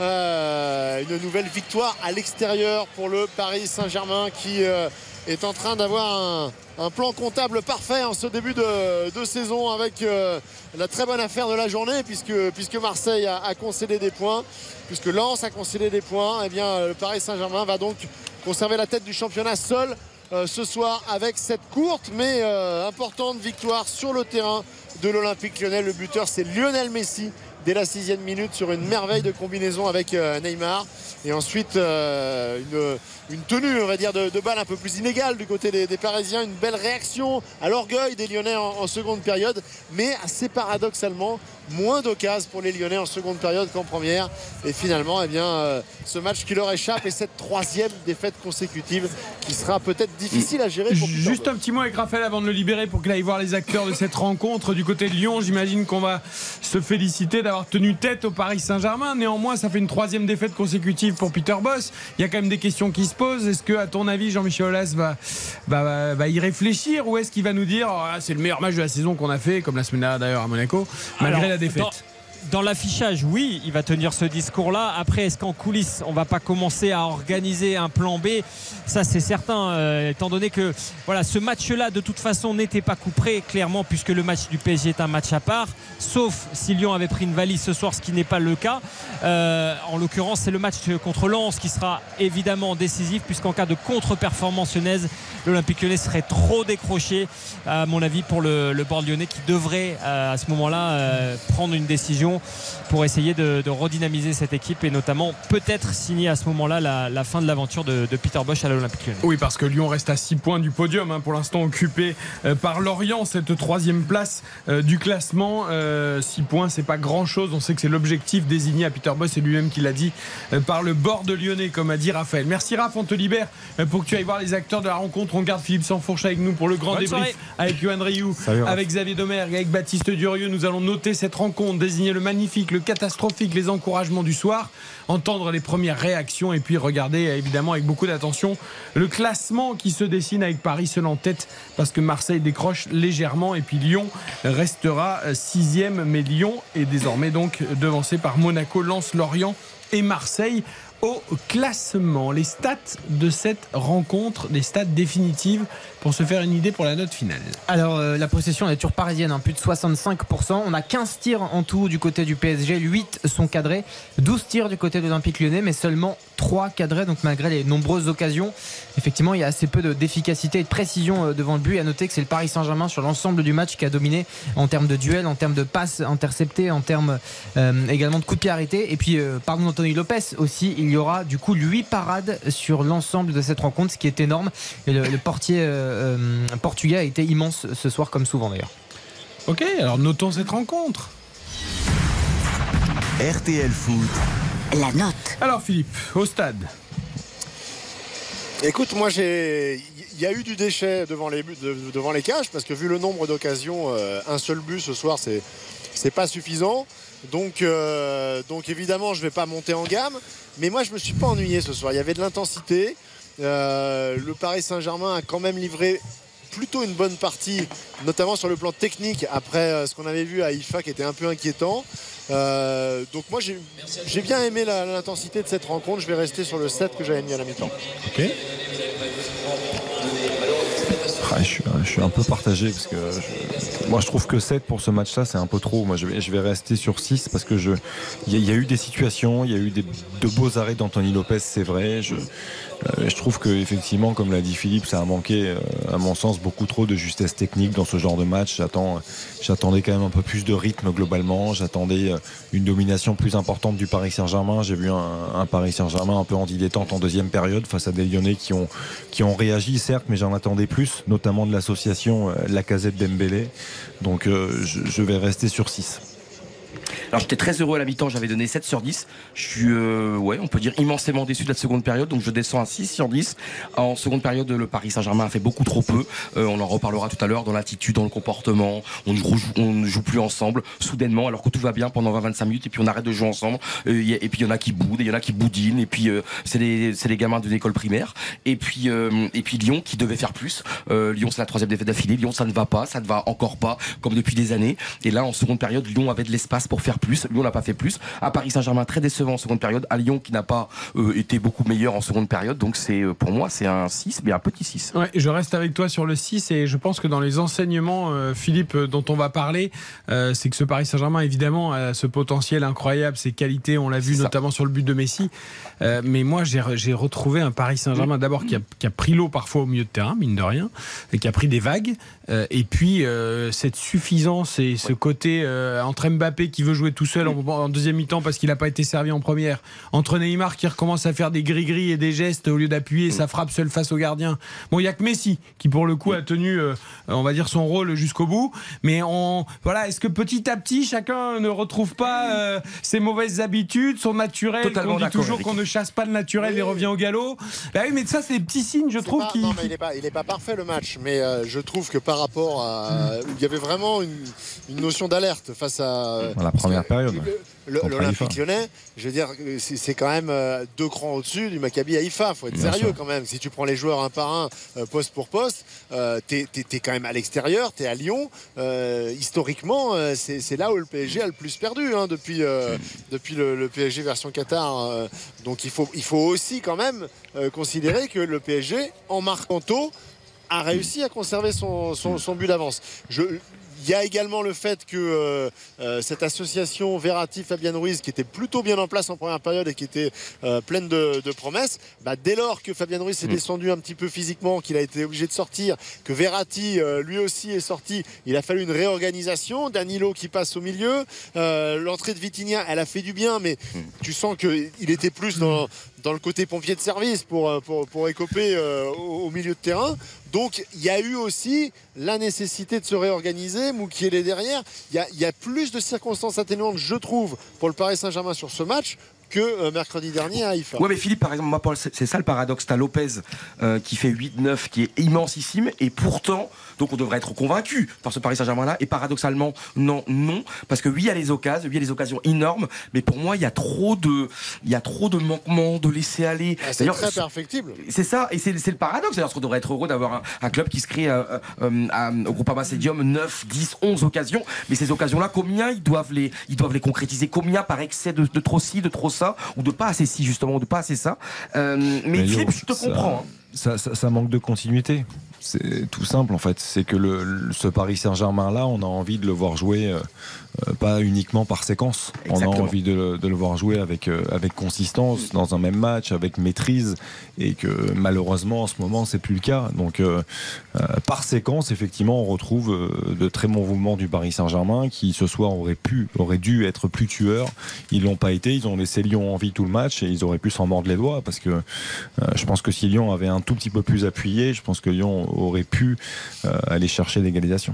euh, une nouvelle victoire à l'extérieur pour le Paris Saint-Germain qui euh, est en train d'avoir un, un plan comptable parfait en ce début de, saison avec euh, la très bonne affaire de la journée puisque, Marseille a, concédé des points, puisque Lens a concédé des points, et bien le Paris Saint-Germain va donc conserver la tête du championnat seul euh, ce soir avec cette courte mais euh, importante victoire sur le terrain de l'Olympique lyonnais. Le buteur c'est Lionel Messi dès la sixième minute sur une merveille de combinaison avec euh, Neymar. Et ensuite, euh, une, tenue, de, balle un peu plus inégale du côté des, Parisiens. Une belle réaction à l'orgueil des Lyonnais en seconde période. Mais assez paradoxalement, moins d'occasions pour les Lyonnais en seconde période qu'en première. Et finalement, eh bien, euh, ce match qui leur échappe et cette troisième défaite consécutive qui sera peut-être difficile à gérer pour Juste un petit mot avec Raphaël avant de le libérer pour qu'il aille voir les acteurs de cette rencontre du côté de Lyon. J'imagine qu'on va se féliciter d'avoir tenu tête au Paris Saint-Germain. Néanmoins, ça fait une troisième défaite consécutive pour Peter Boss. Il y a quand même des questions qui se posent. Est-ce que, à ton avis, Jean-Michel Aulas va, va, va- va y réfléchir ou est-ce qu'il va nous dire Ah, c'est le meilleur match de la saison qu'on a fait, comme la semaine dernière d'ailleurs à Monaco, malgré Alors, la défaite dans- dans l'affichage, oui, il va tenir ce discours-là. Après, est-ce qu'en coulisses, on va pas commencer à organiser un plan B? Ça, c'est certain, euh, étant donné que voilà, ce match-là, de toute façon, n'était pas couperé, clairement, puisque le match du PSG est un match à part. Sauf si Lyon avait pris une valise ce soir, ce qui n'est pas le cas. Euh, en l'occurrence, c'est le match contre Lens qui sera évidemment décisif, puisqu'en cas de contre-performance lyonnaise, l'Olympique lyonnais serait trop décroché, à mon avis, pour le, le bord lyonnais qui devrait, euh, à ce moment-là, prendre une décision pour essayer de, de redynamiser cette équipe et notamment peut-être signer à ce moment-là la, la fin de l'aventure de, de Peter Bosch à l'Olympique lyonnais. Oui, parce que Lyon reste à 6 points du podium, hein, pour l'instant occupé euh, par Lorient, cette troisième place euh, du classement. 6 points, c'est pas grand-chose. On sait que c'est l'objectif désigné à Peter Bosch, c'est lui-même qui l'a dit, euh, par le bord de Lyonnais, comme a dit Raphaël. Merci Raph, on te libère euh, pour que tu ailles voir les acteurs de la rencontre. On garde Philippe Sansfourche avec nous pour le grand Bonne débrief soirée. avec Johan Rioux, avec Xavier Domergue, avec Baptiste Durieux. Nous allons noter cette rencontre, désigner le magnifique, le catastrophique, les encouragements du soir, entendre les premières réactions et puis regarder évidemment avec beaucoup d'attention le classement qui se dessine avec Paris seul en tête parce que Marseille décroche légèrement et puis Lyon restera euh, sixième mais Lyon est désormais donc devancé par Monaco, Lens, Lorient et Marseille au classement. Les stats de cette rencontre, des stats définitives pour se faire une idée pour la note finale. Alors euh, la possession est toujours parisienne, hein, plus de 65%. On a 15 tirs en tout du côté du PSG, 8 sont cadrés, 12 tirs du côté de l'Olympique lyonnais, mais seulement 3 cadrés. Donc malgré les nombreuses occasions, effectivement il y a assez peu de- d'efficacité et de précision euh, devant le but. Et à noter que c'est le Paris Saint-Germain sur l'ensemble du match qui a dominé en termes de duel, en termes de passes interceptées, en termes euh, également de coups de pied arrêtés. Et puis parlons d'Anthony Lopez aussi, il y aura du coup 8 parades sur l'ensemble de cette rencontre, ce qui est énorme. Et le, portier portugais a été immense ce soir, comme souvent d'ailleurs. Ok, alors notons cette rencontre. RTL Foot. La note. Alors Philippe, au stade. Écoute, moi, j'ai, il y a eu du déchet devant les buts, de- devant les cages, parce que vu le nombre d'occasions, euh, un seul but ce soir, c'est, c'est pas suffisant. Donc, euh, donc évidemment, je vais pas monter en gamme. Mais moi, je me suis pas ennuyé ce soir. Il y avait de l'intensité. Euh, le Paris Saint-Germain a quand même livré plutôt une bonne partie, notamment sur le plan technique, après euh, ce qu'on avait vu à IFA qui était un peu inquiétant. Euh, donc moi j'ai bien aimé l'intensité de cette rencontre. Je vais rester sur le 7 que j'avais mis à la mi-temps. Ah, je, suis, un peu partagé parce que moi je trouve que 7 pour ce match-là c'est un peu trop. Moi je vais, rester sur 6 parce que il y, a- eu des situations, il y a eu de beaux arrêts d'Anthony Lopez, c'est vrai. Je trouve que effectivement, comme l'a dit Philippe, ça a manqué euh, à mon sens beaucoup trop de justesse technique dans ce genre de match. J'attends, j'attendais quand même un peu plus de rythme globalement. J'attendais euh, une domination plus importante du Paris Saint-Germain. J'ai vu un, Paris Saint-Germain un peu en dilettante en deuxième période face à des Lyonnais qui ont qui ont réagi certes, mais j'en attendais plus, notamment de l'association euh, Lacazette Dembélé. Donc euh, je, je vais rester sur 6. Alors j'étais très heureux à la mi-temps, j'avais donné 7 sur 10. Je suis, euh, ouais, on peut dire immensément déçu de la seconde période, donc je descends à 6 sur 10. En seconde période, le Paris Saint-Germain a fait beaucoup trop peu. Euh, on en reparlera tout à l'heure dans l'attitude, dans le comportement. On ne, joue, plus ensemble, soudainement, alors que tout va bien pendant 20-25 minutes, et puis on arrête de jouer ensemble. Euh, et puis il y en a qui boudent, il y en a qui boudinent, et puis euh, c'est les, les gamins de l'école primaire. Et puis, euh, et puis Lyon qui devait faire plus. Lyon, c'est la troisième défaite d'affilée. Lyon, ça ne va pas, ça ne va encore pas, comme depuis des années. Et là, en seconde période, Lyon avait de l'espace pour faire plus. Lyon n'a pas fait plus. À Paris Saint-Germain, très décevant en seconde période. À Lyon, qui n'a pas euh, été beaucoup meilleur en seconde période. Donc, c'est euh, pour moi, c'est un 6, mais un petit 6. Ouais, je reste avec toi sur le 6 et je pense que dans les enseignements, euh, Philippe, dont on va parler, euh, c'est que ce Paris Saint-Germain, évidemment, a ce potentiel incroyable, ses qualités, on l'a vu notamment sur le but de Messi. Mais moi, j'ai retrouvé un Paris Saint-Germain d'abord qui a, qui a pris l'eau parfois au milieu de terrain, mine de rien, et qui a pris des vagues. Euh, et puis, euh, cette suffisance et ce côté euh, entre Mbappé qui veut jouer tout seul en, en deuxième mi-temps parce qu'il n'a pas été servi en première, entre Neymar qui recommence à faire des gris-gris et des gestes au lieu d'appuyer sa frappe seule face au gardien. Bon, il y a que Messi qui, pour le coup, a tenu, on va dire, son rôle jusqu'au bout. Mais on, voilà, est-ce que petit à petit, chacun ne retrouve pas euh, ses mauvaises habitudes, son naturel Totalement On dit toujours qu'on ne chasse pas le naturel et revient au galop. Bah oui, mais ça, c'est des petits signes, je trouve, pas- qui. non, mais il n'est pas, parfait le match, mais euh, je trouve que par rapport à. où il y avait vraiment une, une notion d'alerte face à. La première période. L'Olympique lyonnais, je veux dire, c'est quand même euh, deux crans au-dessus du Maccabi Haïfa. faut être Bien sérieux sûr. quand même. Si tu prends les joueurs un par un, euh, poste pour poste, euh, t'es es, quand même à l'extérieur, t'es à Lyon. Euh, historiquement, c'est là où le PSG a le plus perdu hein, depuis, euh, depuis le, le PSG version Qatar. donc il faut, il faut aussi quand même considérer que le PSG, en marquant tôt, a réussi à conserver son, son, son but d'avance. Je- Il y a également le fait que euh, euh, cette association Verratti-Fabian Ruiz, qui était plutôt bien en place en première période et qui était euh, pleine de, de promesses, bah, dès lors que Fabian Ruiz s'est Mm. descendu un petit peu physiquement, qu'il a été obligé de sortir, que Verratti euh, lui aussi est sorti, il a fallu une réorganisation. Danilo qui passe au milieu, l'entrée de Vitinha, elle a fait du bien, mais tu sens qu'il était plus dans, dans le côté pompier de service pour, pour, pour écoper au, au milieu de terrain. Donc il y a eu aussi la nécessité de se réorganiser. Moukiel est derrière. Il y a plus de circonstances atténuantes, je trouve, pour le Paris Saint-Germain sur ce match que euh, mercredi dernier à Haïfa. Ouais, mais Philippe, par exemple, c'est ça le paradoxe. T'as Lopez euh, qui fait 8-9, qui est immensissime, et pourtant, donc on devrait être convaincu par ce Paris Saint-Germain-là, et paradoxalement, non, non, parce que oui, il y a les occasions, oui, il y a les occasions énormes, mais pour moi, il y a trop de, il y a trop de manquements, de laisser aller. Ah, c'est très perfectible. c'est ça, et c'est le paradoxe. D'ailleurs, on devrait être heureux d'avoir un, un club qui se crée euh, euh, à- au Groupama Stadium 9, 10, 11 occasions. Mais ces occasions-là, combien ils doivent les, ils doivent les concrétiser? Combien par excès de, de trop de trop ça, ou de pas assez ci, justement, ou de pas assez ça Euh, Mais, Philippe, je te ça- comprends. hein. Ça, ça- ça manque de continuité. C'est tout simple en fait. C'est que le, ce Paris Saint-Germain là, on a envie de le voir jouer euh, pas uniquement par séquence. On a envie de, le- de le voir jouer avec, euh, avec consistance dans un même match, avec maîtrise, et que malheureusement en ce moment c'est plus le cas. Donc euh, euh, par séquence, effectivement, on retrouve euh, de très bons mouvements du Paris Saint-Germain qui ce soir aurait pu, aurait dû être plus tueurs. Ils l'ont pas été. Ils ont laissé Lyon en vie tout le match et ils auraient pu s'en mordre les doigts parce que euh, je pense que si Lyon avait un tout petit peu plus appuyé, je pense que Lyon aurait pu euh, aller chercher l'égalisation.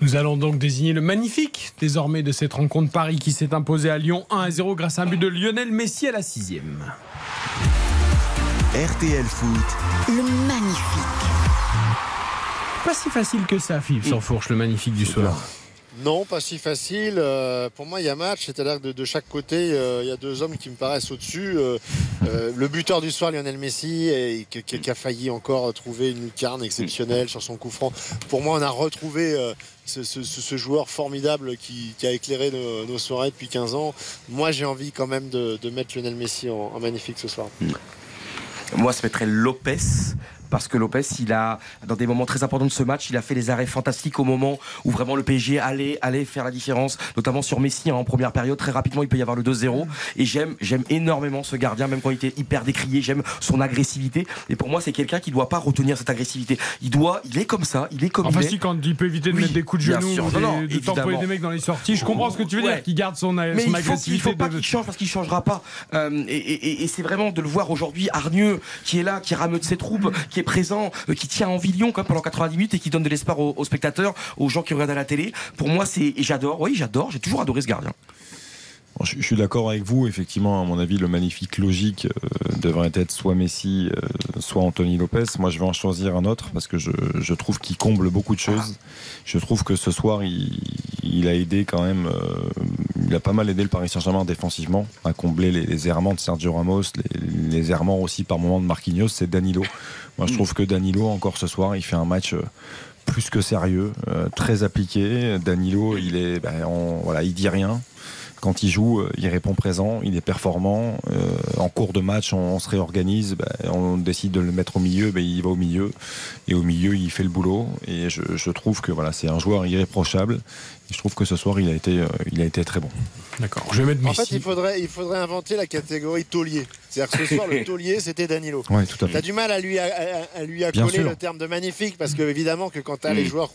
Nous allons donc désigner le magnifique désormais de cette rencontre Paris qui s'est imposé à Lyon 1 à 0 grâce à un but de Lionel Messi à la sixième. RTL Foot, Le magnifique. Pas si facile que ça, Philippe Sansfourche, le magnifique du soir. Non, pas si facile. Euh, pour moi, il y a match, c'est-à-dire de, de chaque côté, euh, il y a deux hommes qui me paraissent au-dessus. Euh, le buteur du soir, Lionel Messi, qui, a failli encore trouver une lucarne exceptionnelle sur son coup franc. Pour moi, on a retrouvé ce, joueur formidable qui, a éclairé nos, soirées depuis 15 ans. Moi, j'ai envie quand même de, de mettre Lionel Messi en, en magnifique ce soir. Moi, ça mettrait Lopez. Parce que Lopez, il a, dans des moments très importants de ce match, il a fait des arrêts fantastiques au moment où vraiment le PSG allait, allait faire la différence, notamment sur Messi hein, en première période. Très rapidement, il peut y avoir le 2-0. Et j'aime, j'aime énormément ce gardien, même quand il était hyper décrié. J'aime son agressivité. Et pour moi, c'est quelqu'un qui doit pas retenir cette agressivité. Il doit, il est comme ça, il est comme Enfin, il est. si, quand il peut éviter de Oui, mettre des coups de genoux, sûr. Non, non, de tamponner des mecs dans les sorties, je comprends ce que tu veux Ouais. dire, qu'il garde son, Mais son il faut, agressivité. faut pas de- qu'il change parce qu'il changera pas. Euh, et et- et c'est vraiment de le voir aujourd'hui hargneux, qui est là, qui rameute ses troupes, qui est présent, euh, qui tient en Lyon pendant 90 minutes et qui donne de l'espoir aux, spectateurs, aux gens qui regardent à la télé. Pour moi, c'est et j'adore. Oui, j'adore. J'ai toujours adoré ce gardien. Je, suis d'accord avec vous. Effectivement, à mon avis, le magnifique logique euh, devrait être soit Messi, euh, soit Anthony Lopez. Moi, je vais en choisir un autre parce que je, trouve qu'il comble beaucoup de choses. Je trouve que ce soir, il, a aidé quand même. il a pas mal aidé le Paris Saint-Germain défensivement à combler les, errements de Sergio Ramos, les, les errements aussi par moments de Marquinhos. C'est Danilo. Moi, je trouve que Danilo, encore ce soir, il fait un match. euh, plus que sérieux, euh, très appliqué. Danilo, il est, ben, voilà, il dit rien. Quand il joue, euh, il répond présent, il est performant. En cours de match, on, se réorganise, ben, on décide de le mettre au milieu, ben, il va au milieu. Et au milieu, il fait le boulot. Et je, trouve que voilà, c'est un joueur irréprochable. Je trouve que ce soir, il a été, il a été très bon. D'accord, je vais mettre En fait, il faudrait, il faudrait inventer la catégorie taulier. C'est-à-dire que ce soir, le taulier, c'était Danilo. Ouais, tout à fait. T'as du mal à lui, à, à- à lui Bien accoler le terme de magnifique, parce que évidemment que quand t'as les joueurs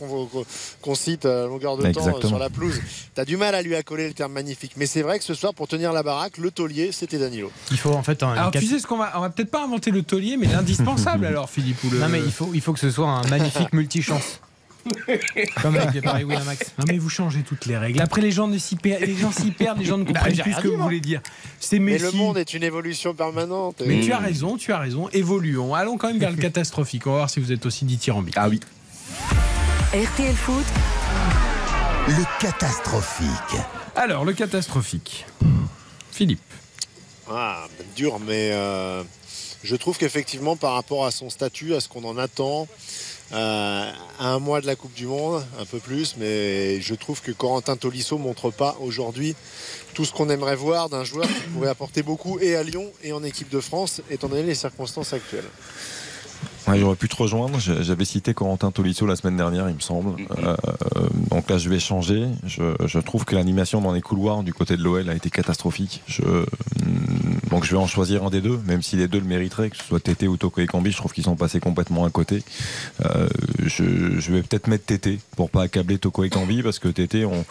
qu'on cite à longueur de temps euh, sur la pelouse, t'as du mal à lui accoler le terme magnifique. Mais c'est vrai que ce soir, pour tenir la baraque, le taulier, c'était Danilo. Il faut en fait un. Alors tu sais ce qu'on va, on va peut-être pas inventer le taulier, mais l'indispensable alors Philippe ou le. Non mais il faut, il faut que ce soit un magnifique multichance. Comme avec les paris Winamax. Non mais vous changez toutes les règles. Après les gens ne s'y perdent, les gens s'y perdent, les gens ne Bah, comprennent plus ce que vous voulez dire. C'est Mais le monde est une évolution permanente. Mais tu as raison, tu as raison. Évoluons. Allons quand même vers le catastrophique. On va voir si vous êtes aussi dithyrambique. Ah oui. RTL Foot, le catastrophique. Alors, le catastrophique. Philippe. Ah, dur, mais euh, je trouve qu'effectivement, par rapport à son statut, à ce qu'on en attend, euh, à un mois de la Coupe du Monde, un peu plus, mais je trouve que Corentin Tolisso montre pas aujourd'hui tout ce qu'on aimerait voir d'un joueur qui pourrait apporter beaucoup et à Lyon et en équipe de France, étant donné les circonstances actuelles. Ouais, J'aurais pu te rejoindre. J'avais cité Corentin Tolisso la semaine dernière, il me semble. Euh, donc là, je vais changer. Je, je trouve que l'animation dans les couloirs du côté de l'OL a été catastrophique. Je, donc je vais en choisir un des deux, même si les deux le mériteraient, que ce soit Tété ou Toko Ekambi. Je trouve qu'ils sont passés complètement à côté. Euh, je, je vais peut-être mettre Tété pour pas accabler Toko Ekambi parce que Tété, on,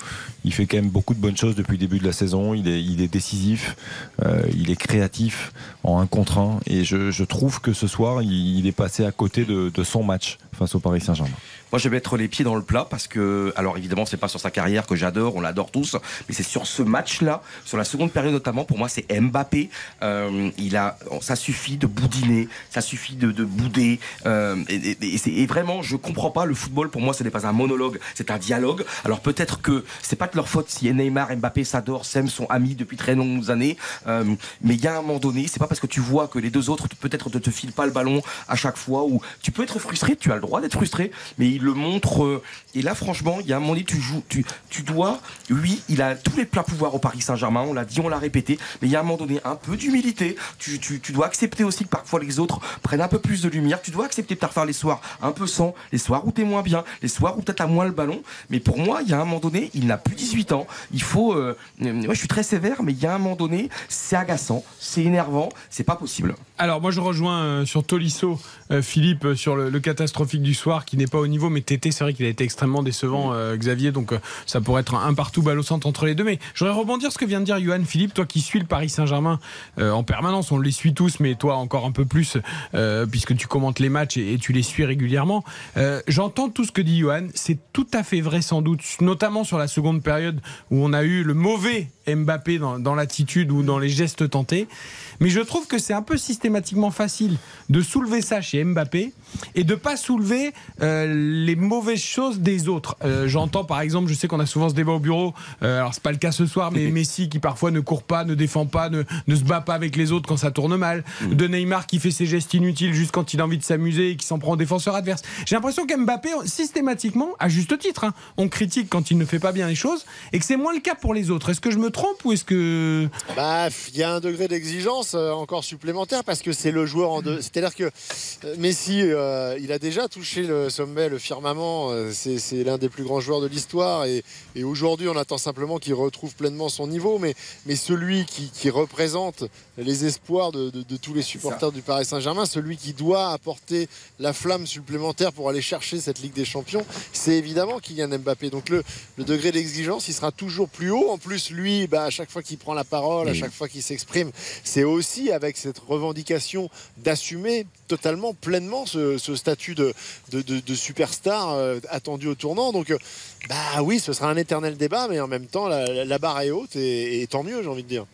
il fait quand même beaucoup de bonnes choses depuis le début de la saison. Il est, il est décisif, euh, il est créatif en un contre un. Et je, je trouve que ce soir, il, il est passé à côté de, son match au Paris Saint-Germain. Moi, je vais mettre les pieds dans le plat parce que, alors évidemment, c'est pas sur sa carrière que j'adore, on l'adore tous, mais c'est sur ce match-là, sur la seconde période notamment. Pour moi, c'est Mbappé. Euh, il a, ça suffit de boudiner, ça suffit de, de bouder. euh, et vraiment, je comprends pas le football. Pour moi, ce n'est pas un monologue, c'est un dialogue. Alors peut-être que c'est pas de leur faute si Neymar, Mbappé s'adorent, s'aiment, sont amis depuis très longues années. Euh, mais il y a un moment donné, c'est pas parce que tu vois que les deux autres peut-être ne te filent pas le ballon à chaque fois ou tu peux être frustré, tu as le droit d'être frustré, mais il le montre. euh, et là, franchement, il y a un moment donné, tu joues, tu, dois. Oui, il a tous les pleins pouvoirs au Paris Saint-Germain. On l'a dit, on l'a répété, mais il y a un moment donné un peu d'humilité. Tu, dois accepter aussi que parfois les autres prennent un peu plus de lumière. Tu dois accepter de te refaire les soirs un peu sans, les soirs où t'es moins bien, les soirs où peut-être t'as moins le ballon. Mais pour moi, il y a un moment donné, il n'a plus 18 ans. Il faut. euh, moi, je suis très sévère, mais il y a un moment donné, c'est agaçant, c'est énervant, c'est pas possible. Alors moi je rejoins euh, sur Tolisso, euh, Philippe, euh, sur le, le catastrophique du soir qui n'est pas au niveau, mais Tété c'est vrai qu'il a été extrêmement décevant euh, Xavier, donc euh, ça pourrait être un, un partout balle au centre entre les deux. Mais je voudrais rebondir ce que vient de dire Johan Philippe, toi qui suis le Paris Saint-Germain euh, en permanence, on les suit tous, mais toi encore un peu plus puisque tu commentes les matchs et, et tu les suis régulièrement. J'entends tout ce que dit Johan, c'est tout à fait vrai sans doute, notamment sur la seconde période où on a eu le mauvais Mbappé dans, dans l'attitude ou dans les gestes tentés. Mais je trouve que c'est un peu systématiquement facile de soulever ça chez Mbappé et de pas soulever euh, les mauvaises choses des autres. Euh, J'entends par exemple, je sais qu'on a souvent ce débat au bureau, euh, alors c'est pas le cas ce soir, mais Messi qui parfois ne court pas, ne défend pas, ne, ne se bat pas avec les autres quand ça tourne mal, de Neymar qui fait ses gestes inutiles juste quand il a envie de s'amuser et qui s'en prend au défenseur adverse. J'ai l'impression qu'Mbappé, systématiquement, à juste titre, hein, on critique quand il ne fait pas bien les choses et que c'est moins le cas pour les autres. Est-ce que je me trompe ou est-ce que... Bah, il y a un degré d'exigence euh, encore supplémentaire parce que c'est le joueur en deux. C'est-à-dire que euh, Messi, euh, il a déjà touché le sommet, le firmament. euh, c'est l'un des plus grands joueurs de l'histoire et, aujourd'hui, on attend simplement qu'il retrouve pleinement son niveau. Mais, celui qui représente les espoirs de, de- de tous les supporters du Paris Saint-Germain, celui qui doit apporter la flamme supplémentaire pour aller chercher cette Ligue des Champions, c'est évidemment Kylian Mbappé. Donc le, le degré d'exigence, il sera toujours plus haut. En plus, lui, bah, à chaque fois qu'il prend la parole, à chaque fois qu'il s'exprime, c'est aussi avec cette revendication d'assumer totalement, pleinement ce, ce statut de, de, de- de superstar euh, attendu au tournant. Donc, euh, bah oui, ce sera un éternel débat, mais en même temps, la, la barre est haute et, et tant mieux, j'ai envie de dire.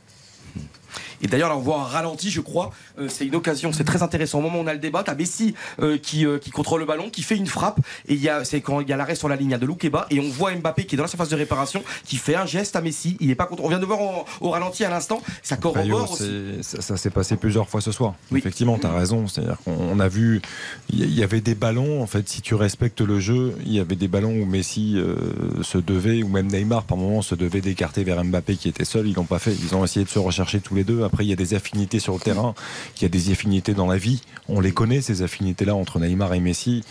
Et d'ailleurs, là, on voit un ralenti, je crois. Euh, c'est une occasion, c'est très intéressant. Au moment où on a le débat, t'as Messi euh, qui, euh, qui contrôle le ballon, qui fait une frappe. Et il y a, c'est quand il y a l'arrêt sur la ligne il y a de Loukeba. Et on voit Mbappé qui est dans la surface de réparation, qui fait un geste à Messi. Il est pas contre. On vient de voir en- au ralenti à l'instant. Ça corrobore Bayo, aussi. ça, ça s'est passé plusieurs fois ce soir. Effectivement, tu as raison. C'est-à-dire qu'on on a vu, il y- avait des ballons, en fait, si tu respectes le jeu, il y avait des ballons où Messi se devait, ou même Neymar par moment se devait d'écarter vers Mbappé qui était seul. Ils l'ont pas fait. Ils ont essayé de se rechercher tous les deux. Après, il y a des affinités sur le terrain, il y a des affinités dans la vie. On les connaît, ces affinités-là, entre Neymar et Messi.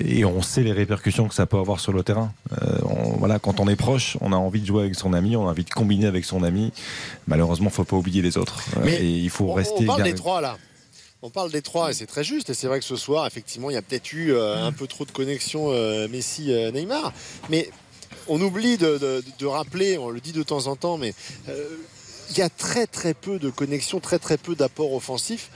Et on sait les répercussions que ça peut avoir sur le terrain. Euh, on- voilà, quand on est proche, on a envie de jouer avec son ami, on a envie de combiner avec son ami. Malheureusement, faut pas oublier les autres. Euh, Mais et il faut on, rester. on parle des trois là. On parle des trois et c'est très juste. Et c'est vrai que ce soir, effectivement, il y a peut-être eu euh, un peu trop de connexion euh, Messi-Neymar. mais on oublie de, de- de rappeler, on le dit de temps en temps, mais euh, il y a très très peu de connexion, très très peu d'apport offensif.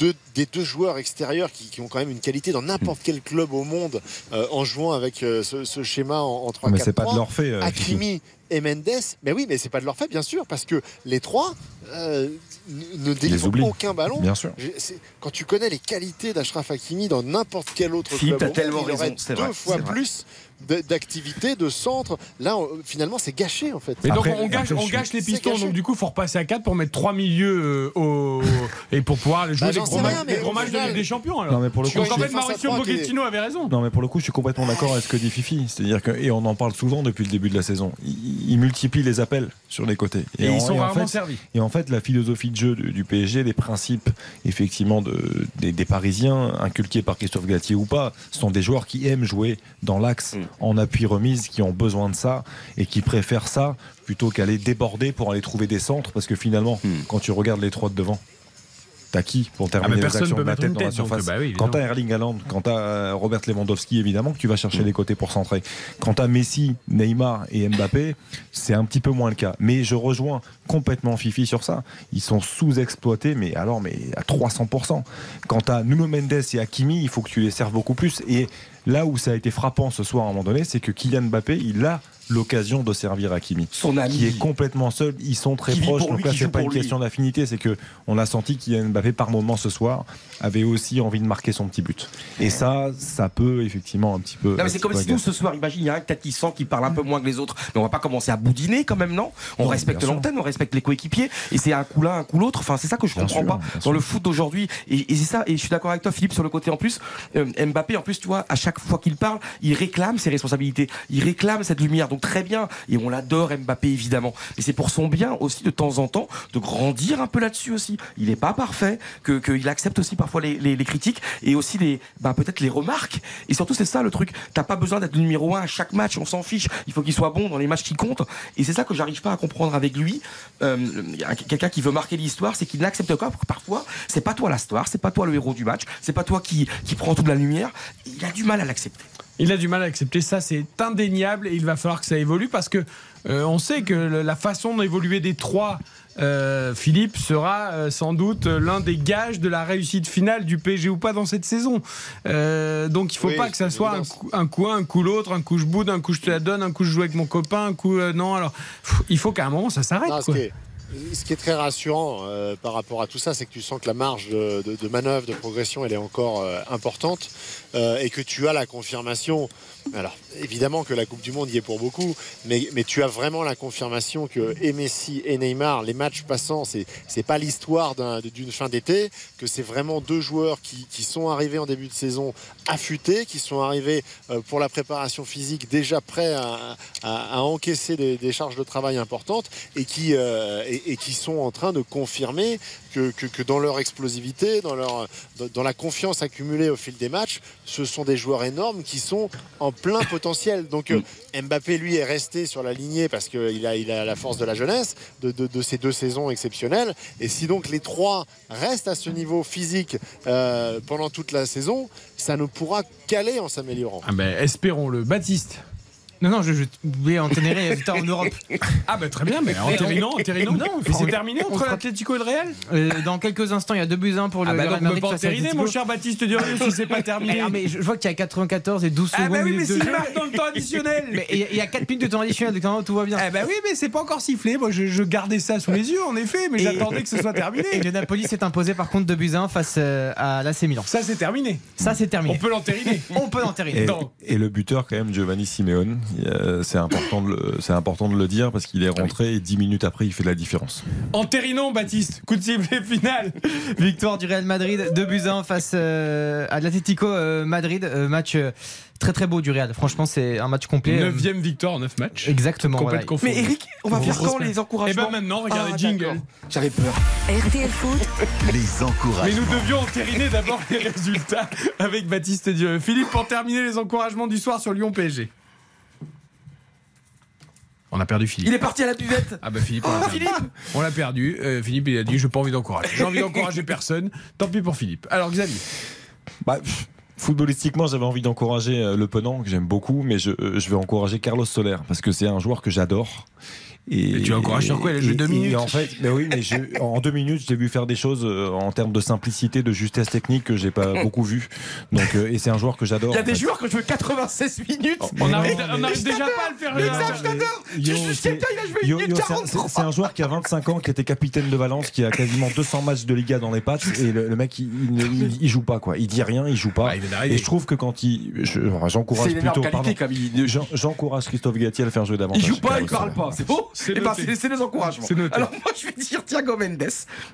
de- des deux joueurs extérieurs qui, qui ont quand même une qualité dans n'importe quel club au monde euh, en jouant avec euh, ce, ce schéma en, en 3 Mais c'est pas de leur fait, euh, Hakimi et Mendes, mais oui, mais c'est pas de leur fait, bien sûr, parce que les trois euh, ne- délivrent aucun ballon. Bien sûr. Quand tu connais les qualités d'Ashraf Hakimi dans n'importe quel autre Philippe, club, au monde, tellement il aurait raison, c'est deux vrai, fois vrai. D'activité, de centre. Là, on- finalement, c'est gâché en fait. Et donc Après- on gâche, après, on je gâche les pistons, donc du coup il faut repasser à 4 pour mettre trois milieux euh, au... et pour pouvoir jouer Bah, les gros matchs, rien, les mais gros matchs de Ligue des Champions. Alors. Non, mais pour le coup, vois, Donc en une fait défense à Mauricio trois qui est- Pochettino avait raison. Non mais pour le coup je suis complètement d'accord avec ce que dit Fifi. C'est-à-dire que, et on en parle souvent depuis le début de la saison, il, il multiplie les appels sur les côtés. Et, en- ils sont rarement fait, servis. Et en fait, la philosophie de jeu du, du PSG, les principes effectivement de, des, des Parisiens, inculqués par Christophe Galtier ou pas, sont des joueurs qui aiment jouer dans l'axe en appui remise, qui ont besoin de ça et qui préfèrent ça plutôt qu'aller déborder pour aller trouver des centres, parce que finalement, quand tu regardes les trois de devant. T'as qui pour terminer mais les actions de la tête une dans la tête, surface bah oui, Quand t'as évidemment. Erling Haaland, quand t'as euh, Robert Lewandowski, évidemment que tu vas chercher les côtés pour centrer. Quand t'as Messi, Neymar et Mbappé, c'est un petit peu moins le cas. Mais je rejoins complètement Fifi sur ça. Ils sont sous-exploités, mais alors mais à 300%. Quand t'as Nuno Mendes et Hakimi, il faut que tu les serves beaucoup plus. Et là où ça a été frappant ce soir à un moment donné, c'est que Kylian Mbappé, il a l'occasion de servir Hakimi, Son ami. qui est complètement seul. Ils sont très proches. Donc là, c'est pas une lui. question d'affinité, c'est que on a senti Kylian Mbappé par moment ce soir avait aussi envie de marquer son petit but. Et ça, ça peut effectivement un petit peu. Non, mais c'est comme si nous ce soir, imagine, il y a un peut-être qui sent qui parle un peu moins que les autres, mais on va pas commencer à boudiner quand même, non? On Non, respecte l'antenne, on respecte les coéquipiers, et c'est un coup l'un, un coup l'autre. Enfin, c'est ça que je Bien comprends sûr, pas dans sûr. le foot d'aujourd'hui. Et, et c'est ça, et je suis d'accord avec toi, Philippe, sur le côté en plus. euh, Mbappé, en plus, tu vois, à chaque fois qu'il parle, il réclame ses responsabilités, il réclame cette lumière. Donc très bien, et on l'adore, Mbappé évidemment. Mais c'est pour son bien aussi de temps en temps de grandir un peu là-dessus aussi. Il n'est pas parfait, que qu'il accepte aussi parfois les, critiques et aussi les, bah, peut-être les remarques. Et surtout, c'est ça le truc. T'as pas besoin d'être le numéro un à chaque match, on s'en fiche. Il faut qu'il soit bon dans les matchs qui comptent. Et c'est ça que j'arrive pas à comprendre avec lui. Euh, Quelqu'un qui veut marquer l'histoire, c'est qu'il n'accepte pas. que Parfois, c'est pas toi l'histoire, c'est pas toi le héros du match, c'est pas toi qui, qui prend toute la lumière. Il a du mal à l'accepter. Il a du mal à accepter ça, c'est indéniable et il va falloir que ça évolue parce que euh, on sait que la façon d'évoluer des trois, euh, Philippe, sera euh, sans doute l'un des gages de la réussite finale du PSG ou pas dans cette saison. Donc il faut Oui, pas que ça soit un coup, un coup un, un coup l'autre, un coup je boude, un coup je te la donne, un coup je joue avec mon copain, un coup non. Alors pff, il faut qu'à un moment ça s'arrête. Ce, qui est, ce qui est très rassurant euh, par rapport à tout ça, c'est que tu sens que la marge de, de- de manœuvre, de progression, elle est encore euh, importante euh, et que tu as la confirmation. Alors, évidemment que la Coupe du Monde y est pour beaucoup, mais, tu as vraiment la confirmation que Messi et Neymar, les matchs passants, c'est c'est pas l'histoire d'un- d'une fin d'été, que c'est vraiment deux joueurs qui, sont arrivés en début de saison affûtés, qui sont arrivés euh, pour la préparation physique déjà prêts à, encaisser des, charges de travail importantes et qui, euh, et, et qui sont en train de confirmer que, dans leur explosivité, dans, leur, la confiance accumulée au fil des matchs, ce sont des joueurs énormes qui sont en plein potentiel. Donc euh, Mbappé, lui, est resté sur la lignée parce qu'il a, la force de la jeunesse, de, de- de ces deux saisons exceptionnelles. Et si donc les trois restent à ce niveau physique euh, pendant toute la saison, ça ne pourra qu'aller en s'améliorant. Ah ben espérons-le, Baptiste. Non, non, je, je voulais enterrer Victor en Europe. Ah bah très bien, mais entérinons, entérinons. Non, Mais c'est terminé entre l'Atlético et le Real? Euh, dans quelques instants, il y a deux buts 1 pour le Ah bah Real Madrid pas entériner, mon cher Baptiste Durieux, si c'est pas terminé. Ah, mais je, je vois qu'il y a 94 et 12 Ah secondes. bah oui, mais s'il marque dans le temps additionnel. Mais il y a- il y a 4 minutes de temps additionnel, donc tout va bien. Eh ben oui, mais c'est pas encore sifflé. Moi, je, je gardais ça sous les yeux, en effet, mais j'attendais que ce soit terminé. Et le Napoli s'est imposé par contre 2 buts 1 face euh, à l'AC Milan. Ça, c'est terminé. Ça, c'est terminé. On peut l'entériner. On peut l'entériner. Et, Non. et le buteur quand même Giovanni Simeone, euh, c'est important de le, c'est important de le dire parce qu'il est rentré et 10 minutes après il fait la différence. Entérinons, Baptiste. Coup de sifflet final. Victoire du Real Madrid, 2 buts 1 face euh, à l'Atlético euh, Madrid. Euh, match euh, très très beau du Real. Franchement, c'est un match complet. Euh, Neuvième victoire en 9 matchs. Exactement. Voilà. Mais Eric, on va faire quand les encouragements Eh ben maintenant, regardez, Ah, jingle. d'accord. J'avais peur. RTL Foot, Les Mais encouragements. nous devions entériner d'abord les résultats avec Baptiste Dieu. Philippe, pour terminer les encouragements du soir sur Lyon PSG. On a perdu Philippe. Il est parti à la buvette. Ah bah Philippe, on l'a Oh, perdu. Philippe On l'a perdu. Euh, Philippe, il a dit, j'ai pas envie d'encourager. J'ai envie d'encourager personne. Tant pis pour Philippe. Alors Xavier. Bah, footballistiquement, j'avais envie d'encourager euh, Le Penant, que j'aime beaucoup, mais je, euh, je vais encourager Carlos Soler, parce que c'est un joueur que j'adore. Et, tu encourages sur quoi Il a joué et- deux et minutes. En fait, mais oui, mais je- en deux minutes, j'ai vu faire des choses euh, en termes de simplicité, de justesse technique que j'ai pas beaucoup vu. Donc, euh, et c'est un joueur que j'adore. Il y a des fait. joueurs qui ont joué 96 minutes. On On arrive- arrive, mais- on arrive je déjà pas à le faire. Mais je t'adore. Je quelqu'un, il a joué Yo- une yo, minute c'est un- 43. c'est c'est un joueur qui a 25 ans, qui était capitaine de Valence, qui a quasiment 200 matchs de Liga dans les pattes, et le, le mec, il, il, joue pas quoi. Il dit rien, il joue pas. il d'arriver. et je trouve que quand il, je- j'encourage plutôt, j'encourage Christophe Gatti à le faire jouer davantage. Il joue pas, il parle pas, c'est beau C'est ben, noté. c'est c'est des encouragements. Alors moi je vais dire Thiago Mendes,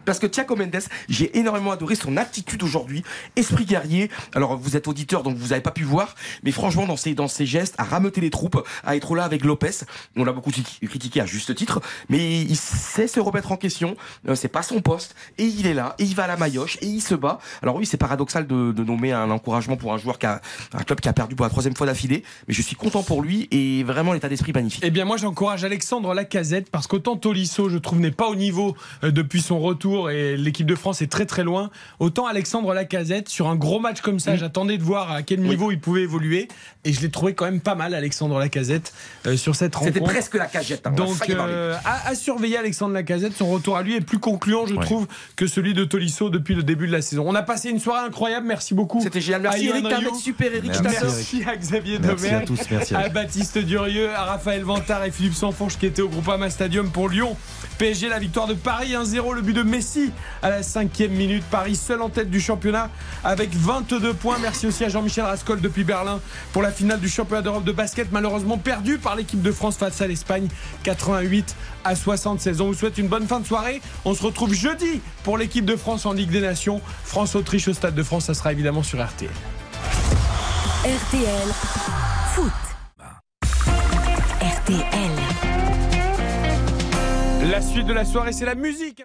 parce que Thiago Mendes, j'ai énormément adoré son attitude aujourd'hui, esprit guerrier. Alors vous êtes auditeur donc vous avez pas pu voir, mais franchement dans ses, dans ses gestes, à rameuter les troupes, à être là avec Lopez, on l'a beaucoup criti- critiqué à juste titre, mais il sait se remettre en question, Euh, c'est pas son poste, et il est là, et il va à la maillotche, et il se bat. Alors oui c'est paradoxal de, de nommer un encouragement pour un joueur qui a un club qui a perdu pour la troisième fois d'affilée, mais je suis content pour lui et vraiment l'état d'esprit magnifique. Eh bien, moi, j'encourage Alexandre Lacazette parce qu'autant Tolisso, je trouve, n'est pas au niveau euh, depuis son retour et l'équipe de France est très très loin. Autant Alexandre Lacazette, sur un gros match comme ça, j'attendais de voir à quel niveau il pouvait évoluer et je l'ai trouvé quand même pas mal, Alexandre Lacazette, euh, sur cette rencontre. C'était presque la cagette. hein, Donc, euh, à, à surveiller Alexandre Lacazette. Son retour à lui est plus concluant, je Ouais. trouve, que celui de Tolisso depuis le début de la saison. On a passé une soirée incroyable. Merci beaucoup. C'était génial. Merci Eric, Rioux. mec super Eric, Merci, à Xavier Merci Domergue, à tous, merci à. Baptiste Durieux, à Raphaël Vantard et Philippe Sanfonche qui étaient au Groupama Stadium pour Lyon. PSG, la victoire de Paris 1-0, le but de Messi à la cinquième minute. Paris seul en tête du championnat avec 22 points. Merci aussi à Jean-Michel Rascol depuis Berlin pour la finale du championnat d'Europe de basket, malheureusement perdue par l'équipe de France face à l'Espagne, 88 à 76. On vous souhaite une bonne fin de soirée. On se retrouve jeudi pour l'équipe de France en Ligue des Nations. France-Autriche au Stade de France, ça sera évidemment sur RTL. RTL Foot. RTL. La suite de la soirée, c'est la musique.